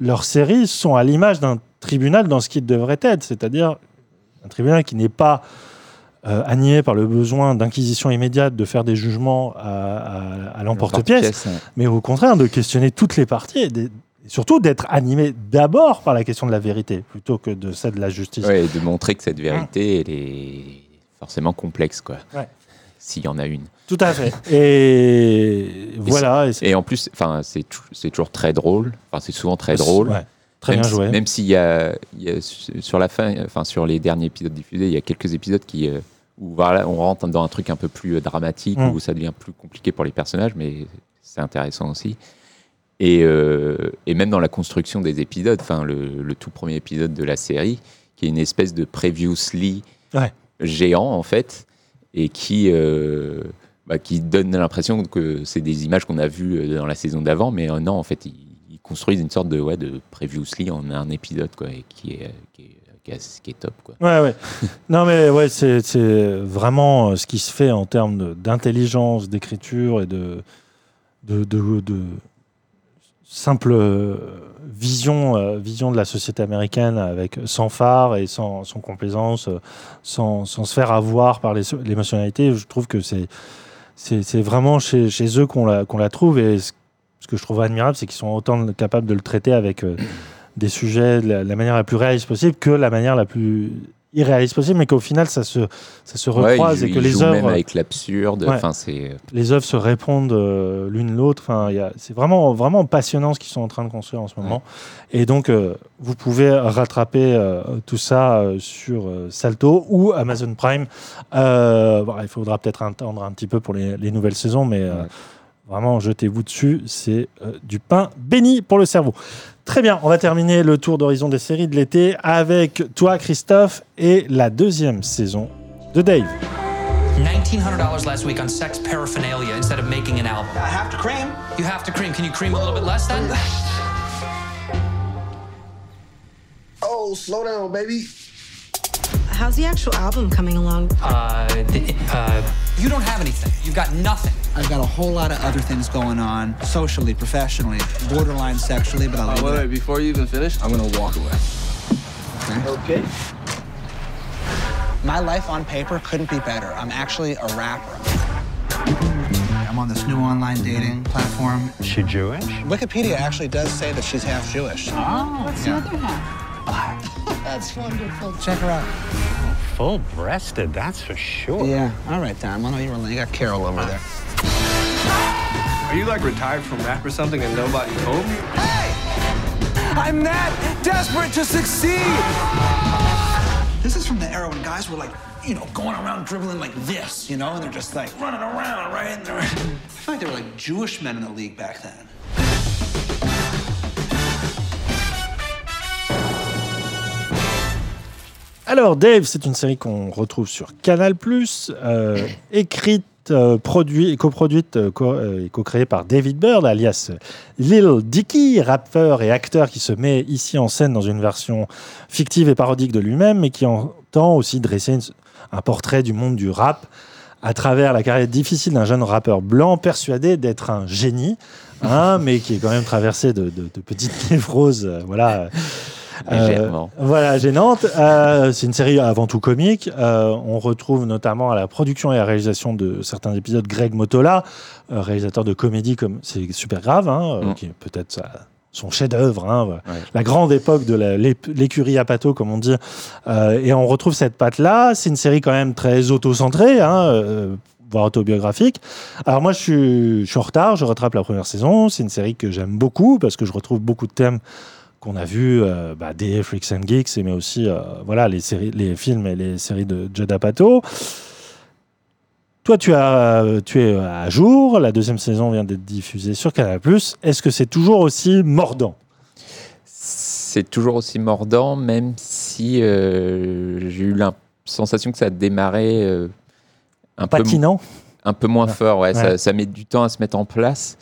leurs séries sont à l'image d'un tribunal dans ce qu'il devrait être, c'est-à-dire un tribunal qui n'est pas euh, animé par le besoin d'inquisition immédiate, de faire des jugements à, à- à l'emporte-pièce, mais au contraire de questionner toutes les parties et, des- et surtout d'être animé d'abord par la question de la vérité plutôt que de celle de la justice. Ouais, et de montrer que cette vérité, elle est forcément complexe, quoi. Ouais. s'il y en a une. Tout à fait. Et, voilà. Et, et en plus, enfin, c'est toujours très drôle. Enfin, c'est souvent très drôle. Ouais, très même bien si- joué. même s'il y a, il y a sur la fin, enfin sur les derniers épisodes diffusés, il y a quelques épisodes qui euh, où voilà, on rentre dans un truc un peu plus euh, dramatique Mm. où ça devient plus compliqué pour les personnages, mais c'est intéressant aussi. Et, euh, et même dans la construction des épisodes, enfin le, le tout premier épisode de la série, qui est une espèce de previously Ouais. géant en fait, et qui euh, bah, qui donne l'impression que c'est des images qu'on a vues euh, dans la saison d'avant, mais euh, non, en fait, ils, ils construisent une sorte de ouais de previously en un épisode quoi, et qui est qui est, qui est, qui est top quoi. Ouais, ouais. non, mais ouais, c'est vraiment ce qui se fait en termes d'intelligence, d'écriture et de, de, de, de simple euh, vision, euh, vision de la société américaine avec sans phare et sans, complaisance, euh, sans, sans se faire avoir par l'émotionnalité. Je trouve que c'est c'est vraiment chez, chez eux qu'on la, qu'on la trouve. Et ce, que je trouve admirable, c'est qu'ils sont autant capables de le traiter avec des sujets de la manière la plus réaliste possible que la manière la plus irréaliste possible, mais qu'au final, ça se, ça se Ouais, recroise et que les œuvres même avec l'absurde. Ouais. C'est les œuvres se répondent euh, l'une l'autre. Enfin, c'est vraiment, vraiment passionnant ce qu'ils sont en train de construire en ce moment. Et donc, euh, vous pouvez rattraper euh, tout ça euh, sur euh, Salto ou Amazon Prime. Euh, bon, il faudra peut-être attendre un petit peu pour les, les nouvelles saisons, mais euh, vraiment, jetez-vous dessus. C'est euh, du pain béni pour le cerveau. Très bien, on va terminer le tour d'horizon des séries de l'été avec toi, Christophe, et la deuxième saison de Dave. $1,900 last week on sex paraphernalia instead of making an album. I have to cream. You have to cream. Can you cream a little bit less then? Oh, slow down, baby. How's the actual album coming along? Uh, the, uh, you don't have anything. You've got nothing. I've got a whole lot of other things going on, socially, professionally, borderline sexually, but I'll Uh, leave wait, it wait, before you even finish, I'm gonna walk away. Okay. My life on paper couldn't be better. I'm actually a rapper. I'm on this new online dating platform. Is she Jewish? Wikipedia actually does say that she's half Jewish. Oh. What's the other half? That's wonderful. Check her out. Full breasted, that's for sure. Yeah. All right, Dom. I know you were you got Carol over there. Are you like retired from rap or something and nobody told me? Hey! I'm that desperate to succeed. This is from the era when guys were like, you know, going around dribbling like this, you know, and they're just like running around, right? And they're, I feel like they were like Jewish men in the league back then. Alors, Dave, c'est une série qu'on retrouve sur Canal+, euh, écrite, euh, produit, coproduite euh, co- et co-créée par David Bird, alias Lil Dicky, rappeur et acteur qui se met ici en scène dans une version fictive et parodique de lui-même, mais qui entend aussi dresser un portrait du monde du rap à travers la carrière difficile d'un jeune rappeur blanc persuadé d'être un génie, hein, mais qui est quand même traversé de, de- de petites névroses, euh, voilà. euh, voilà, gênante. Euh, c'est une série avant tout comique. Euh, on retrouve notamment à la production et à la réalisation de certains épisodes Greg Motola, réalisateur de comédie comme c'est super grave, hein, euh, qui est peut-être son chef-d'œuvre, hein, la grande époque de l'écurie à pato, comme on dit. Et on retrouve cette patte-là. C'est une série quand même très auto-centrée, hein, voire autobiographique. Alors moi, je suis, je suis en retard, je rattrape la première saison. C'est une série que j'aime beaucoup parce que je retrouve beaucoup de thèmes qu'on a vus euh, bah, des Freaks and Geeks, mais aussi euh, voilà, les, séries, les films et les séries de Judd Apatow. Toi, tu, as, euh, tu es à jour. La deuxième saison vient d'être diffusée sur Canal+. Est-ce que c'est toujours aussi mordant? C'est toujours aussi mordant, même si euh, j'ai eu la sensation que ça démarrait euh, un Patinant? peu, un peu moins fort. Ouais, Ouais. Ça, ça met du temps à se mettre en place.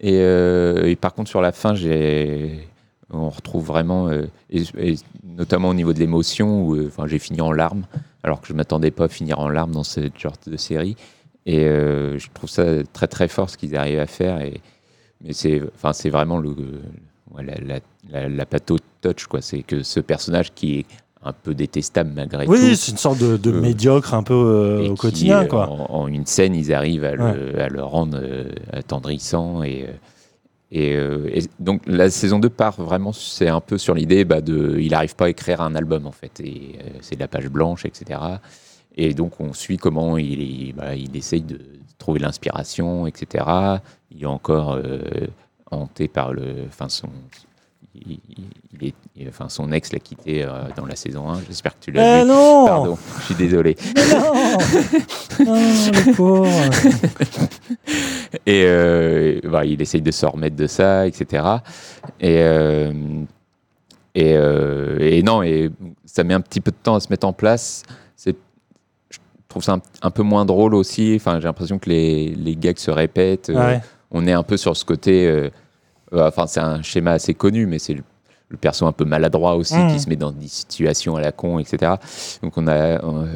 Et, et par contre, sur la fin, j'ai, on retrouve vraiment, euh, et, et notamment au niveau de l'émotion, où euh, enfin, j'ai fini en larmes, alors que je m'attendais pas à finir en larmes dans ce genre de série. Et euh, je trouve ça très très fort ce qu'ils arrivent à faire. Et, mais c'est, enfin, vraiment le, la, la, la, la pato touch, quoi. C'est que ce personnage qui est un peu détestable malgré tout. Oui, c'est une sorte de, de Euh, médiocre un peu euh, au qui, quotidien. Quoi. En, en une scène, ils arrivent à, le, à le rendre euh, attendrissant. Et, et, euh, et donc, la saison 2 part vraiment, c'est un peu sur l'idée bah, de. Il n'arrive pas à écrire un album, en fait. Et euh, c'est de la page blanche, etc. Et donc, on suit comment il, bah, il essaye de trouver l'inspiration, etc. Il est encore euh, hanté par le. Enfin, son. Il- il est- il- enfin, son ex l'a quitté euh, dans la saison 1. J'espère que tu l'as Eh vu. non Pardon, je suis désolé. non Non, le pauvre Et euh, bah, il essaye de se remettre de ça, etc. Et, euh, et, et non, et ça met un petit peu de temps à se mettre en place. C'est, je trouve ça un, un peu moins drôle aussi. Enfin, j'ai l'impression que les, les gags se répètent. Ouais. On est un peu sur ce côté. Euh, euh, enfin, c'est un schéma assez connu, mais c'est le, le perso un peu maladroit aussi Mhm. qui se met dans des situations à la con, etc. Donc on a. on- on-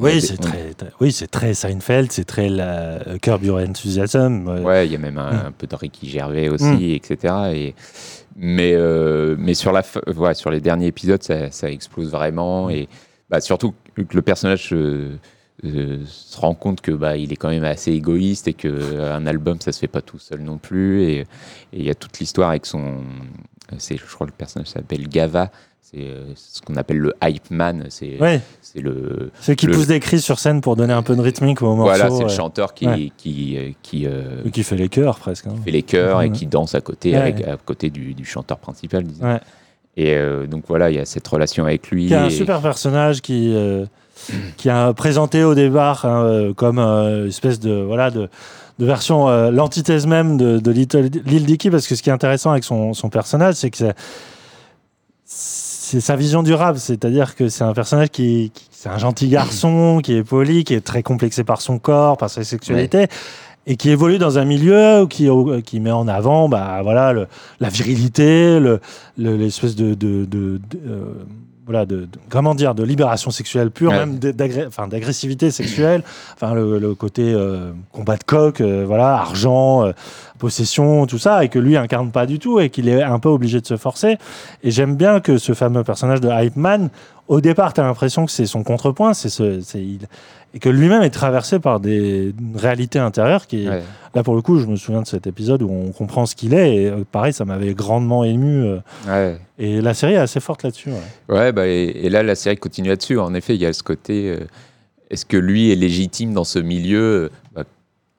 Oui, c'est on- très, très- oui, c'est très Seinfeld, c'est très la, Curb Your Enthusiasm. euh, Ouais, il y a même un, Mm. un peu de Ricky Gervais aussi, etc. Et, mais, euh, mais sur, la, ouais, sur les derniers épisodes, ça, ça explose vraiment. Et bah, surtout que le personnage euh, euh, se rend compte que bah, il est quand même assez égoïste et qu'un album, ça se fait pas tout seul non plus. Et il y a toute l'histoire avec son. c'est Je crois que le personnage s'appelle Gava. C'est euh, ce qu'on appelle le hype man. C'est Ouais. c'est le. Ceux qui le- poussent des cris sur scène pour donner un peu de rythmique au morceau. Voilà, c'est le chanteur qui, Ouais. qui, euh, qui, euh, qui fait les chœurs presque. hein. fait les chœurs et qui danse à côté, avec, à côté du, du chanteur principal, disons. Et euh, donc voilà, il y a cette relation avec lui. Qui est un et- super personnage qui, euh, qui a présenté au départ hein, euh, comme euh, une espèce de, voilà, de, de version, euh, l'antithèse même de, de Little, Lil Dicky, parce que ce qui est intéressant avec son, son personnage, c'est que c'est- c'est sa vision durable, c'est-à-dire que c'est un personnage qui, qui- c'est un gentil garçon, qui est poli, qui est très complexé par son corps, par sa sexualité. Et qui évolue dans un milieu qui, qui met en avant bah, voilà, le- la virilité, le- le- l'espèce de, de, de- de, euh, voilà, de, de- comment dire, de libération sexuelle pure, Ouais. même d'agressivité sexuelle, enfin, le, le côté euh, combat de coq, euh, voilà, argent, euh, possession, tout ça, et que lui incarne pas du tout, et qu'il est un peu obligé de se forcer. Et j'aime bien que ce fameux personnage de Hype Man, au départ, tu as l'impression que c'est son contrepoint, c'est ce, c'est- il- et que lui-même est traversé par des réalités intérieures qui, Ouais. là pour le coup, je me souviens de cet épisode où on comprend ce qu'il est, et euh, pareil, ça m'avait grandement ému. euh, Ouais. et la série est assez forte là-dessus. ouais. Ouais, bah, et, et là, la série continue là-dessus. En effet, il y a ce côté. euh, Est-ce que lui est légitime dans ce milieu bah,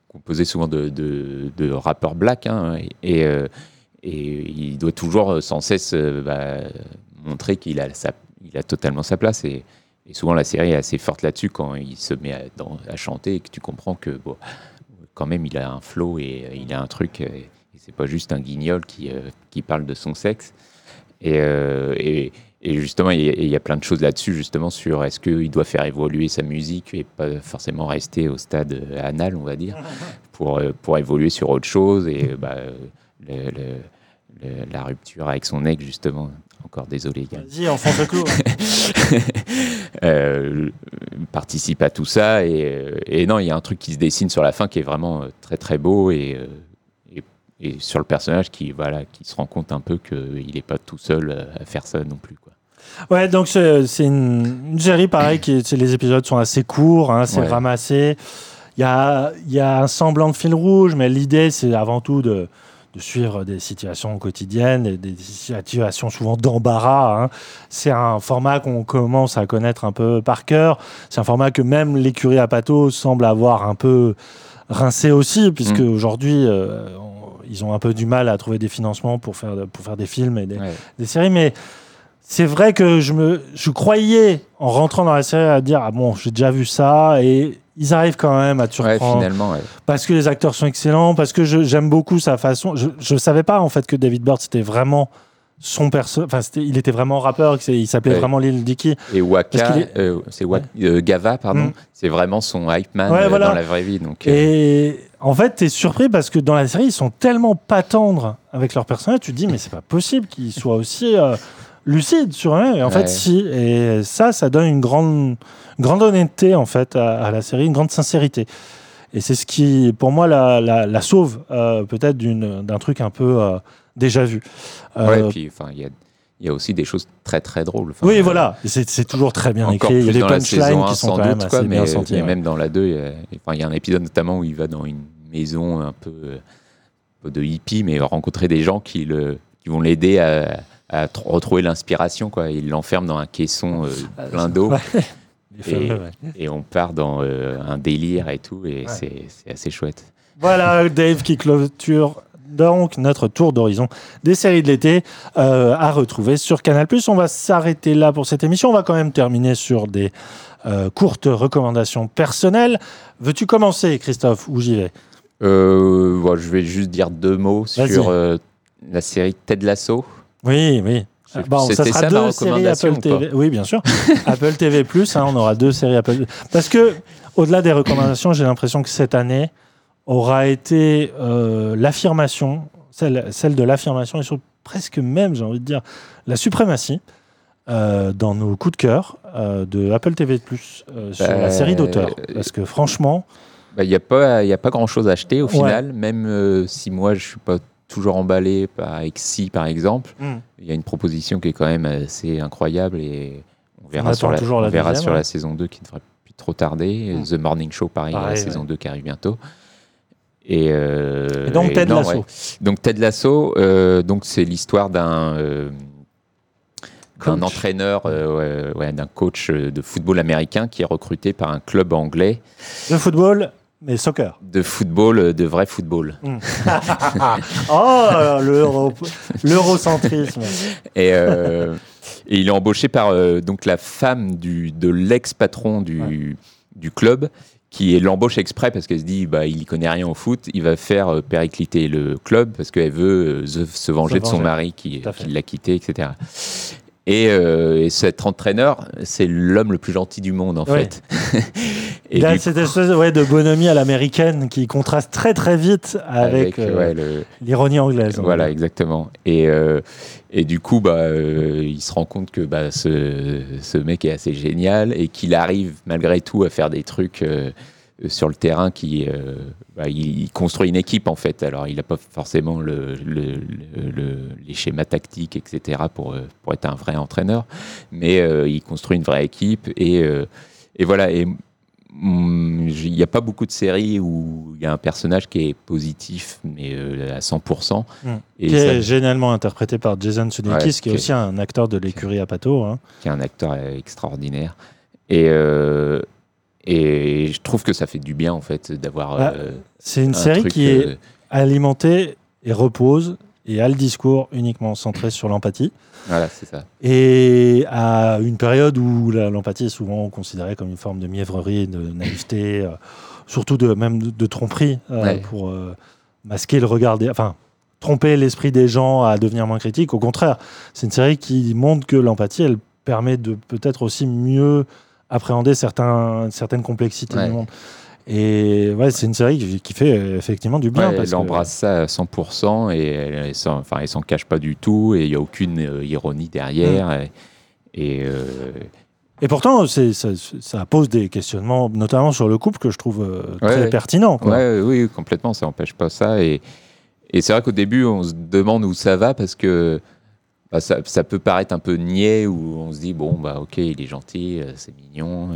composé souvent de, de, de rappeurs blacks hein, et, et, et il doit toujours sans cesse bah, montrer qu'il a, sa- il a totalement sa place. Et, et souvent, la série est assez forte là-dessus quand il se met à, dans- à chanter et que tu comprends que, bon, quand même, il a un flow et euh, il a un truc. euh, et c'est pas juste un guignol qui, euh, qui parle de son sexe. Et, euh, et, et justement, il y, a, plein de choses là-dessus, justement, sur est-ce qu'il doit faire évoluer sa musique et pas forcément rester au stade anal, on va dire, pour, pour évoluer sur autre chose. Et bah, le- le- le- la rupture avec son ex, justement. Encore désolé, gars. Vas-y, enfonce le clou. euh, participe à tout ça. Et, euh, et non, il y a un truc qui se dessine sur la fin qui est vraiment euh, très très beau et, et, et sur le personnage qui, voilà, qui se rend compte un peu qu'il n'est pas tout seul à faire ça non plus. Quoi. Ouais, donc c'est une, une série pareil, qui les épisodes sont assez courts, hein, c'est Ouais. ramassé. Il y a, il y a un semblant de fil rouge, mais l'idée c'est avant tout de, de suivre des situations quotidiennes, et des situations souvent d'embarras. hein. C'est un format qu'on commence à connaître un peu par cœur. C'est un format que même l'écurie à Pato semble avoir un peu rincé aussi, puisque Mm. aujourd'hui, euh, ils ont un peu du mal à trouver des financements pour faire, pour faire des films et des, Ouais. des séries. Mais c'est vrai que je me je croyais en rentrant dans la série à dire ah bon j'ai déjà vu ça et ils arrivent quand même à te Ouais, surprendre finalement, ouais. parce que les acteurs sont excellents parce que j'aime beaucoup sa façon je je savais pas en fait que David Bird c'était vraiment son perso enfin il était vraiment rappeur il s'appelait Ouais. vraiment Lil Dicky Et Waka, est- euh, c'est Wa- euh, Gava, pardon, Mm. c'est vraiment son hype man euh, voilà. dans la vraie vie. Donc, Et en fait, t'es surpris parce que dans la série, ils sont tellement pas tendres avec leur personnage, tu te dis, mais c'est pas possible qu'ils soient aussi lucides sur eux. Et en Ouais. fait, si. Et ça, ça donne une grande, grande honnêteté, en fait, à, à la série, une grande sincérité. Et c'est ce qui, pour moi, la, la, la sauve euh, peut-être d'un truc un peu euh, déjà vu. Euh, ouais, et puis enfin, il y a, il y a aussi des choses très très drôles. Enfin, oui, voilà. C'est toujours très bien écrit. Il y a des punchlines saison 1 qui sont quand même doute, assez quoi, mais, bien senties. ouais. même dans la 2, il y a, enfin, il y a un épisode notamment où il va dans une maison un peu un peu de hippie, mais rencontrer des gens qui, le, qui vont l'aider à, à tr- retrouver l'inspiration. quoi. Il l'enferme dans un caisson euh, plein d'eau. Ouais. Et, on part dans euh, un délire et tout, et c'est c'est assez chouette. Voilà, Dave qui clôture donc notre tour d'horizon des séries de l'été euh, à retrouver sur Canal+. On va s'arrêter là pour cette émission. On va quand même terminer sur des euh, courtes recommandations personnelles. Veux-tu commencer, Christophe, ou j'y vais? Euh, bon, je vais juste dire deux mots Vas-y. sur la série Ted Lasso. Oui, oui. C'est- Bon, ça sera ça, deux séries Apple TV. Oui, bien sûr. Apple TV hein, on aura deux séries Apple. Parce que, au-delà des recommandations, j'ai l'impression que cette année aura été euh, l'affirmation, celle, celle de l'affirmation et sur presque même, j'ai envie de dire, la suprématie euh, dans nos coups de cœur euh, de Apple TV euh, sur Bah, la série d'auteur. Parce que franchement, Il n'y a pas, y a pas grand-chose à acheter au Ouais. final, même si moi je suis pas toujours emballé par Exy par exemple. Mm. Il y a une proposition qui est quand même assez incroyable et on verra, sur la, toujours la on verra deuxième, sur ouais. la saison 2 qui ne devrait plus trop tarder. Mm. The Morning Show, pareil, Pareil, la saison ouais. 2 qui arrive bientôt. Et, euh, Et donc, Ted non, Lasso. ouais. Donc Ted Lasso, euh, donc c'est l'histoire d'un euh, d'un entraîneur, euh, d'un coach de football américain qui est recruté par un club anglais le football, mais soccer. de football, euh, de vrai football. Mm. oh, l'euro- l'eurocentrisme. Et, euh, et il est embauché par euh, donc la femme du, de l'ex-patron du, du club qui l'embauche exprès parce qu'elle se dit bah il connaît rien au foot, il va faire euh, péricliter le club parce qu'elle veut se, venger Se de son mari qui, qui l'a quitté, etc. Et, euh, et cet entraîneur, c'est l'homme le plus gentil du monde en Ouais. fait. et Il a cette espèce ouais, de bonhomie à l'américaine qui contraste très très vite avec, avec, euh, ouais, le, l'ironie anglaise. Voilà, exactement. Et, euh, et du coup, bah, il se rend compte que bah, ce, ce mec est assez génial et qu'il arrive malgré tout à faire des trucs sur le terrain qui. euh, bah, il, construit une équipe en fait. Alors, il n'a pas forcément le, le- le- le- les schémas tactiques, etc., pour, euh, pour être un vrai entraîneur, mais euh, il construit une vraie équipe et, euh, et voilà. Et mm, il n'y a pas beaucoup de séries où il y a un personnage qui est positif, mais euh, à 100%. Mm. Et qui ça- est génialement interprété par Jason Sudeikis, Ouais, qui est qui est- aussi un acteur de l'écurie Apato. Hein. qui est un acteur euh, extraordinaire. Et, euh, trouve que ça fait du bien, en fait, d'avoir. Ah, euh, C'est une un série qui est euh, alimentée et repose et a le discours uniquement centré sur l'empathie. Voilà, c'est ça. Et à une période où l'empathie est souvent considérée comme une forme de mièvrerie, de naïveté, euh, surtout de, même de, de tromperie, Ouais. pour masquer le regard des. Enfin, tromper l'esprit des gens à devenir moins critiques. Au contraire, c'est une série qui montre que l'empathie, elle permet de peut-être aussi mieux appréhender certains, certaines complexités Ouais. du monde. Et ouais, c'est une série qui, qui fait euh, effectivement du bien. Ouais, parce elle que- embrasse ça à 100% et elle, s'en, enfin, cache pas du tout et il n'y a aucune euh, ironie derrière. Mm. Et, et, euh, Et pourtant, ça, ça pose des questionnements, notamment sur le couple, que je trouve euh, très Ouais, pertinents. quoi. Ouais, oui, complètement, ça n'empêche pas ça. Et, et c'est vrai qu'au début, on se demande où ça va parce que bah, ça, ça peut paraître un peu niais où on se dit, bon, bah ok, il est gentil, euh, c'est mignon.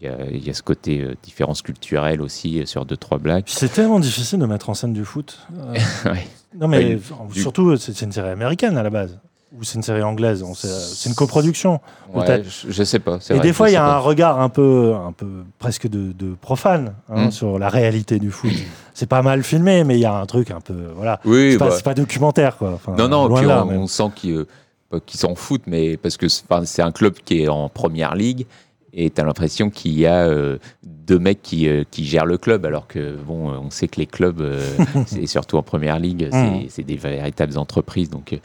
Il y, a, il y a ce côté euh, différence culturelle aussi euh, sur deux, trois blagues. C'est tellement difficile de mettre en scène du foot. Euh, Ouais. Non, mais du- surtout, c'est une série américaine à la base. Ou c'est une série anglaise. sait- C'est une coproduction. Ouais, je, je sais pas. Et des fois, il y a pas. un regard un peu, un peu presque de, de profane hein, Mm. sur la réalité du foot. c'est pas mal filmé, mais il y a un truc un peu. Voilà. Oui, c'est pas, bah. pas documentaire, quoi. Enfin, Non, non, puis là, on, sent qu'ils euh, qu'ils s'en foutent, mais parce que c'est un club qui est en première ligue et tu as l'impression qu'il y a euh, deux mecs qui, euh, qui gèrent le club, alors que bon, euh, on sait que les clubs, euh, c'est surtout en première ligue, c'est Mm. c'est des véritables entreprises. Donc, euh,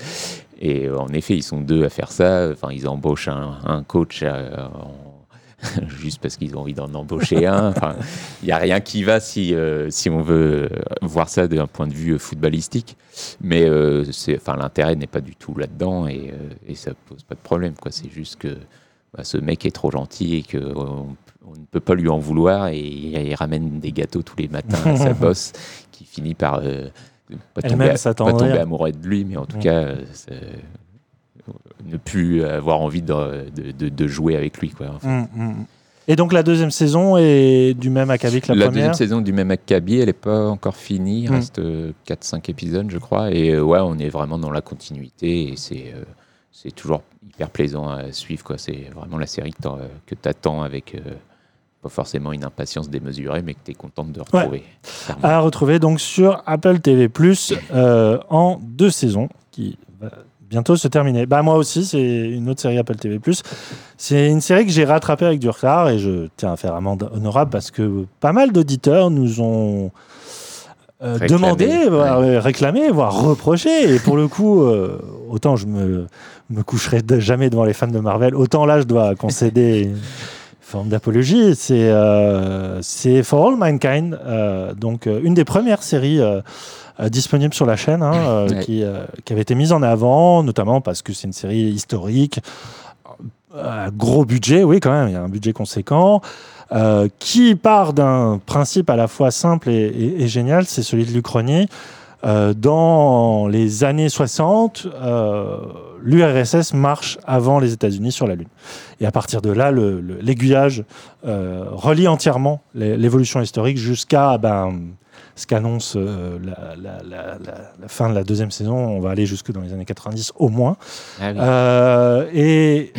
et euh, en effet, ils sont deux à faire ça. Enfin, ils embauchent un, un coach euh, en- juste parce qu'ils ont envie d'en embaucher un. Enfin, il n'y a rien qui va si, euh, si on veut voir ça d'un point de vue footballistique. Mais euh, enfin, l'intérêt n'est pas du tout là-dedans et, euh, et ça pose pas de problème. Quoi. C'est juste que bah, ce mec est trop gentil et qu'on on ne peut pas lui en vouloir et il, ramène des gâteaux tous les matins à sa bosse qui finit par pas, tomber, pas s'attendrir. tomber amoureux de lui, mais en tout Mm. cas euh, ne plus avoir envie de, de- de- de jouer avec lui. Quoi, en fait. Mm, mm. Et donc la deuxième saison est du même acabit que la, La première. deuxième saison du même Maccabi, elle n'est pas encore finie. Il Mm. reste 4-5 épisodes, je crois. Et euh, ouais, on est vraiment dans la continuité. Et c'est, euh, c'est toujours hyper plaisant à suivre. Quoi. C'est vraiment la série que tu attends avec euh, pas forcément une impatience démesurée, mais que tu es contente de retrouver. À retrouver donc sur Apple TV Plus euh, en deux saisons qui va bientôt se terminer. Bah moi aussi, c'est une autre série Apple TV Plus. C'est une série que j'ai rattrapée avec du retard et je tiens à faire amende honorable parce que pas mal d'auditeurs nous ont euh, demandé, voire, euh, réclamé, voire reproché. Et pour le coup, euh, autant je me, me coucherai de- jamais devant les fans de Marvel, autant là je dois concéder forme d'apologie. C'est euh, c'est For All Mankind, euh, donc euh, une des premières séries euh, disponibles sur la chaîne, hein, Ouais. qui, qui avait été mise en avant, notamment parce que c'est une série historique, gros budget, oui quand même, il y a un budget conséquent. qui part d'un principe à la fois simple et, et- et génial, c'est celui de l'Uchronie. Euh, dans les années 60, euh, l'URSS marche avant les États-Unis sur la Lune. Et à partir de là, l'aiguillage euh, relie entièrement l'é- l'évolution historique jusqu'à ben, ce qu'annonce la, la- la- la- la fin de la deuxième saison. On va aller jusque dans les années 90 au moins. Ah oui. Et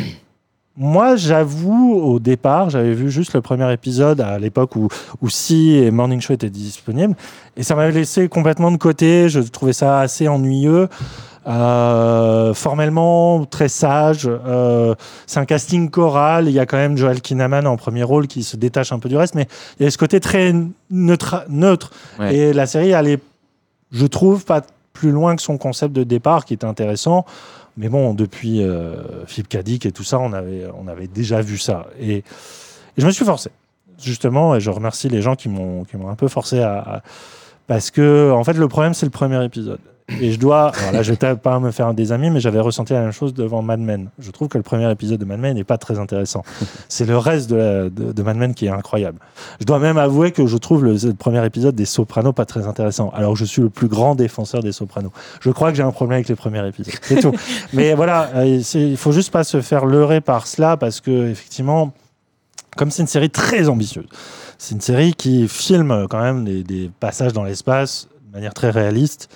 moi, j'avoue, au départ, j'avais vu juste le premier épisode à l'époque où, où Si et Morning Show étaient disponibles. Et ça m'avait laissé complètement de côté. Je trouvais ça assez ennuyeux. Euh, formellement très sage. Euh, c'est un casting choral. Il y a quand même Joel Kinnaman en premier rôle qui se détache un peu du reste, mais il y a ce côté très neutre. neutre. Ouais. Et la série, elle est, je trouve, pas plus loin que son concept de départ, qui est intéressant. Mais bon, depuis euh, Philippe Cadic et tout ça, on avait, déjà vu ça. Et, je me suis forcé, justement, et je remercie les gens qui m'ont un peu forcé à- Parce que, en fait, le problème, c'est le premier épisode. Et je dois. Alors là, je vais pas me faire des amis, mais j'avais ressenti la même chose devant Mad Men. Je trouve que le premier épisode de Mad Men n'est pas très intéressant. C'est le reste de, la- de, de Mad Men qui est incroyable. Je dois même avouer que je trouve le, le premier épisode des Sopranos pas très intéressant. Alors je suis le plus grand défenseur des Sopranos. Je crois que j'ai un problème avec les premiers épisodes. C'est tout. Mais voilà, euh, il faut juste pas se faire leurrer par cela parce que effectivement, comme c'est une série très ambitieuse, c'est une série qui filme quand même des, des passages dans l'espace de manière très réaliste.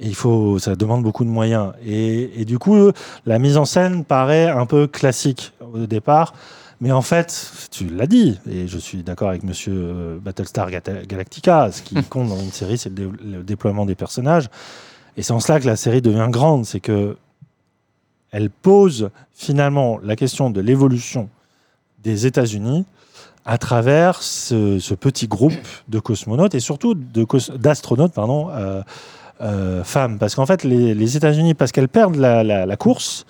Il faut, ça demande beaucoup de moyens. Et, et du coup, la mise en scène paraît un peu classique au départ. Mais en fait, tu l'as dit, et je suis d'accord avec monsieur euh, Battlestar Galactica, ce qui compte dans une série, c'est le, dé- le déploiement des personnages. Et c'est en cela que la série devient grande, c'est que elle pose finalement la question de l'évolution des États-Unis à travers ce, ce petit groupe de cosmonautes et surtout d'astronautes pardon, euh, euh, femmes. Parce qu'en fait, les, États-Unis, parce qu'elles perdent la, course,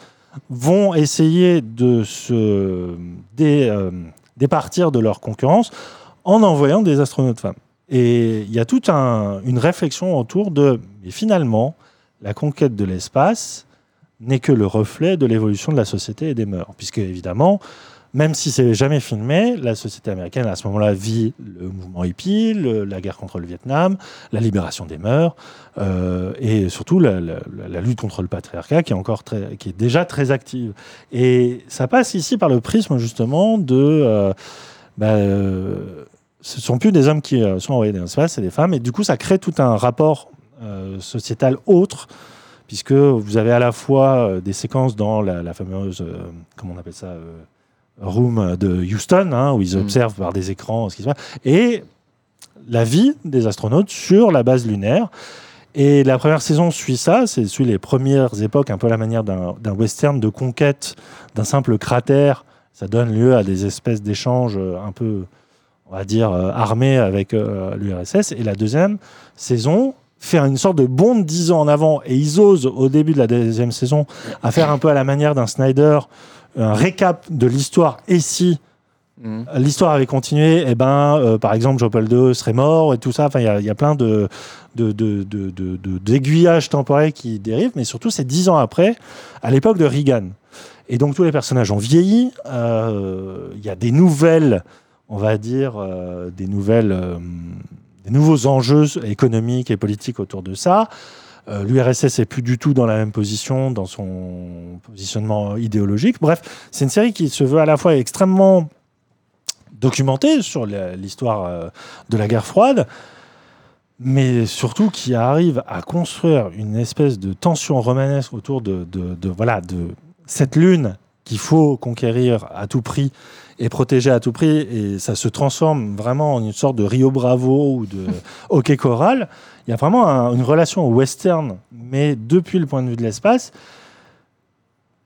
vont essayer de se euh, départir de leur concurrence en envoyant des astronautes femmes. Et il y a toute un- une réflexion autour de, mais finalement, la conquête de l'espace n'est que le reflet de l'évolution de la société et des mœurs. Puisque, évidemment, même si c'est jamais filmé, la société américaine à ce moment-là vit le mouvement hippie, la guerre contre le Vietnam, la libération des mœurs euh, et surtout la, lutte contre le patriarcat qui est encore qui est déjà très active. Et ça passe ici par le prisme justement de euh, bah, euh, ce sont plus des hommes qui sont envoyés dans l'espace, c'est des femmes. Et du coup, ça crée tout un rapport sociétal autre, puisque vous avez à la fois des séquences dans la, fameuse, comment on appelle ça, room de Houston, hein, où ils observent par des écrans ce qui se passe, et la vie des astronautes sur la base lunaire. Et la première saison suit ça, c'est suit les premières époques, un peu à la manière d'un western de conquête d'un simple cratère. Ça donne lieu à des espèces d'échanges euh, un peu, on va dire, euh, armés avec euh, l'URSS. Et la deuxième saison fait une sorte de bond de 10 ans en avant. Et ils osent, au début de la deuxième saison, à faire un peu à la manière d'un Snyder, un récap de l'histoire. Et si l'histoire avait continué, eh ben, euh, par exemple, Jean-Paul II serait mort et tout ça. Enfin, il y a- il y, a plein de, de, de, de- de- de- d'aiguillages temporels qui dérivent, mais surtout, c'est dix ans après, à l'époque de Reagan. Et donc, tous les personnages ont vieilli. Euh, Il y a des nouvelles, on va dire, euh, des nouvelles, des nouveaux enjeux économiques et politiques autour de ça. Euh, L'URSS est plus du tout dans la même position dans son positionnement idéologique. Bref, c'est une série qui se veut à la fois extrêmement documentée sur l'histoire euh, de la guerre froide, mais surtout qui arrive à construire une espèce de tension romanesque autour de- voilà, de, cette lune qu'il faut conquérir à tout prix et protéger à tout prix, et ça se transforme vraiment en une sorte de Rio Bravo ou de hockey choral. Il y a vraiment un- une relation au western, mais depuis le point de vue de l'espace,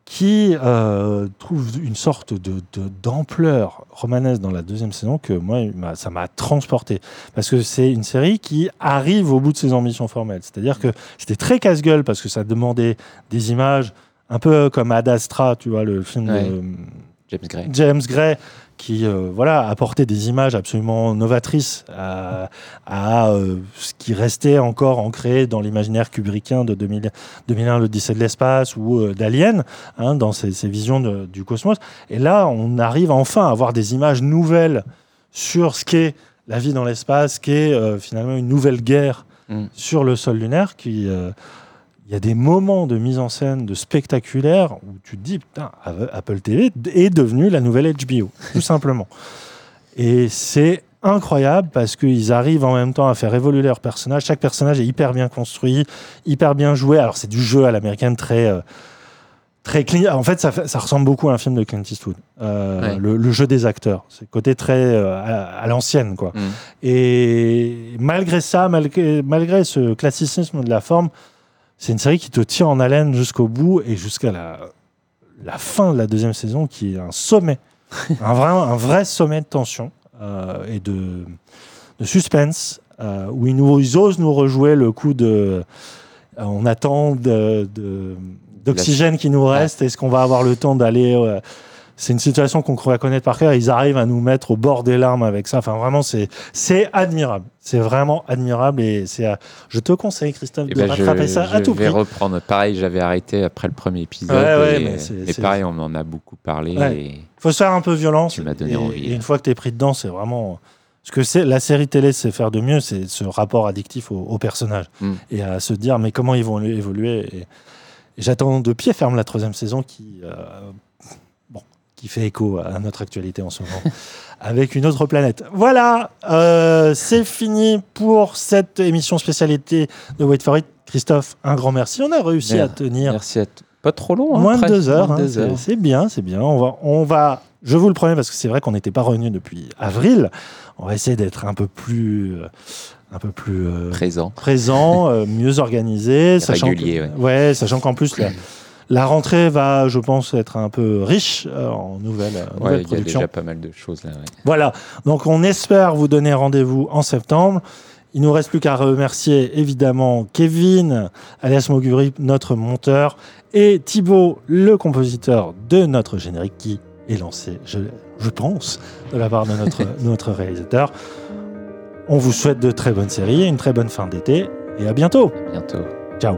qui euh, trouve une sorte de d'ampleur romanesque dans la deuxième saison que moi, ça m'a transporté. Parce que c'est une série qui arrive au bout de ses ambitions formelles. C'est-à-dire que c'était très casse-gueule parce que ça demandait des images un peu comme Ad Astra, tu vois, le film Ouais. de James Gray. James Gray qui euh, voilà apportait des images absolument novatrices à, à, euh, ce qui restait encore ancré dans l'imaginaire kubrickien de 2000 2001 l'Odyssée de l'espace ou euh, d'Alien hein, dans ces, ces visions de- du cosmos et là on arrive enfin à avoir des images nouvelles sur ce qu'est la vie dans l'espace qu'est euh, finalement une nouvelle guerre Mm. sur le sol lunaire qui il y a des moments de mise en scène de spectaculaire où tu te dis putain Apple TV est devenu la nouvelle HBO tout simplement. Et c'est incroyable parce qu'ils arrivent en même temps à faire évoluer leurs personnages chaque personnage est hyper bien construit hyper bien joué. Alors c'est du jeu à l'américaine très euh, très clean. En fait ça, ressemble beaucoup à un film de Clint Eastwood Euh, Ouais. le, le jeu des acteurs. C'est le côté très euh, à, à l'ancienne quoi. Mm. et malgré ça, malgré, malgré ce classicisme de la forme, c'est une série qui te tient en haleine jusqu'au bout et jusqu'à la, la fin de la deuxième saison qui est un sommet, un, vrai, un vrai sommet de tension euh, et de, de suspense euh, où ils, nous, ils osent nous rejouer le coup de. euh, on attend de- de- d'oxygène qui nous reste. Est-ce qu'on va avoir le temps d'aller. euh, c'est une situation qu'on croit connaître par cœur. Ils arrivent à nous mettre au bord des larmes avec ça. Enfin, vraiment, c'est c'est admirable. C'est vraiment admirable et c'est. à- Je te conseille, Christophe, Eh de ben, je, rattraper ça à je tout vais prix. reprendre. Pareil, j'avais arrêté après le premier épisode. Ouais, et, mais pareil, on en a beaucoup parlé. Ouais. Et faut se faire un peu violence. Tu m'as donné et, envie, et une fois que tu es pris dedans, c'est vraiment. Ce que c'est la série télé sait faire de mieux, c'est ce rapport addictif au, au personnage Mm. et à se dire mais comment ils vont évoluer. Et, j'attends de pied ferme la troisième saison qui, euh, qui fait écho à notre actualité en ce moment avec une autre planète. Voilà, euh, c'est fini pour cette émission spécialité de Wait for It. Christophe, un grand merci. On a réussi à tenir Merci à Pas trop long. hein, moins de deux heures. hein, deux c'est- heures. C'est bien, c'est bien. On va, on va, je vous le promets parce que c'est vrai qu'on n'était pas revenu depuis avril. On va essayer d'être un peu plus, euh, un peu plus euh, Présent. présent, euh, mieux organisé, sachant Régulier, que- ouais. sachant qu'en plus la, la rentrée va, je pense, être un peu riche euh, en nouvelles, euh, Ouais, nouvelles il y a productions. déjà pas mal de choses là. ouais. Voilà, donc on espère vous donner rendez-vous en septembre. Il nous reste plus qu'à remercier évidemment Kevin, alias Moguri, notre monteur, et Thibaut, le compositeur de notre générique qui est lancé, je, je pense, de la part de notre, notre réalisateur. On vous souhaite de très bonnes séries, une très bonne fin d'été, et à bientôt. Bientôt. Ciao.